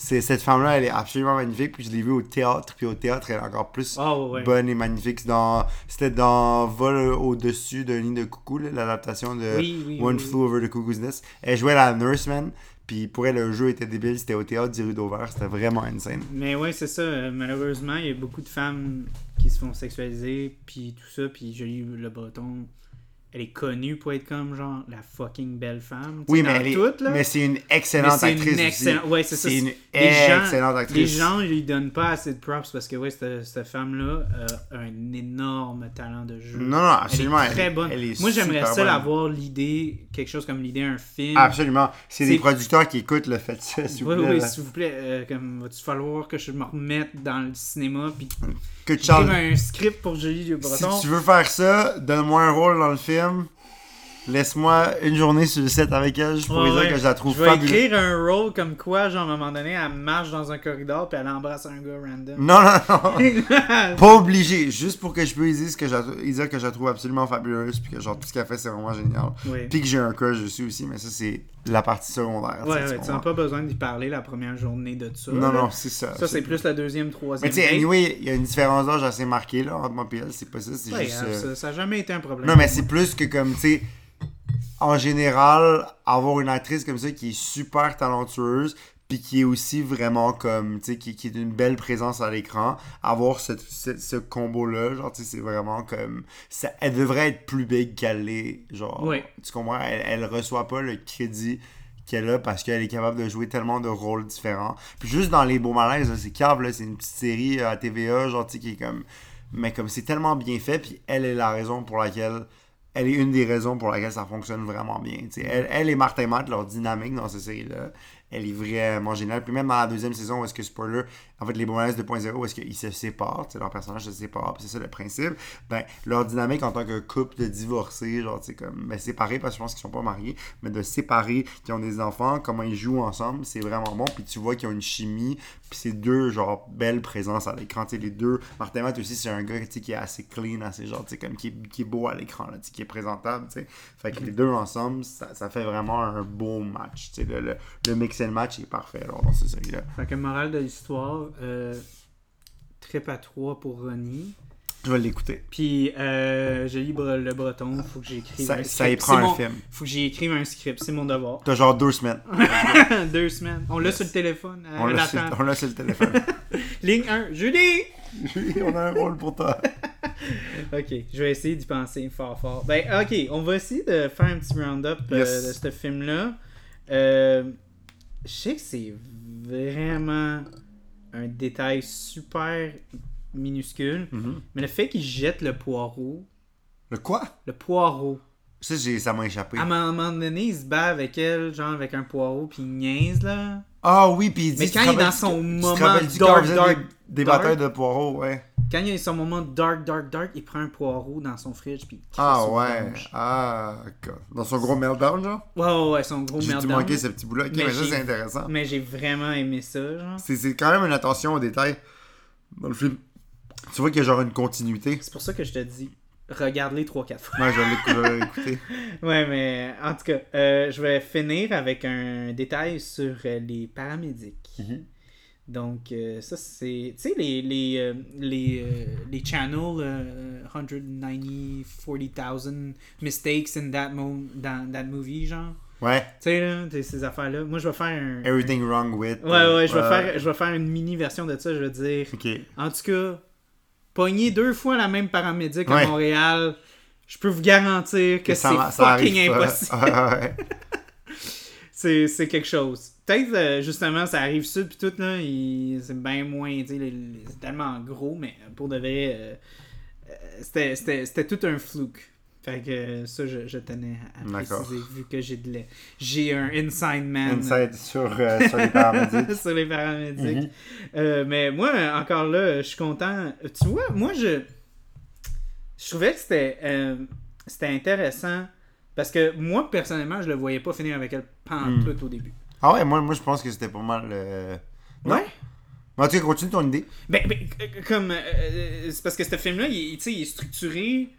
cette femme-là, elle est absolument magnifique. Puis je l'ai vue au théâtre, puis au théâtre, elle est encore plus Ah, ouais, bonne et magnifique. Dans, c'était dans Vol au-dessus d'un nid de coucou, l'adaptation de Oui, oui, One oui. Flew Over the Cuckoo's Nest. Elle jouait la Nurseman, puis pour elle, le jeu était débile. C'était au théâtre du Rue d'Auvert. C'était vraiment insane. Mais ouais, c'est ça. euh, Malheureusement, il y a beaucoup de femmes qui se font sexualiser, puis tout ça, puis Julie Le Breton, elle est connue pour être comme, genre, la fucking belle femme. Oui, mais, elle est- mais c'est une excellente c'est actrice une aussi. excellente... Ouais, c'est ça. C'est une gens- excellente actrice. Les gens lui donnent pas assez de props parce que ouais, cette, cette femme-là a un énorme talent de jeu. Non, non, absolument. Elle est très bonne. elle est Moi, j'aimerais ça bonne. l'avoir l'idée, quelque chose comme l'idée un film. Absolument. C'est des producteurs qui écoutent le fait ça, s'il vous Oui, plaît. oui, là. s'il vous plaît. euh, comme va-tu falloir que je me remette dans le cinéma puis Que écrire Charles, un script pour Julie Le si Breton. tu veux faire ça, donne-moi un rôle dans le film. Laisse-moi une journée sur le set avec elle, je pourrais Ouais, dire ouais. que je la trouve Je vais fabuleuse. écrire un rôle comme quoi, genre, à un moment donné, elle marche dans un corridor puis elle embrasse un gars random. Non, non, non. Pas obligé. Juste pour que je puisse dire, que je la- dire que je la trouve absolument fabuleuse. Puis que genre tout ce qu'elle fait, c'est vraiment génial. ouais, Puis que j'ai un crush dessus aussi, mais ça, c'est la partie secondaire. ouais, ouais, tu n'as pas besoin d'y parler la première journée de ça. Non, là. non, c'est ça. Ça, c'est plus la deuxième, Mais troisième. tu sais, anyway, il y a une différence d'âge assez marquée là, entre moi et elle. C'est pas ça, c'est Ouais, juste. euh, euh, ça, ça a jamais été un problème. Non, mais c'est plus que comme, tu sais, en général, avoir une actrice comme ça qui est super talentueuse, puis qui est aussi vraiment comme, tu sais, qui, qui est une belle présence à l'écran, avoir ce, combo-là, genre, tu sais, c'est vraiment comme. Ça, elle devrait être plus big qu'elle l'est, genre. Tu comprends? Elle, elle reçoit pas le crédit qu'elle a parce qu'elle est capable de jouer tellement de rôles différents. Puis juste dans Les Beaux Malaises, c'est câble, là, c'est une petite série euh, à TVA, genre, tu sais, qui est comme. Mais comme c'est tellement bien fait, puis elle est la raison pour laquelle. Elle est une des raisons pour laquelle ça fonctionne vraiment bien. tu sais. Elle, elle et Martin Matt, leur dynamique dans cette série-là, elle est vraiment géniale. Puis même dans la deuxième saison, est-ce que spoiler, en fait, les Malaises 2.0, où est-ce qu'ils se séparent, leur personnage se sépare, c'est ça le principe. Ben, leur dynamique en tant que couple de divorcés, genre, tu comme, ben, séparés, parce que je pense qu'ils sont pas mariés, mais de séparer, qui ont des enfants, comment ils jouent ensemble, c'est vraiment bon. Puis tu vois qu'ils ont une chimie, puis c'est deux, genre, belles présences à l'écran. Tu les deux. Martin Matt aussi, c'est un gars, qui est assez clean, assez, genre, tu comme, qui est, beau à l'écran, qui est présentable, tu sais. Fait que les deux ensemble, ça, fait vraiment un beau match, tu sais. Le, le, le mix and match est parfait, alors, dans cette série-là. Fait que morale de l'histoire, euh, trip à 3 pour Ronnie. Je vais l'écouter. Puis, euh, je lis le breton. Faut que j'écrive Ça, un ça y script. prend C'est un mon- film. Faut que j'écrive un script. C'est mon devoir. T'as genre deux semaines. Deux semaines. On l'a sur le téléphone. On Euh, l'a sur, le téléphone. Ligne 1. Julie! on a un rôle pour toi. Ok, je vais essayer d'y penser fort fort. Ben, ok, on va essayer de faire un petit round-up euh, de ce film-là. Euh, je sais que c'est vraiment un détail super minuscule, Mhm. mais le fait qu'il jette le poireau, Le quoi? le poireau, Ça, j'ai- ça m'a échappé. à un moment donné, il se bat avec elle, genre avec un poireau, puis il niaise, là. Ah oui, puis il dit Mais quand il est dans son moment dark, dark, des, batailles de poireaux, ouais. Quand il a son moment dark, dark, dark, il prend un poireau dans son fridge, puis Ah ouais. Ah, dans son gros meltdown, genre? Ouais, ouais, ouais, son gros J'ai meltdown. manquer ce petit bout-là? Ok, Mais ça, j'ai- c'est intéressant. Mais j'ai vraiment aimé ça, genre. C'est c'est quand même une attention aux détails dans le film. Tu vois qu'il y a genre une continuité. C'est pour ça que je te dis, regarde-les 3-4 fois. Ouais, je vais l'écouter. Ouais, mais en tout cas, euh, je vais finir avec un détail sur euh, les paramédics. Mhm. Donc, euh, ça, c'est. Tu sais, les, les, euh, les, les channels euh, 190, 40,000 mistakes in that, mo dans that movie, genre. Ouais. Tu sais, là, ces affaires-là. Moi, je vais faire un. Everything wrong with. Ouais, ouais, je vais, faire, je vais faire une mini version de ça. Je vais dire. Ok. En tout cas, pogner deux fois la même paramédic Ouais. à Montréal, je peux vous garantir que, c'est fucking impossible. Ouais, ouais. c'est, quelque chose. Peut-être, euh, justement, ça arrive sud puis tout, là, c'est bien moins, tu c'est tellement gros, mais pour de vrai, euh, euh, c'était, tout un flouk. Fait que ça, je, je tenais à préciser, vu que j'ai de j'ai un inside man. Inside sur, euh, sur les paramédics. sur les paramédics. Mhm. Euh, mais moi, encore là, je suis content. Tu vois, moi, je, je trouvais que c'était, euh, c'était intéressant parce que moi, personnellement, je le voyais pas finir avec elle Mm. tout au début. Ah ouais, moi, moi je pense que c'était pas mal. non? Ouais. Mais en tout cas, continue ton idée. Ben, ben, comme. c'est parce que ce film-là, il, il est structuré.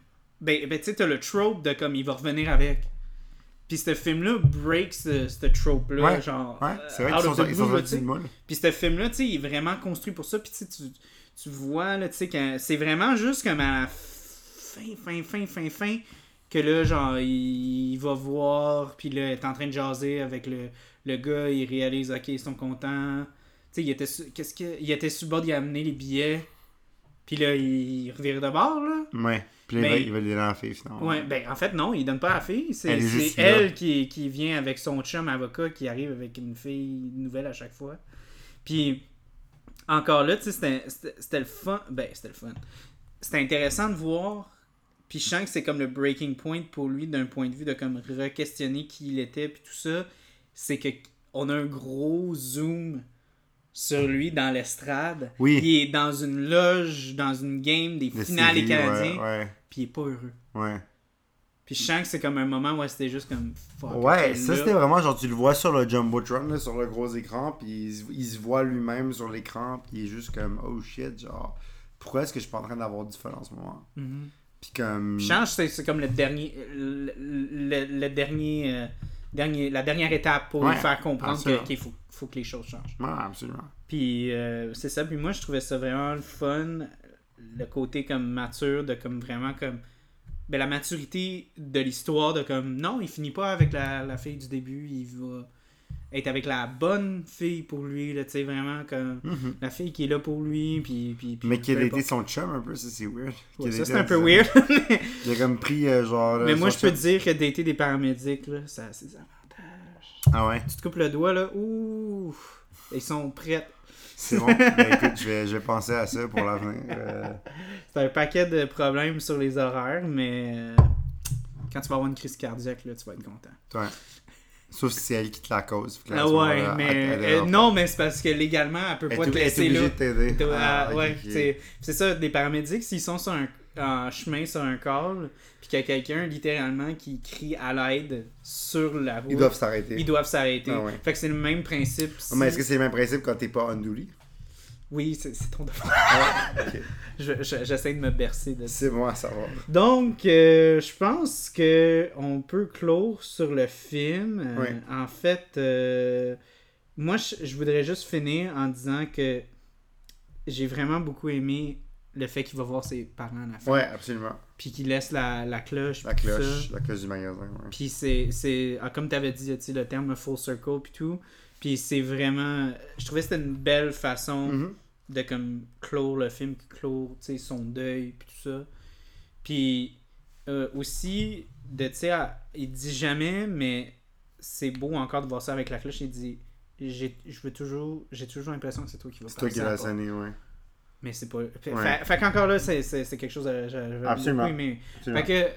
Ben, ben tu sais, t'as le trope de comme il va revenir avec. Puis ce film-là break ce, ce trope-là. Ouais, Genre. Ouais, euh, c'est vrai out qu'ils sont, ils sont là, moule. Puis ce film-là, tu sais, il est vraiment construit pour ça. Puis tu tu, vois, là, tu sais, que c'est vraiment juste comme à la fin, fin, fin, fin, fin, que là, genre, il, il va voir, puis là, il est en train de jaser avec le, le gars, il réalise, ok, ils sont contents. Tu sais, il était, qu'est-ce que, il était sur le bord d'y amener les billets, puis là, il revire de bord, là. Ouais. Puis là, Mais- il va va donner à la fille, finalement. Ouais, ben en fait non, il donne pas à la fille, c'est Elle est qui, qui vient avec son chum avocat qui arrive avec une fille nouvelle à chaque fois. Puis encore là, tu sais, c'était- le fun, ben c'était le fun. C'était intéressant de voir, puis je sens que c'est comme le breaking point pour lui d'un point de vue de comme re-questionner qui il était puis tout ça, c'est que on a un gros zoom sur lui dans l'estrade. Oui. Il est dans une loge, dans une game des De finales des Canadiens, Ouais, puis il est pas heureux. ouais. Puis je sens que c'est comme un moment où c'était juste comme fuck. Ouais, ça c'était vraiment genre tu le vois sur le Jumbotron, là, sur le gros écran, puis il, se- il se voit lui-même sur l'écran, puis il est juste comme oh shit, genre pourquoi est-ce que je suis pas en train d'avoir du fun en ce moment? Mhm. Puis comme. Que c'est- comme le dernier. Le, le- le dernier, euh, dernier. La dernière étape pour Ouais, lui faire comprendre qu'il faut, faut que les choses changent. Ouais, absolument. Puis euh, c'est ça. Puis moi, je trouvais ça vraiment le fun. Le côté comme mature, de comme vraiment comme. Ben, la maturité de l'histoire, de comme. Non, il finit pas avec la, la fille du début. Il va être avec la bonne fille pour lui, là, tu sais, vraiment comme. Mhm. La fille qui est là pour lui, puis. puis, puis Mais qui a peu été son chum un peu, ça c'est weird. Qu'il Ouais, ça, c'est un peu weird. Il a comme pris euh, genre. Mais euh, moi, je peux te dire que dater des paramédics, là, ça a ses avantages. Ah ouais, Tu te coupes le doigt, là, ouh, ils sont prêts. C'est bon. ben écoute, je vais, je vais penser à ça pour l'avenir. euh. C'est un paquet de problèmes sur les horaires, mais euh, quand tu vas avoir une crise cardiaque, là, tu vas être content. Ouais. Sauf si c'est elle qui te la cause. Ah ouais, mais elle- elle- euh, non, mais c'est parce que légalement, elle peut pas te ob- elle est laisser obligée là. de t'aider. Ah, ouais, c'est ça, des paramédics, s'ils sont sur un, en chemin sur un call, puis qu'il y a quelqu'un littéralement qui crie à l'aide sur la route, Ils doivent s'arrêter. ils doivent s'arrêter. Ah ouais. Fait que c'est le même principe. Ah, Mais est-ce que c'est le même principe quand t'es pas unduly? Oui, c'est ton devoir. Ah, ok. Je- je- J'essaie de me bercer de. C'est bon à savoir. Donc, euh, je pense que on peut clore sur le film. Euh, Ouais. En fait, euh, moi, je, je voudrais juste finir en disant que j'ai vraiment beaucoup aimé le fait qu'il va voir ses parents à la fin. Ouais, absolument. Puis qu'il laisse la, la cloche. La cloche, ça. la cloche du magasin. Ouais. Puis c'est, c'est ah, comme tu avais dit, le terme full circle puis tout. Puis c'est vraiment... Je trouvais que c'était une belle façon Mhm. de comme clore le film, clore son deuil puis tout ça. Puis euh, aussi, de, tu sais, à- il dit jamais, mais c'est beau encore de voir ça avec la cloche. Il dit, j'ai, je veux toujours, j'ai toujours l'impression que c'est toi qui vas C'est toi qui sonné, ouais. Mais c'est pas. Fait, Ouais. fait- fait qu'encore là, c'est, c'est, c'est quelque chose Absolument. beaucoup aimé. Absolument. Fait que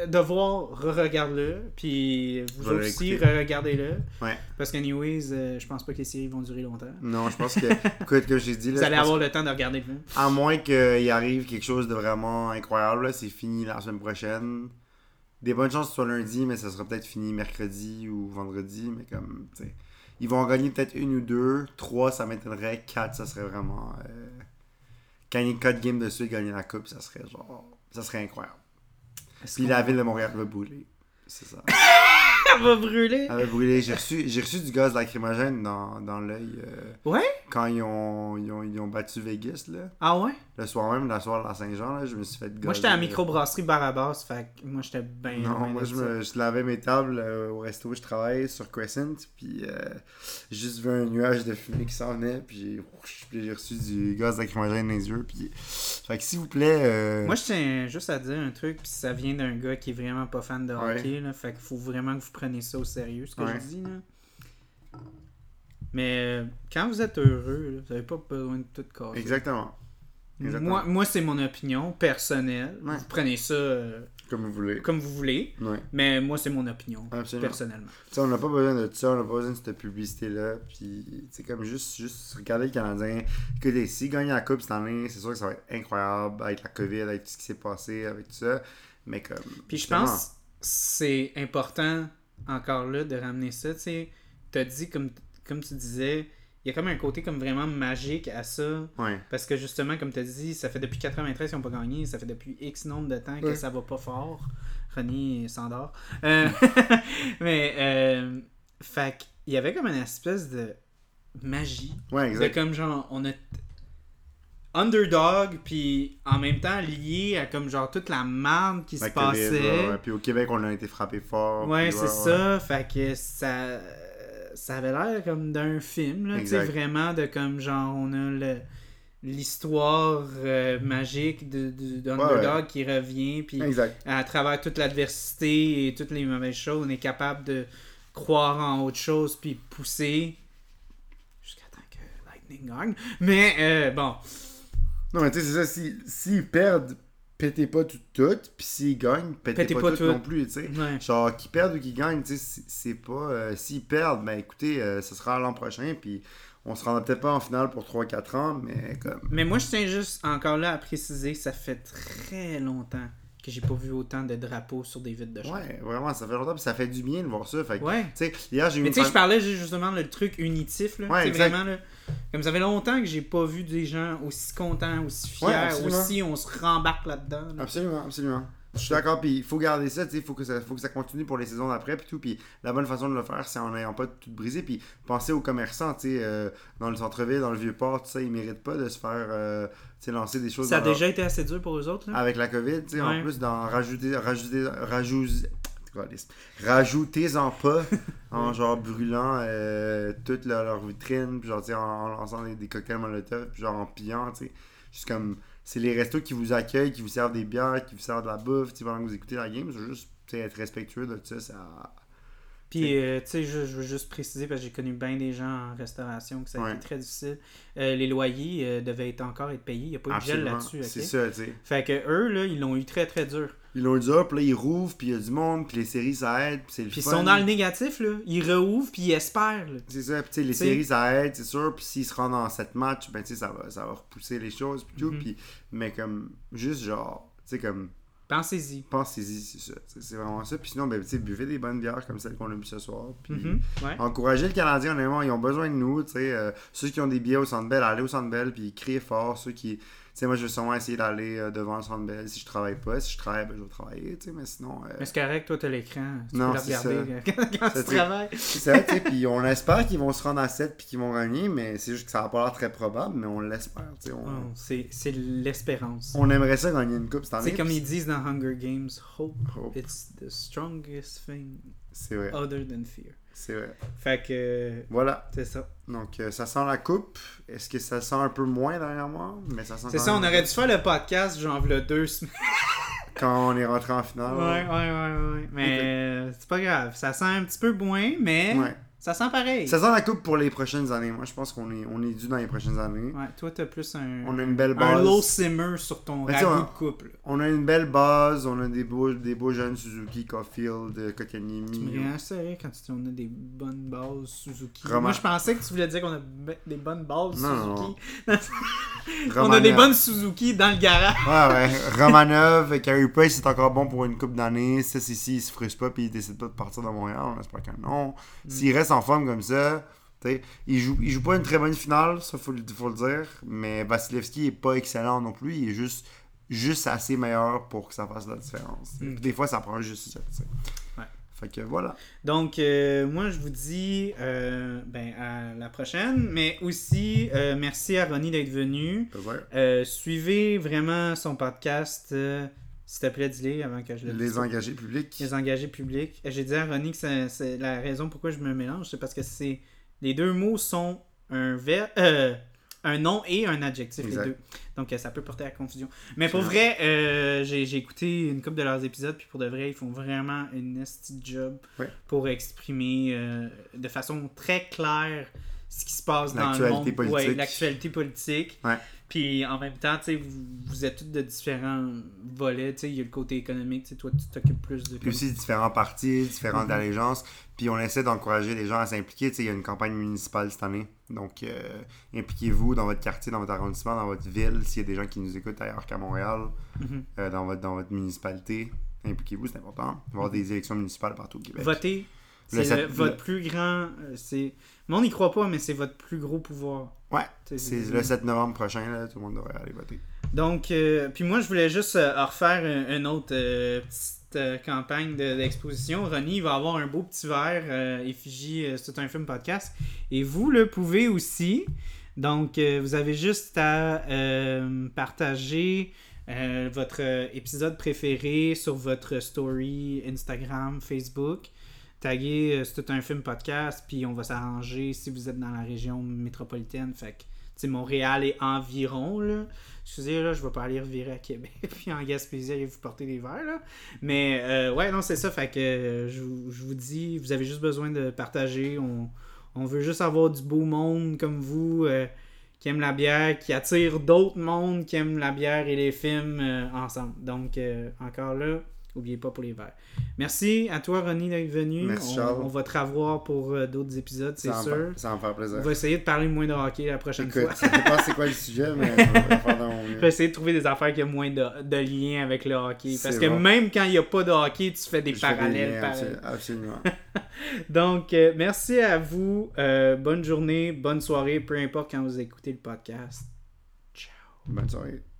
euh, de voir, re-regarde-le, puis vous autres aussi, re-regardez-le. Ouais. Parce qu'anyways, euh, je pense pas que les séries vont durer longtemps. Non, je pense que, écoute, comme j'ai dit, là, Vous allez avoir le temps de regarder le film. à moins qu'il arrive quelque chose de vraiment incroyable, là, c'est fini la semaine prochaine. Des bonnes chances que ce soit lundi, mais ça sera peut-être fini mercredi ou vendredi, mais comme, tu sais. Ils vont en gagner peut-être une ou deux. Trois, ça m'étonnerait. Quatre, ça serait vraiment. Euh... Gagner quatre games de suite, gagner la coupe, ça serait genre. Ça serait incroyable. Puis la ville de Montréal va brûler. C'est ça. Elle va brûler. Elle va brûler. J'ai reçu, j'ai reçu du gaz lacrymogène dans, dans l'œil euh, Ouais? quand ils ont, ils, ont, ils ont battu Vegas. Là. Ah ouais? Le soir même, la soirée de la Saint-Jean, là, je me suis fait gaz. Moi, j'étais à la microbrasserie Barabas, fait que moi, j'étais bien. Non, moi je, me, je lavais mes tables euh, au resto où je travaille sur Crescent, puis euh, j'ai juste vu un nuage de fumée qui s'en venait, puis j'ai- puis j'ai reçu du gaz lacrymogène dans les yeux, puis... Fait que s'il vous plaît... euh, Moi, je tiens juste à dire un truc, puis ça vient d'un gars qui est vraiment pas fan de Ouais. hockey, là, fait qu'il faut vraiment que vous preniez ça au sérieux, ce que Ouais. je dis, là. Mais euh, quand vous êtes heureux, là, vous avez pas besoin de tout casser. Exactement, exactement. Moi, moi c'est mon opinion personnelle. Ouais. Vous prenez ça euh, comme vous voulez. comme vous voulez, Ouais, mais moi, c'est mon opinion, absolument. personnellement. Tu sais, on n'a pas besoin de ça, on n'a pas besoin de cette publicité-là, puis c'est comme juste, juste regarder le Canadien. Écoutez, s'ils gagnent la Coupe cette année, c'est sûr que ça va être incroyable avec la COVID, avec tout ce qui s'est passé, avec tout ça, mais comme... Puis je pense c'est important encore là de ramener ça. Tu sais, t'as dit, comme, comme tu disais, il y a comme un côté comme vraiment magique à ça. Ouais, Parce que justement, comme tu as dit, ça fait depuis 93 qu'ils n'ont pas gagné, ça fait depuis X nombre de temps que Ouais. ça va pas fort. René s'endort. Euh, mais, euh, fait qu'il y avait comme une espèce de magie. ouais, De comme genre, on a underdog, puis en même temps lié à comme genre toute la merde qui se passait. ouais, ouais. Puis au Québec, on a été frappé fort. Ouais, c'est ça. Fait que ça, ça avait l'air comme d'un film, là. Tu sais, vraiment de comme genre, on a le l'histoire euh, magique de, de, d'Underdog qui revient, puis à travers toute l'adversité et toutes les mauvaises choses, on est capable de croire en autre chose, puis pousser jusqu'à temps que Lightning gagne. Mais euh, bon, Non, mais tu sais, c'est ça. si- S'ils perdent, pétez pas tout, tout. Puis s'ils gagnent, pétez, Pétez pas, pas tout, tout. non plus, tu sais. ouais. Genre, qu'ils perdent ou qu'ils gagnent, tu sais, c'est- pas... euh, S'ils perdent, ben écoutez, euh, ce sera l'an prochain, puis on se rendra peut-être pas en finale pour 3-4 ans, mais comme... Mais moi, je tiens juste encore là à préciser, ça fait très longtemps que j'ai pas vu autant de drapeaux sur des vitres de char. Ouais, vraiment, ça fait longtemps, puis ça fait du bien de voir ça. Fait que, Ouais. tu sais, hier, j'ai Mais tu sais, je parlais justement le truc unitif. Là. Ouais, exact. vraiment là. Comme ça fait longtemps que j'ai pas vu des gens aussi contents, aussi fiers, Ouais, aussi on se rembarque là-dedans. là. Absolument, absolument. Je suis d'accord, puis il faut garder ça, il faut que ça, faut que ça continue pour les saisons d'après, puis tout, puis la bonne façon de le faire, c'est en n'ayant pas tout brisé, puis penser aux commerçants, tu sais, euh, dans le centre-ville, dans le Vieux-Port, tu sais, ils méritent pas de se faire, euh, lancer des choses Ça a leur- déjà été assez dur pour eux autres. Là. avec la COVID, tu sais, en plus, d'en rajouter, rajouter, rajouter, rajoutez-en pas en genre brûlant euh, toute leur, leur vitrine, puis genre, en, en lançant des, des cocktails molotov, puis genre en pillant, tu sais. Juste comme, c'est les restos qui vous accueillent, qui vous servent des bières, qui vous servent de la bouffe, tu pendant que vous écoutez la game, c'est juste, être respectueux de ça, ça... Puis, euh, tu sais, je, je veux juste préciser, parce que j'ai connu bien des gens en restauration que ça a Ouais. été très difficile. Euh, les loyers euh, devaient être encore être payés. Il n'y a pas eu de gel là-dessus. C'est ça, tu sais. Fait que eux, là, ils l'ont eu très très dur. Ils l'ont dit, hop, là, ils rouvrent, puis il y a du monde, puis les séries, ça aide, puis c'est le Puis ils sont dans le négatif, là. Ils rouvrent, puis ils espèrent. C'est ça, puis tu sais, les T'sais. séries ça aide, c'est sûr, puis s'ils se rendent en 7 matchs, ben tu sais, ça va, ça va repousser les choses, puis tout, Mhm. puis, mais comme, juste genre, tu sais, comme, Pensez-y. Pensez-y, c'est ça. C'est vraiment ça. Puis sinon, ben, tu sais, buvez des bonnes bières comme celle qu'on a bu ce soir. Puis Mhm, ouais. encouragez le Canadien, honnêtement, ils ont besoin de nous. tu sais, euh, ceux qui ont des billets au Centre Bell, allez au Centre Bell, puis criez fort. Ceux qui. Tu sais, moi, je vais sûrement essayer d'aller euh, devant le Centre Bell si je travaille pas. Si je travaille, ben, je vais travailler, tu sais, mais sinon. euh, Mais c'est correct, toi, t'as l'écran. Tu Non, peux le c'est regarder euh, quand, tu travailles. C'est ça, tu sais, puis on espère qu'ils vont se rendre à 7 puis qu'ils vont gagner, mais c'est juste que ça n'a pas l'air très probable, mais on l'espère, tu sais. On, Oh, c'est c'est l'espérance. on aimerait ça gagner une coupe cette année. C'est comme ils disent dans Hunger Games, hope Hope. it's the strongest thing C'est vrai, other than fear. C'est vrai. Fait que Voilà, c'est ça. donc euh, ça sent la coupe. Est-ce que ça sent un peu moins derrière moi? Mais ça sent C'est ça, on aurait dû faire le podcast genre le deux semaines. Quand on est rentré en finale. Ouais, ouais, ouais, ouais. Mais euh, c'est pas grave. Ça sent un petit peu moins, mais Ouais. Ça sent pareil. Ça sent la coupe pour les prochaines années. Moi, je pense qu'on est, on est dû dans les prochaines années. Ouais, toi, t'as plus un, On a une belle un base. low simmer sur ton tu sais, ragoût on- de couple. On a une belle base. On a des beaux, des beaux jeunes Suzuki, Caulfield, Tu me Kotkaniemi. rends sérieux quand tu dis on a des bonnes bases Suzuki. Roman- Moi, je pensais que tu voulais dire qu'on a des bonnes bases Non, non, Suzuki. on a des bonnes Suzuki dans le garage. Ouais, ouais. Romanov, Carey Price est encore bon pour une coupe d'années. Ça, c'est s'il se frustre pas puis il décide pas de partir de Montréal. On espère que non. Mm. S'il reste en forme comme ça, il joue, il joue pas une très bonne finale, ça faut, le- faut le dire. Mais Vasilevski est pas excellent non plus. Il est juste, juste assez meilleur pour que ça fasse la différence. Mm. Des fois, ça prend juste ça. Ouais. Fait que voilà. Donc, euh, moi, je vous dis euh, ben, à la prochaine. Mais aussi, euh, merci à Ronnie d'être venu. Suivez vraiment son podcast. S'il te plaît, dis-le avant que je le Les engagés publics. Les engagés publics. J'ai dit à Ronnie que c'est- la raison pourquoi je me mélange, c'est parce que c'est les deux mots sont un ver euh, un nom et un adjectif Exact. les deux. Donc euh, ça peut porter à confusion. Mais pour vrai, euh, j'ai écouté une couple de leurs épisodes puis pour de vrai, ils font vraiment une nasty job Ouais. pour exprimer euh, de façon très claire ce qui se passe dans le L'actualité monde, politique. Ouais, l'actualité politique. Ouais. Puis en même temps, tu sais, vous, vous êtes tous de différents volets. Tu sais, il y a le côté économique. Tu sais, toi, tu t'occupes plus de. Puis aussi différents partis, différentes Mhm. allégeances. Puis on essaie d'encourager les gens à s'impliquer. Tu sais, il y a une campagne municipale cette année. Donc euh, impliquez-vous dans votre quartier, dans votre arrondissement, dans votre ville. S'il y a des gens qui nous écoutent ailleurs qu'à Montréal, Mhm. euh, dans, votre, dans votre municipalité, impliquez-vous, c'est important. Il va y avoir des élections municipales partout au Québec. Voter, Le c'est le- votre le- plus grand. euh, c'est Le monde n'y croit pas, mais c'est votre plus gros pouvoir. Ouais, c'est le 7 novembre prochain, là, tout le monde devrait aller voter. Donc, euh, puis moi, je voulais juste euh, refaire un- une autre euh, petite campagne de- d'exposition. Ronnie va avoir un beau petit verre effigie C'est un film podcast. Et vous le pouvez aussi. Donc, vous avez juste à partager votre épisode préféré sur votre story Instagram, Facebook. Euh, C'est un film podcast, puis on va s'arranger si vous êtes dans la région métropolitaine. Fait que, Montréal et environ, là. Excusez, là, je vais pas aller revirer à Québec, puis en Gaspésie, aller vous porter des verres, là. Mais, euh, ouais, non, c'est ça. Fait que, euh, je, vous- dis, vous avez juste besoin de partager. On, veut juste avoir du beau monde comme vous, qui aime la bière, qui attire d'autres mondes qui aiment la bière et les films ensemble. Donc, encore là, n'oubliez pas pour les verres. Merci à toi, Ronnie, d'être venu. Merci, on, Charles. on va te revoir pour euh, d'autres épisodes, c'est me sûr. Ça va me faire plaisir. On va essayer de parler moins de hockey la prochaine Écoute, fois. ça dépend c'est quoi le sujet, mais on va Je essayer de trouver des affaires qui ont moins de, de liens avec le hockey. Parce que bon. même quand il n'y a pas de hockey, tu fais des Je parallèles. liens, Absolument. Donc, euh, merci à vous. Euh, bonne journée, bonne soirée, peu importe quand vous écoutez le podcast. Ciao. Bonne soirée.